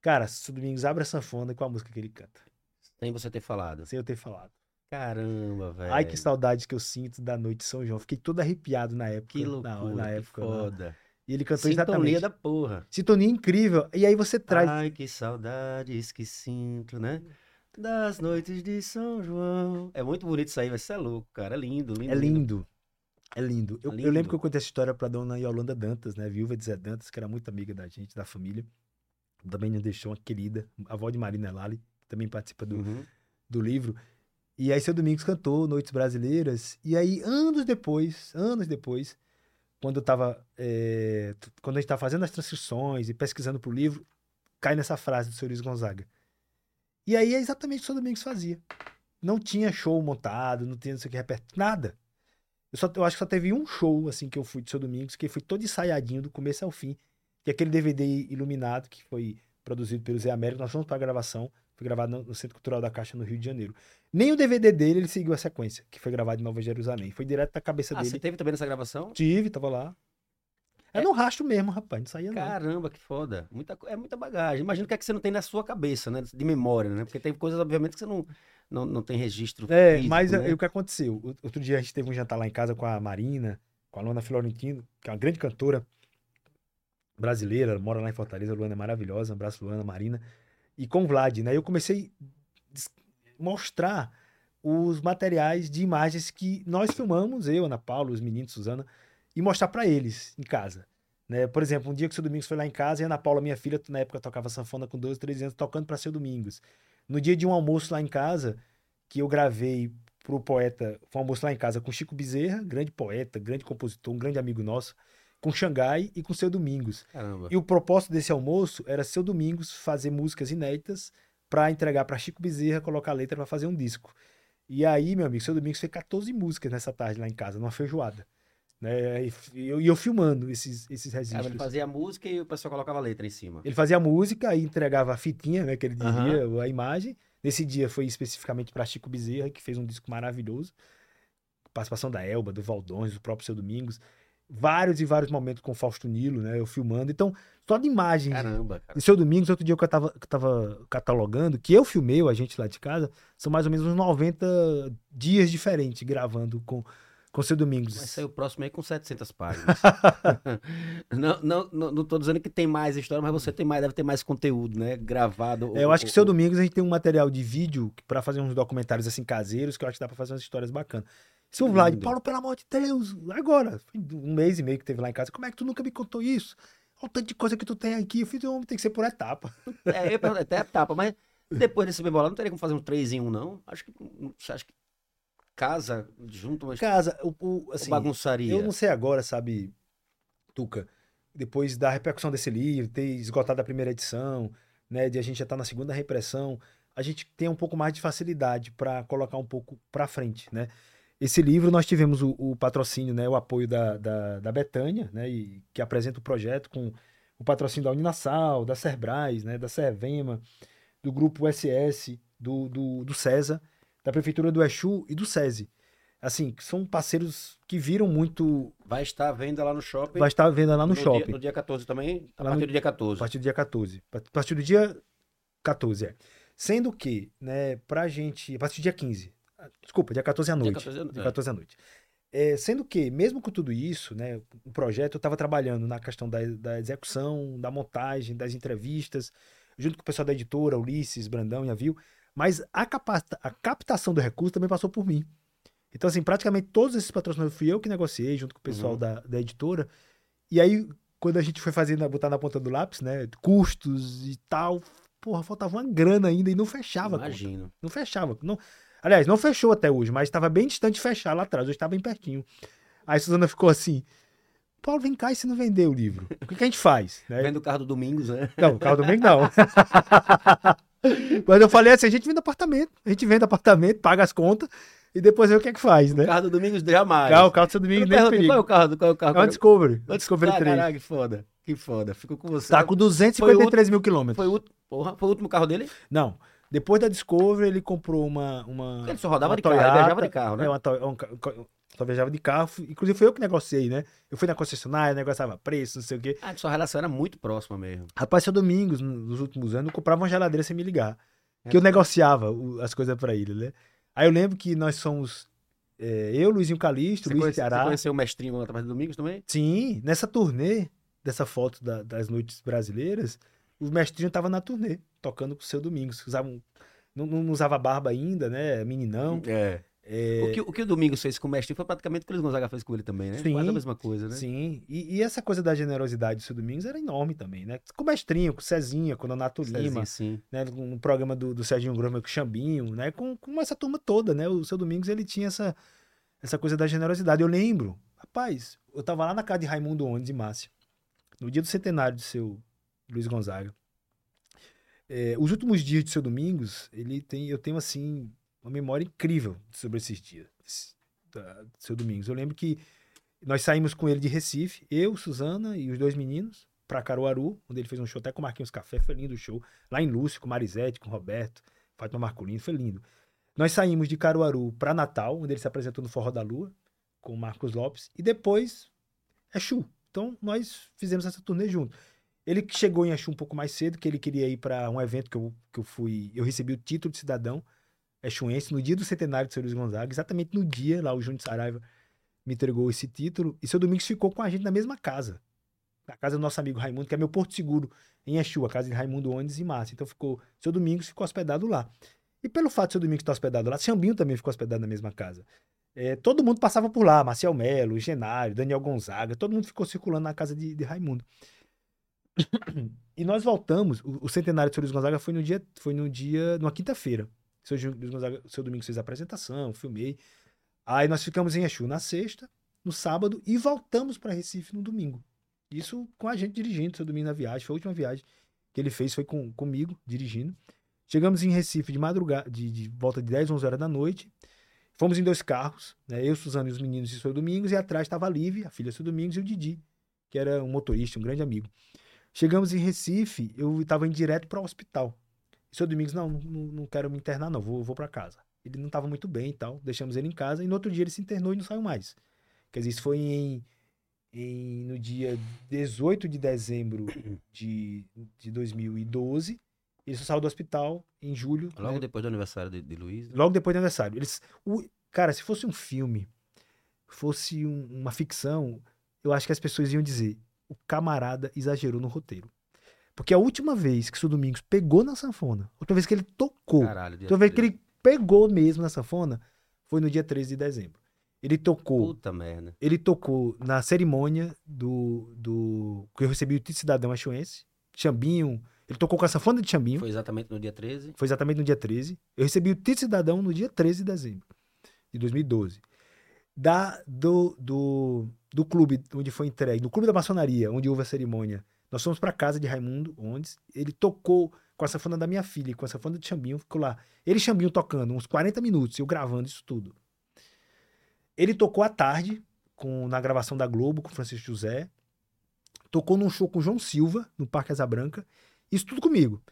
Cara, seu Domingos abre a sanfona com a música que ele canta, Sem você ter falado. sem eu ter falado. Caramba, velho. Ai, que saudade que eu sinto da noite de São João. Fiquei todo arrepiado na época. Que na- loucura, na, que época. foda. E ele cantou Sintonia exatamente. da porra. Sintonia incrível. E aí você traz. Ai, que saudades que sinto, né? Das noites de São João. É muito bonito isso aí, vai ser louco, cara. É lindo, lindo. é lindo. É lindo. Eu, eu Lindo. lembro que eu contei essa história pra dona Yolanda Dantas, né? Viúva de Zé Dantas, que era muito amiga da gente, da família. Também nos deixou uma querida, a avó de Marina Lali, que também participa do, Uhum. do livro. E aí seu Domingos cantou Noites Brasileiras. E aí, anos depois, anos depois, quando eu tava. é, quando a gente tava fazendo as transcrições e pesquisando pro livro, cai nessa frase do seu Luiz Gonzaga. E aí é exatamente o que o seu Domingos fazia. Não tinha show montado, não tinha não sei o que, repertório, nada. Eu, só, eu acho que só teve um show, assim, que eu fui do seu Domingos, que foi todo ensaiadinho, do começo ao fim. Que é aquele DVD iluminado, que foi produzido pelo Zé Américo. Nós fomos pra gravação. Foi gravado no, Centro Cultural da Caixa, no Rio de Janeiro. Nem o DVD dele ele seguiu a sequência, que foi gravado em Nova Jerusalém. Foi direto da cabeça Ah, você dele. teve também nessa gravação? Tive, tava lá. É, no rastro mesmo, rapaz. Não saía não. Caramba, que foda. Muita, é muita bagagem. Imagina o que é que você não tem na sua cabeça, né? De memória, né? Porque tem coisas, obviamente, que você não, não, não tem registro É, físico, mas né? é, o que aconteceu? Outro dia a gente teve um jantar lá em casa com a Marina, com a Luana Florentino, que é uma grande cantora brasileira, mora lá em Fortaleza. A Luana é maravilhosa. Um abraço, Luana, Marina. E com o Vlad, né? Eu comecei a mostrar os materiais de imagens que nós filmamos, eu, Ana Paula, os meninos, Suzana, e mostrar pra eles em casa. Né? Por exemplo, um dia que o seu Domingos foi lá em casa e a Ana Paula, minha filha, na época tocava sanfona com 12, 13 anos, tocando pra seu Domingos. No dia de um almoço lá em casa, que eu gravei pro poeta, foi um almoço lá em casa com Chico Bezerra, grande poeta, grande compositor, um grande amigo nosso, com Xangai e com Seu Domingos. Caramba. E o propósito desse almoço era Seu Domingos fazer músicas inéditas pra entregar pra Chico Bezerra, colocar a letra pra fazer um disco. E aí, meu amigo, Seu Domingos fez 14 músicas nessa tarde lá em casa, numa feijoada. Né? E eu, eu filmando esses, esses registros. ele fazia a música e o pessoal colocava a letra em cima. Ele fazia a música e entregava a fitinha, né, que ele dizia, a imagem. Nesse dia foi especificamente para Chico Bezerra, que fez um disco maravilhoso. Participação da Elba, do Valdões, do próprio Seu Domingos. Vários e vários momentos com o Fausto Nilo, né, eu filmando. Então, só de imagens Caramba, cara. de Seu Domingos, outro dia que eu tava, que tava catalogando, que eu filmei, o agente lá de casa, são mais ou menos uns 90 dias diferentes gravando com, com Seu Domingos. Vai sair o próximo aí com 700 páginas. [laughs] não, não, não, não tô dizendo que tem mais história, mas você tem mais, deve ter mais conteúdo, né? Gravado. É, eu o- acho que seu Domingos a gente tem um material de vídeo para fazer uns documentários assim caseiros que eu acho que dá para fazer umas histórias bacanas. Seu Vlad, lindo. Paulo, pelo amor de Deus, agora, um mês e meio que teve lá em casa, como é que tu nunca me contou isso? Olha o tanto de coisa que tu tem aqui. Eu fiz, homem, tem que ser por etapa. É, eu até etapa, mas depois desse bem bolado, não teria como fazer um 3 em 1, não? Acho que. Você acha que casa junto, mas Casa, o, o- assim, bagunçaria. eu não sei agora, sabe, Tuca, depois da repercussão desse livro, ter esgotado a primeira edição, né, de a gente já estar na segunda reimpressão, a gente tem um pouco mais de facilidade para colocar um pouco para frente, né? Esse livro nós tivemos o, o patrocínio, né, o apoio da, da, da Betânia, né, e, que apresenta o projeto com o patrocínio da Uninasal, da Cerbrais, né, da Cervema, do grupo SS, do, do, do César, da prefeitura do Exu e do SESI. Assim, que são parceiros que viram muito. Vai estar à venda lá no shopping. Vai estar à venda lá no, dia- shopping. no dia 14 também? A Lá partir no- do dia A 14. partir do dia 14. A partir do dia 14, é. Sendo que, né, pra gente. A partir do dia 15. Desculpa, dia 14 à Dia noite. 14 à no- Dia é. 14 à noite. É, sendo que, mesmo com tudo isso, né, o projeto, eu estava trabalhando na questão da, da execução, da montagem, das entrevistas, junto com o pessoal da editora, Ulisses, Brandão e Avil, mas a, capata- a captação do recurso também passou por mim. Então, assim, praticamente todos esses patrocinadores fui eu que negociei, junto com o pessoal Uhum. da, da editora. E aí, quando a gente foi fazendo, botar na ponta do lápis, né, custos e tal, porra, faltava uma grana ainda e não fechava. Imagino. Não fechava. Não... Aliás, não fechou até hoje, mas estava bem distante de fechar lá atrás. Hoje estava bem pertinho. Aí a Suzana ficou assim: Paulo, vem cá e se não vender o livro? O que, que a gente faz? Né? Vendo o carro do Domingos, né? Não, o carro do bem não. [laughs] mas eu falei assim: a gente vende apartamento. A gente vende apartamento, paga as contas e depois vê o que é que faz, O né? carro do Domingos jamais. Carro, o carro do seu Eu domingo nem perigo. qual é o carro? do- Qual é o carro? É uma Discovery. Uma Discovery Ah, 3. Caraca, que foda. Que foda. Fico com você. Tá com 253 mil quilômetros. Foi o, porra, foi o último carro dele? Não. Depois da Discovery, ele comprou uma. uma Ele só rodava de carro, ele Toyota. viajava de carro, né? É, uma, um um ca- só viajava de carro. Inclusive, foi eu que negociei, né? Eu fui na concessionária, negociava preço, não sei o quê. Ah, sua relação era muito próxima mesmo. Rapaz, seu Domingos, nos últimos anos, eu comprava uma geladeira sem me ligar. Que eu negociava as coisas pra ele, né? Aí eu lembro que nós somos. é, eu, Luizinho Calixto, Você, Luiz conhece, você Ceará. conheceu o mestrinho lá através do Domingos também? Sim, nessa turnê dessa foto da- das noites brasileiras, o mestrinho tava na turnê, tocando com o seu Domingos. Usava um- não, não usava barba ainda, né? Meninão. É. É, O, que, o que o Domingos fez com o mestrinho foi praticamente o que o Luiz Gonzaga fez com ele também, né? Sim. Quase a mesma coisa, né? Sim, e, e essa coisa da generosidade do seu Domingos era enorme também, né? Com o Mestrinho, com o Cezinha, com o Donato Lima, sim. né? No, no programa do, do Serginho Groma com o Chambinho, né? Com, com essa turma toda, né? O seu Domingos, ele tinha essa, essa coisa da generosidade. Eu lembro, rapaz, eu tava lá na casa de Raimundo Ondes e Márcia, no dia do centenário de seu Luiz Gonzaga. É, os últimos dias de seu Domingos, ele tem, eu tenho assim, uma memória incrível sobre esses dias, do seu Domingos. Eu lembro que nós saímos com ele de Recife, eu, Suzana e os dois meninos, pra Caruaru, onde ele fez um show até com o Marquinhos Café, foi lindo o show. Lá em Lúcio, com Marisete, com Roberto, Fátima Marcolino, foi lindo. Nós saímos de Caruaru pra Natal, onde ele se apresentou no Forró da Lua, com o Marcos Lopes, e depois Exu. Então nós fizemos essa turnê junto. Ele chegou em Exu um pouco mais cedo, que ele queria ir para um evento que eu, que eu fui, eu recebi o título de cidadão exuense no dia do centenário de seu Luiz Gonzaga, exatamente no dia lá o Júnior Saraiva me entregou esse título, e seu Domingos ficou com a gente na mesma casa. Na casa do nosso amigo Raimundo, que é meu porto seguro em Exu, a casa de Raimundo Ondes e Márcia. Então ficou, seu Domingos ficou hospedado lá. E pelo fato de seu Domingos estar hospedado lá, Xambinho também ficou hospedado na mesma casa. É, todo mundo passava por lá, Marcel Melo, Genário, Daniel Gonzaga, todo mundo ficou circulando na casa de, de Raimundo. E nós voltamos, o, o centenário de seu Luiz Gonzaga foi no dia, foi no dia, numa quinta-feira. Seu, Luiz Gonzaga, seu Domingos fez a apresentação, filmei. Aí nós ficamos em Exu na sexta, no sábado e voltamos para Recife no domingo. Isso com a gente dirigindo, seu domingo na viagem. Foi a última viagem que ele fez, foi com, comigo, dirigindo. Chegamos em Recife de madrugada, de, de volta de 10, 11 horas da noite. Fomos em dois carros, né? Eu, Suzano e os meninos e o seu Domingos, e atrás estava a Liv, a filha do seu Domingos, e o Didi, que era um motorista, um grande amigo. Chegamos em Recife, eu estava indo direto para o hospital. E o seu Domingos, não, não, não quero me internar, não, vou, vou para casa. Ele não estava muito bem e tal, deixamos ele em casa, e no outro dia ele se internou e não saiu mais. Quer dizer, isso foi em, em, no dia 18 de dezembro [coughs] de, de 2012. Ele só saiu do hospital em julho. Logo né? depois do aniversário de, de Luiz. né? Logo depois do aniversário. Eles, o- cara, se fosse um filme, fosse um- uma ficção, eu acho que as pessoas iam dizer: o camarada exagerou no roteiro. Porque a última vez que o seu Domingos pegou na sanfona, a última vez que ele tocou, Caralho, a última vez que 13. ele pegou mesmo na sanfona, foi no dia 13 de dezembro. Ele tocou Puta merda. ele tocou na cerimônia do. do que eu recebi o título cidadão achuense. Chambinho. Ele tocou com a sanfona de Chambinho. Foi exatamente no dia 13. Foi exatamente no dia 13. Eu recebi o título cidadão no dia 13 de dezembro de 2012. Da, do, do, do clube onde foi entregue, no clube da maçonaria, onde houve a cerimônia, nós fomos para casa de Raimundo, onde ele tocou com a sanfona da minha filha, com a sanfona de Chambinho, ficou lá. Ele e Chambinho tocando uns 40 minutos, eu gravando isso tudo. Ele tocou à tarde, com, na gravação da Globo, com Francisco José. Tocou num show com João Silva, no Parque Asa Branca. Isso tudo comigo.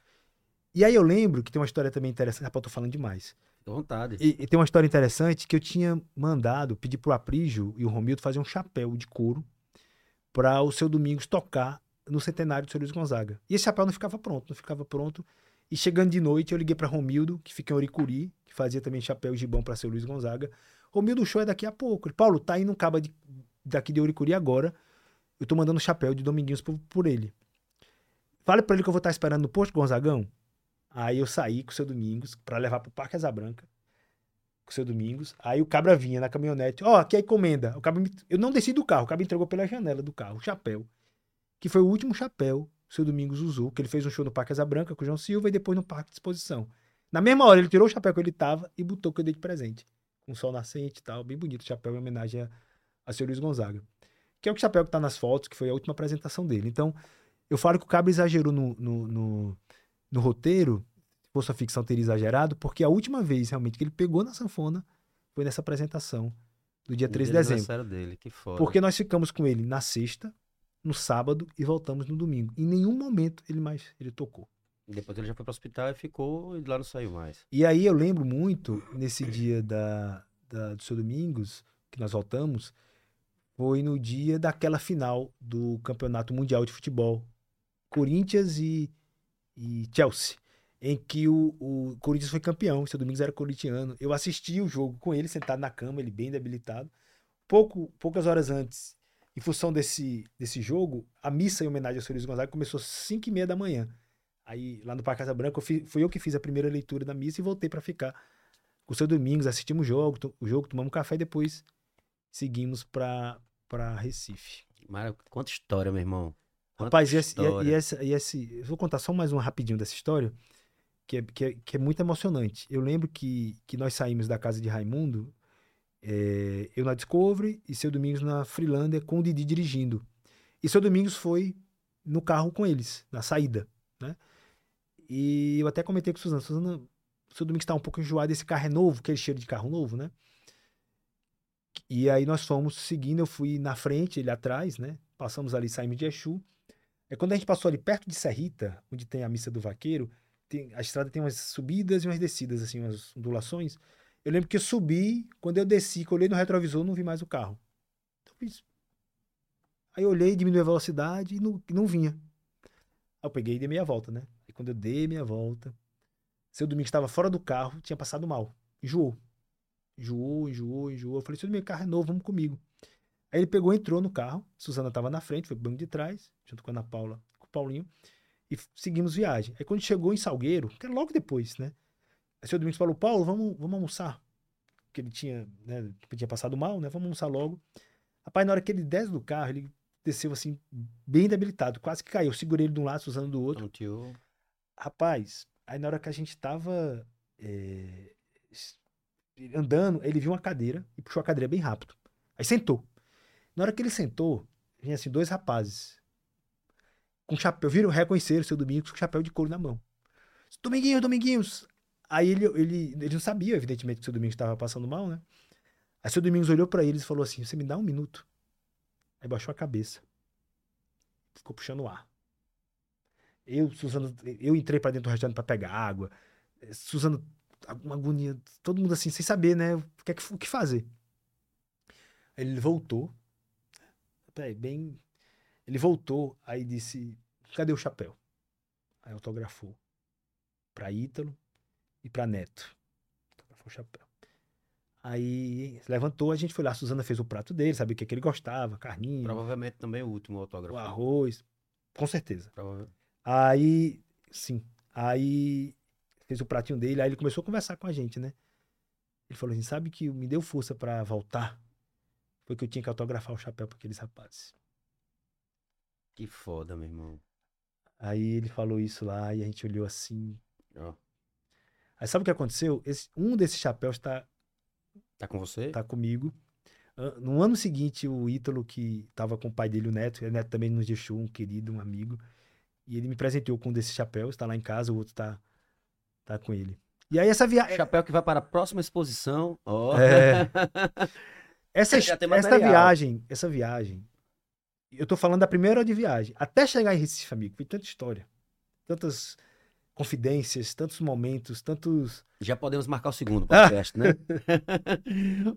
E aí eu lembro que tem uma história também interessante. Rapaz, eu tô falando demais. Fica à vontade. E, e tem uma história interessante que eu tinha mandado, pedir pro Aprígio e o Romildo fazer um chapéu de couro para o seu Domingos tocar no centenário do seu Luiz Gonzaga. E esse chapéu não ficava pronto, não ficava pronto. E chegando de noite, eu liguei para Romildo, que fica em Oricuri, que fazia também chapéu gibão para seu Luiz Gonzaga. Romildo, o show é daqui a pouco. Ele, Paulo, tá indo um caba de, daqui de Oricuri agora. Eu tô mandando chapéu de Dominguinhos por, por ele. Fale para ele que eu vou estar esperando no posto Gonzagão. Aí eu saí com o seu Domingos para levar pro Parque Asa Branca. Com o seu Domingos. Aí o cabra vinha na caminhonete. Ó, aqui é a encomenda. O cabra me- Eu não desci do carro. O cabra entregou pela janela do carro o chapéu. Que foi o último chapéu que o seu Domingos usou. Que ele fez um show no Parque Asa Branca com o João Silva e depois no Parque de Exposição. Na mesma hora, ele tirou o chapéu que ele tava e botou o que eu dei de presente. Com sol nascente e tal. Bem bonito o chapéu em homenagem a, a seu Luiz Gonzaga. Que é o chapéu que tá nas fotos, que foi a última apresentação dele. Então, eu falo que o Cabra exagerou no, no, no, no roteiro, se fosse a ficção teria exagerado, porque a última vez realmente que ele pegou na sanfona foi nessa apresentação do dia No 13 de dezembro. dele, que foda. Porque nós ficamos com ele na sexta, no sábado e voltamos no domingo. Em nenhum momento ele mais ele tocou. Depois ele já foi pro hospital e ficou e lá não saiu mais. E aí eu lembro muito, nesse dia da, da- do seu Domingos, que nós voltamos, foi no dia daquela final do Campeonato Mundial de Futebol. Corinthians e, e Chelsea. Em que o, o Corinthians foi campeão, seu Domingos era corintiano. Eu assisti o jogo com ele, sentado na cama, ele bem debilitado. Pouco, poucas horas antes, em função desse, desse jogo, a missa em homenagem ao seu Luiz Gonzaga começou às 5 e meia da manhã. Aí, lá no Parque Casa Branca, eu fui eu que fiz a primeira leitura da missa e voltei para ficar com o seu Domingos, assistimos o jogo, o jogo, tomamos café e depois seguimos para Recife. Mara, quanta história, meu irmão. Rapaz, e, esse, e- e essa, e esse. Eu vou contar só mais uma rapidinho dessa história, que é, que é, que é muito emocionante. Eu lembro que, que nós saímos da casa de Raimundo, é, eu na Discovery e seu Domingos na Freelander com o Didi dirigindo. E seu Domingos foi no carro com eles, na saída, né? E eu até comentei com Suzana, Suzana, o seu Domingos está um pouco enjoado, esse carro é novo, aquele cheiro de carro novo, né? E aí nós fomos seguindo, eu fui na frente, ele atrás, né? Passamos ali, saímos de Exu. É quando a gente passou ali perto de Serrita, onde tem a missa do vaqueiro, tem- a estrada tem umas subidas e umas descidas, assim, umas ondulações. Eu lembro que eu subi, quando eu desci, que eu olhei no retrovisor, não vi mais o carro. Então, fiz... Aí eu olhei, diminui a velocidade e não, não vinha. Aí eu peguei e dei meia volta, né? E quando eu dei meia volta, seu Domingos estava fora do carro, tinha passado mal. Enjoou. Enjoou, enjoou, enjoou. Eu falei, seu Domingos, carro é novo, vamos comigo. Aí ele pegou, entrou no carro. Suzana estava na frente, foi pro banco de trás, junto com a Ana Paula, com o Paulinho. E seguimos viagem. Aí quando chegou em Salgueiro, que era logo depois, né? Aí o seu Domingos falou, Paulo, vamos, vamos almoçar. Porque ele tinha, né, tinha passado mal, né? Vamos almoçar logo. Rapaz, na hora que ele desce do carro, ele desceu assim, bem debilitado, quase que caiu. Eu segurei ele de um lado, Suzana do outro. Um tio. Rapaz, aí na hora que a gente tava é, andando, ele viu uma cadeira e puxou a cadeira bem rápido. Aí sentou. Na hora que ele sentou, vinha assim, dois rapazes com chapéu, viram, reconheceram o seu Domingos com chapéu de couro na mão. Dominguinhos, Dominguinhos. Aí ele, ele, ele não sabia, evidentemente, que o seu Domingos estava passando mal, né? Aí seu Domingos olhou pra eles e falou assim: Você me dá um minuto. Aí baixou a cabeça. Ficou puxando o ar. Eu, Suzano, eu entrei pra dentro do restaurante pra pegar água. Suzano, uma agonia, todo mundo assim, sem saber, né? O que, é o que fazer. Ele voltou. Peraí, bem. Ele voltou, aí disse: Cadê o chapéu? Aí autografou. Pra Ítalo e pra Neto. Autografou o chapéu. Aí levantou, a gente foi lá, a Suzana fez o prato dele, sabia o que, que ele gostava, carninha, Provavelmente também o último autógrafo. o arroz, com certeza. Aí, sim, aí fez o pratinho dele, aí ele começou a conversar com a gente, né? Ele falou assim, sabe que me deu força pra voltar? Foi que eu tinha que autografar o chapéu pra aqueles rapazes. Que foda, meu irmão. Aí ele falou isso lá e a gente olhou assim. Ó, Aí sabe o que aconteceu? Esse- um desses chapéus tá, tá com você? tá comigo. No ano seguinte, o Ítalo, que tava com o pai dele, o Neto, o Neto também nos deixou um querido, um amigo. E ele me presenteou com um desses chapéus, tá lá em casa, o outro tá, tá com ele. E aí essa viagem. Chapéu que vai para a próxima exposição. Ó. É. [laughs] Essa, tem essa viagem, essa viagem, eu tô falando da primeira hora de viagem, até chegar em Recife, amigo, foi tanta história, tantas confidências, tantos momentos, tantos... Já podemos marcar o segundo [laughs] podcast, né?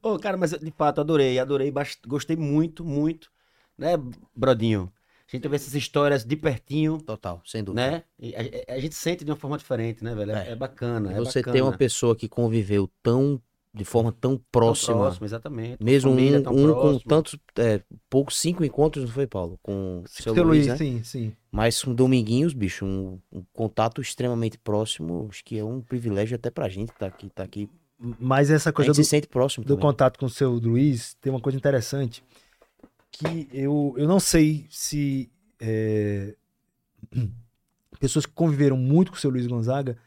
Ô, cara, mas de fato, adorei, adorei, gostei muito, muito, né, Brodinho? A gente vê essas histórias de pertinho, Total, sem dúvida. né? E a, a gente sente de uma forma diferente, né, velho? É, É. é bacana, é Você bacana. ter uma pessoa que conviveu tão de forma tão Tão próxima, próximo, exatamente. mesmo um, tão um com tantos, é, poucos, cinco encontros, não foi, Paulo? Com o seu, Seu Luiz, né? sim, sim. Mas com Dominguinhos, bicho, um, um contato extremamente próximo, acho que é um privilégio até pra gente estar aqui, tá aqui. Mas essa coisa do, se sente próximo do também. contato com o seu Luiz, tem uma coisa interessante, que eu, eu não sei se é, [clears throat] pessoas que conviveram muito com o seu Luiz Gonzaga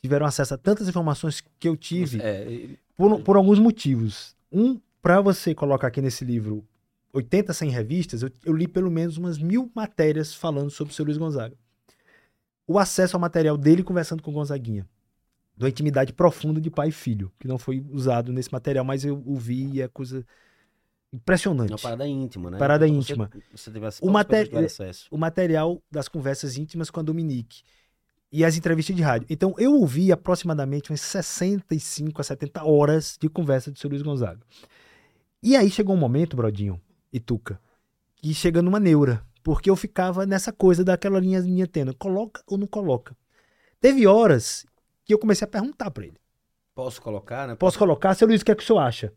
tiveram acesso a tantas informações que eu tive É, por, por alguns motivos. Um, para você colocar aqui nesse livro 80, 100 revistas, eu, eu li pelo menos umas mil matérias falando sobre o seu Luiz Gonzaga. O acesso ao material dele conversando com o Gonzaguinha. De uma intimidade profunda de pai e filho, que não foi usado nesse material, mas eu o vi e é coisa impressionante. uma parada íntima, né? Parada Você- íntima. Você teve acesso, O acesso. o material das conversas íntimas com a Dominique e as entrevistas de rádio. Então, eu ouvi aproximadamente umas 65 a 70 horas de conversa do seu Luiz Gonzaga. E aí chegou um momento, Brodinho e Tuca, que chega numa neura, porque eu ficava nessa coisa daquela linha minha tênue, coloca ou não coloca. Teve horas que eu comecei a perguntar pra ele. Posso colocar, né? Posso colocar? Seu Luiz, o que é que o senhor acha?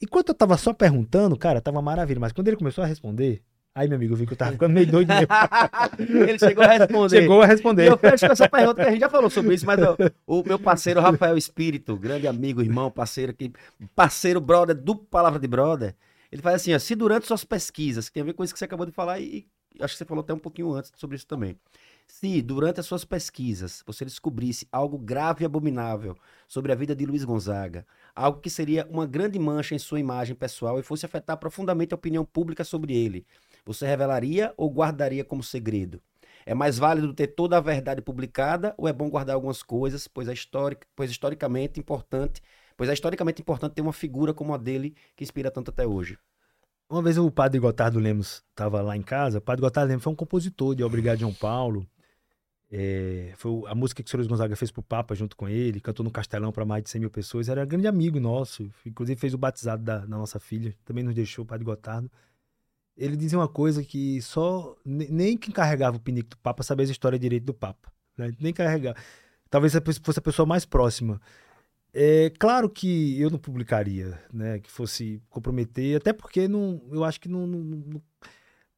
Enquanto eu tava só perguntando, cara, tava maravilha, mas quando ele começou a responder, aí, meu amigo, eu vi que eu tava ficando meio doido mesmo. [laughs] Ele chegou a responder. Chegou a E responder. eu fecho com essa pergunta que a gente já falou sobre isso, mas ó, o meu parceiro Rafael Espírito, grande amigo, irmão, parceiro aqui, parceiro brother do Palavra de Brother, ele faz assim, ó, se durante suas pesquisas, que tem a ver com isso que você acabou de falar e, e acho que você falou até um pouquinho antes sobre isso também. Se durante as suas pesquisas você descobrisse algo grave e abominável sobre a vida de Luiz Gonzaga, algo que seria uma grande mancha em sua imagem pessoal e fosse afetar profundamente a opinião pública sobre ele, você revelaria ou guardaria como segredo? É mais válido ter toda a verdade publicada ou é bom guardar algumas coisas, pois é histórica, pois historicamente importante, pois é historicamente importante ter uma figura como a dele que inspira tanto até hoje. Uma vez o padre Gotardo Lemos estava lá em casa. O padre Gotardo Lemos foi um compositor de Obrigado João Paulo. É, foi o- a música que o. Luiz Gonzaga fez pro Papa junto com ele, cantou no Castelão para mais de 100 mil pessoas. Era um grande amigo nosso, inclusive fez o batizado da, da nossa filha, também nos deixou o padre Gotardo. Ele dizia uma coisa que só ne- nem quem carregava o pinico do Papa sabia a história direito do Papa. né? Nem carregar. Talvez fosse a pessoa mais próxima. É claro que eu não publicaria, né? Que fosse comprometer, até porque não, eu acho que não, não- não-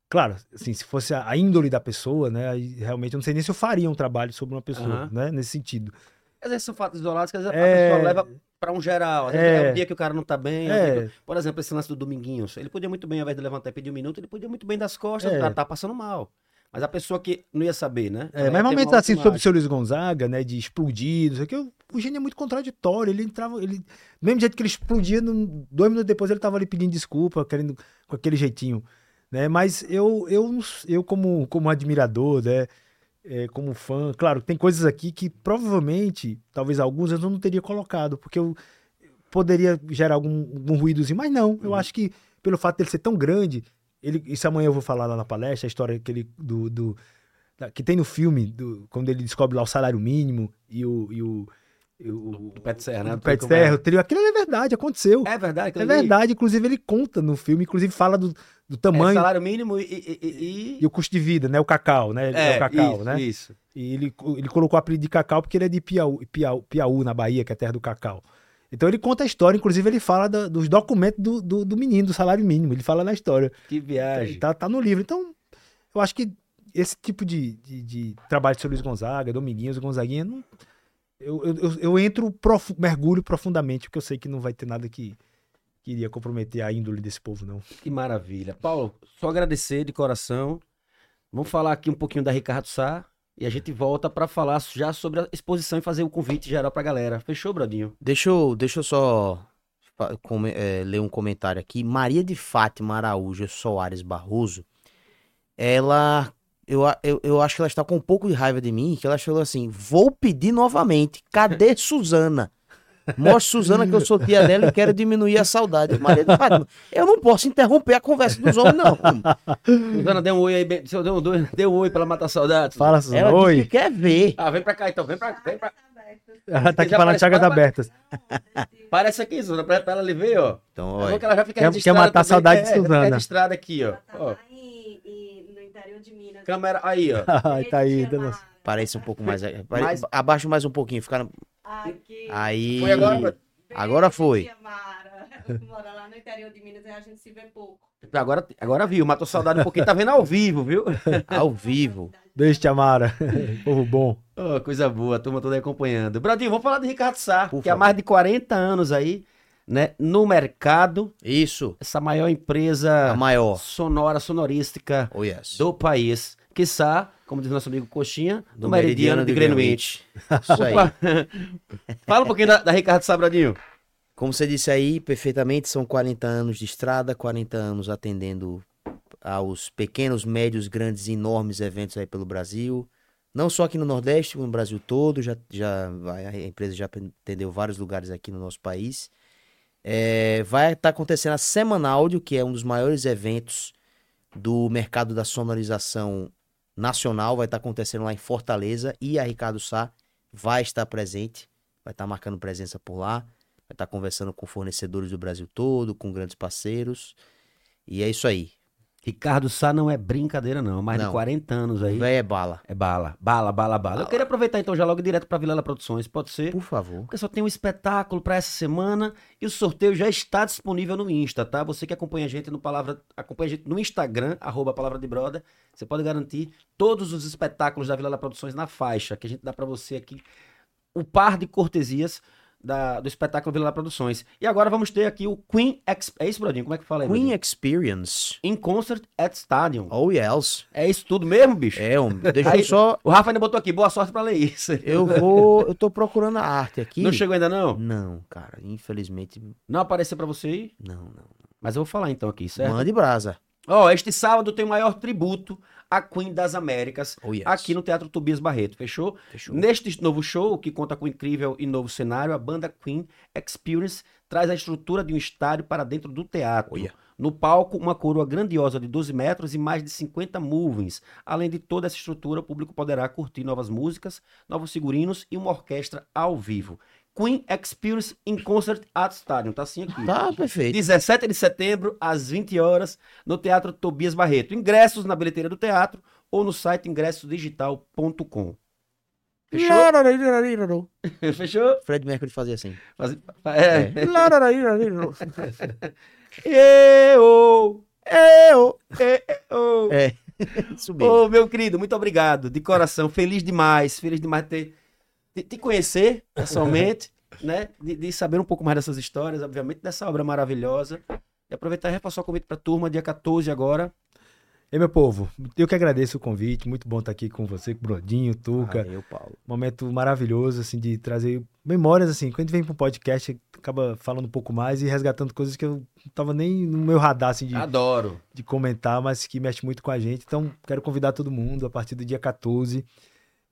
Claro, assim, se fosse a, a índole da pessoa, né? Aí realmente eu não sei nem se eu faria um trabalho sobre uma pessoa, Aham. né? Nesse sentido. Às vezes são fatos isolados que às vezes É. a pessoa leva para um geral. Às é. é um dia que o cara não tá bem. É. é. Por exemplo, esse lance do Dominguinhos. Ele podia muito bem, ao invés de levantar e pedir um minuto, ele podia muito bem das costas. É. Tá passando mal. Mas a pessoa que não ia saber, né? É, mas momentos assim, sobre o seu Luiz Gonzaga, né? De explodir, não sei o que. O Gênio é muito contraditório. Ele entrava. Ele, do mesmo jeito que ele explodia, no, dois minutos depois ele tava ali pedindo desculpa, querendo com aquele jeitinho. Né? Mas eu, eu, eu como, como admirador, né? é, como fã. Claro, tem coisas aqui que provavelmente, talvez alguns eu não teria colocado, porque eu poderia gerar algum, algum ruídozinho, mas não. Uhum. Eu acho que pelo fato dele ser tão grande, ele, isso amanhã eu vou falar lá na palestra, a história que ele, do, do, que tem no filme, do, quando ele descobre lá o salário mínimo e o, e o o, do Pet Serra, né? Do Pet Serra, é. o trio. Aquilo é verdade, aconteceu. É verdade. É verdade. Inclusive, ele conta no filme, inclusive fala do, do é, tamanho. É, salário mínimo e e, e, e, o custo de vida, né? O cacau, né? É, é o é, cacau, isso, né? Isso. E ele, ele colocou o apelido de cacau porque ele é de Piauí, Piauí, Piauí, na Bahia, que é a terra do cacau. Então ele conta a história, inclusive ele fala dos documentos do, do, do, menino, do salário mínimo, ele fala na história. Que viagem. Tá, tá no livro. Então, eu acho que esse tipo de, de, de trabalho de seu Luiz Gonzaga, Dominguinhos, Gonzaguinha, não, eu, eu, eu entro, prof, mergulho profundamente, porque eu sei que não vai ter nada que, que iria comprometer a índole desse povo, não. Que maravilha. Paulo, só agradecer de coração. Vamos falar aqui um pouquinho da Ricardo Sá e a gente volta para falar já sobre a exposição e fazer o convite geral pra galera. Fechou, Bradinho? Deixa eu, deixa eu só como, é, ler um comentário aqui. Maria de Fátima Araújo Soares Barroso, ela eu, eu, eu acho que ela está com um pouco de raiva de mim, que ela falou assim: vou pedir novamente, cadê [laughs] Suzana? Mostre Suzana que eu sou tia dela e quero diminuir a saudade. Maria de Fátima, eu não posso interromper a conversa dos homens, não. Suzana, dê um oi aí, bem... dê, um, dê um oi pra matar a saudade. Fala, Suzana. Ela oi. Que quer ver. Ah, vem pra cá então, vem pra. Vem pra... Ela tá aqui falando chagas abertas. [laughs] Parece aqui, Suzana, pra, ela ali ver, ó. Então, é ó. Quer, quer matar a saudade é, de Suzana. Tá registrada aqui, ó. ó de Minas. Câmera, aí, ó. [laughs] tá aí, Deus. Parece um pouco mais. É, Mas... Abaixa mais um pouquinho, fica. Aqui. Aí. Foi agora? Agora foi. [laughs] Mora lá no interior de Minas e a gente se vê pouco. Agora, agora viu, matou saudade um pouquinho, tá vendo ao vivo, viu? [laughs] ao vivo. Deixa te amara. Povo bom. Oh, coisa boa, a turma toda acompanhando. Bradinho, vamos falar de Ricardo Sá, Por que favor. há mais de 40 anos aí né, no mercado. Isso. Essa maior empresa a maior. sonora, sonorística oh, yes. do país. que está como diz nosso amigo Coxinha, do, do Meridiano, Meridiano de, de Greenwich. [laughs] Isso aí. Fala um pouquinho da, da Ricardo Sabradinho. Como você disse aí, perfeitamente, são 40 anos de estrada, 40 anos atendendo aos pequenos, médios, grandes e enormes eventos aí pelo Brasil. Não só aqui no Nordeste, no Brasil todo, já, já, a empresa já atendeu vários lugares aqui no nosso país. É, vai estar tá acontecendo a Semana Áudio, que é um dos maiores eventos do mercado da sonorização nacional. Vai estar tá acontecendo lá em Fortaleza e a Ricardo Sá vai estar presente, vai estar tá marcando presença por lá, vai estar conversando com fornecedores do Brasil todo, com grandes parceiros. E é isso aí. Ricardo Sá não é brincadeira, não. Mais não. de 40 anos aí. Véi é bala. É bala. Bala, bala, bala. Eu queria aproveitar então já logo direto pra Vilela Produções, pode ser? Por favor. Porque só tem um espetáculo para essa semana e o sorteio já está disponível no Insta, tá? Você que acompanha a gente no Palavra. Acompanha a gente no Instagram, arroba Palavra de Broda. Você pode garantir todos os espetáculos da Vilela Produções na faixa, que a gente dá para você aqui. O par de cortesias da, do espetáculo Vila Produções. E agora vamos ter aqui o Queen... Experience. é isso, Brodinho? Como é que fala aí, Queen Brodinho? Experience. In Concert at Stadium. Oh, yes. É isso tudo mesmo, bicho? É, um, deixa aí, eu só... O Rafa ainda botou aqui, boa sorte pra ler isso. Eu vou... Eu tô procurando a arte aqui. Não chegou ainda, não? Não, cara. Infelizmente... Não apareceu pra você aí? Não, não. Mas eu vou falar então aqui, certo? Mande brasa. Ó, oh, este sábado tem o maior tributo a Queen das Américas, oh, yes. aqui no Teatro Tobias Barreto, fechou? fechou? Neste novo show, que conta com incrível e novo cenário, a banda Queen Experience traz a estrutura de um estádio para dentro do teatro. Oh, yeah. No palco, uma coroa grandiosa de 12 metros e mais de 50 movings. Além de toda essa estrutura, o público poderá curtir novas músicas, novos figurinos e uma orquestra ao vivo. Queen Experience in Concert at Stadium. Tá assim aqui. Tá, perfeito. 17 de setembro, às 20 horas, no Teatro Tobias Barreto. Ingressos na bilheteira do teatro ou no site ingressodigital.com. Fechou? [laughs] Fechou? Fred Mercury fazia assim. Faz... É. é. Eu, eu, eu. É. [laughs] Subiu. Ô, meu querido, muito obrigado. De coração. Feliz demais. Feliz demais ter de te conhecer pessoalmente, [laughs] né? De, de saber um pouco mais dessas histórias, obviamente, dessa obra maravilhosa. E aproveitar e repassar o convite pra turma, dia 14 agora. E meu povo, eu que agradeço o convite. Muito bom estar aqui com você, com o Brodinho, Tuca. Valeu, Paulo. momento maravilhoso, assim, de trazer memórias, assim, quando a gente vem pro podcast, acaba falando um pouco mais e resgatando coisas que eu não tava nem no meu radar, assim, de, Adoro. de comentar, mas que mexe muito com a gente. Então, quero convidar todo mundo a partir do dia 14,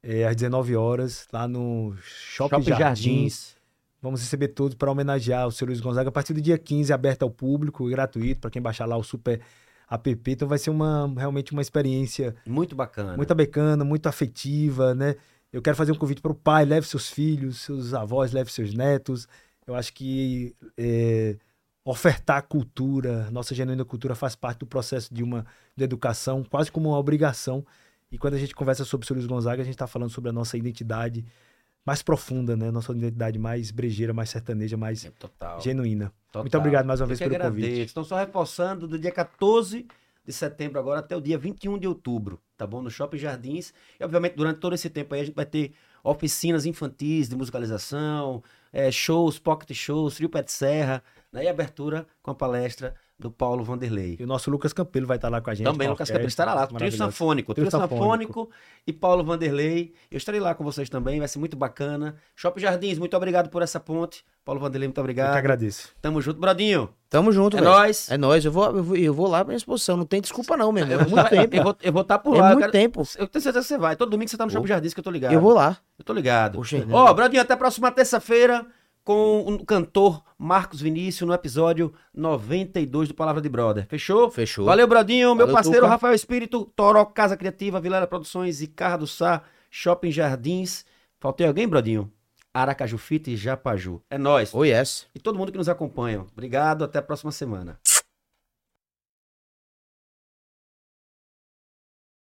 eh, às 19 horas, lá no Shopping, Shopping Jardins. Jardins. Vamos receber todos para homenagear o seu Luiz Gonzaga a partir do dia 15, aberto ao público, gratuito, para quem baixar lá o Super App. Então vai ser uma realmente uma experiência Muito bacana. muito bacana, muito afetiva, né? Eu quero fazer um convite para o pai, leve seus filhos, seus avós, leve seus netos. Eu acho que é, ofertar cultura, nossa genuína cultura faz parte do processo de uma de educação, quase como uma obrigação. E quando a gente conversa sobre o seu Luiz Gonzaga, a gente está falando sobre a nossa identidade mais profunda, né? Nossa identidade mais brejeira, mais sertaneja, mais É, Total. genuína. total. Muito obrigado mais uma Eu vez pelo agradeço. convite. Estão só reforçando do dia 14 de setembro agora até o dia 21 de outubro, tá bom? No Shopping Jardins. E, obviamente, durante todo esse tempo aí, a gente vai ter oficinas infantis de musicalização, eh, shows, pocket shows, trio pé de serra, né? E abertura com a palestra do Paulo Vanderlei. E o nosso Lucas Campelo vai estar lá com a gente. Também, Lucas orquestra Campelo estará lá. Trio. Sanfônico. Trio Sanfônico e Paulo Vanderlei. Eu estarei lá com vocês também, vai ser muito bacana. Shopping Jardins, muito obrigado por essa ponte. Paulo Vanderlei, muito Eu que obrigado. agradeço. Tamo junto, Brodinho. Tamo junto, É velho. nóis. É nóis. Eu vou, eu, vou, eu vou lá pra exposição. Não tem desculpa, não, meu irmão. É muito tempo. eu vou estar por É lá. eu, muito quero- tempo. eu tenho certeza que você vai. Todo domingo você tá no Shopping Jardins que eu tô ligado. Eu vou lá. Eu tô ligado. Ó, Brodinho, até a próxima terça-feira com o cantor Marcos Vinícius no episódio 92 do Palavra de Brother. Fechou? Fechou. Valeu, Brodinho. Meu Valeu, parceiro Tuca. Rafael Espírito, Toró Casa Criativa, Vilela Produções e Carra do Sá, Shopping Jardins. Faltei alguém, Brodinho? Aracaju Fita e Japaju. É nóis. Oh, yes. E todo mundo que nos acompanha. Obrigado, até a próxima semana.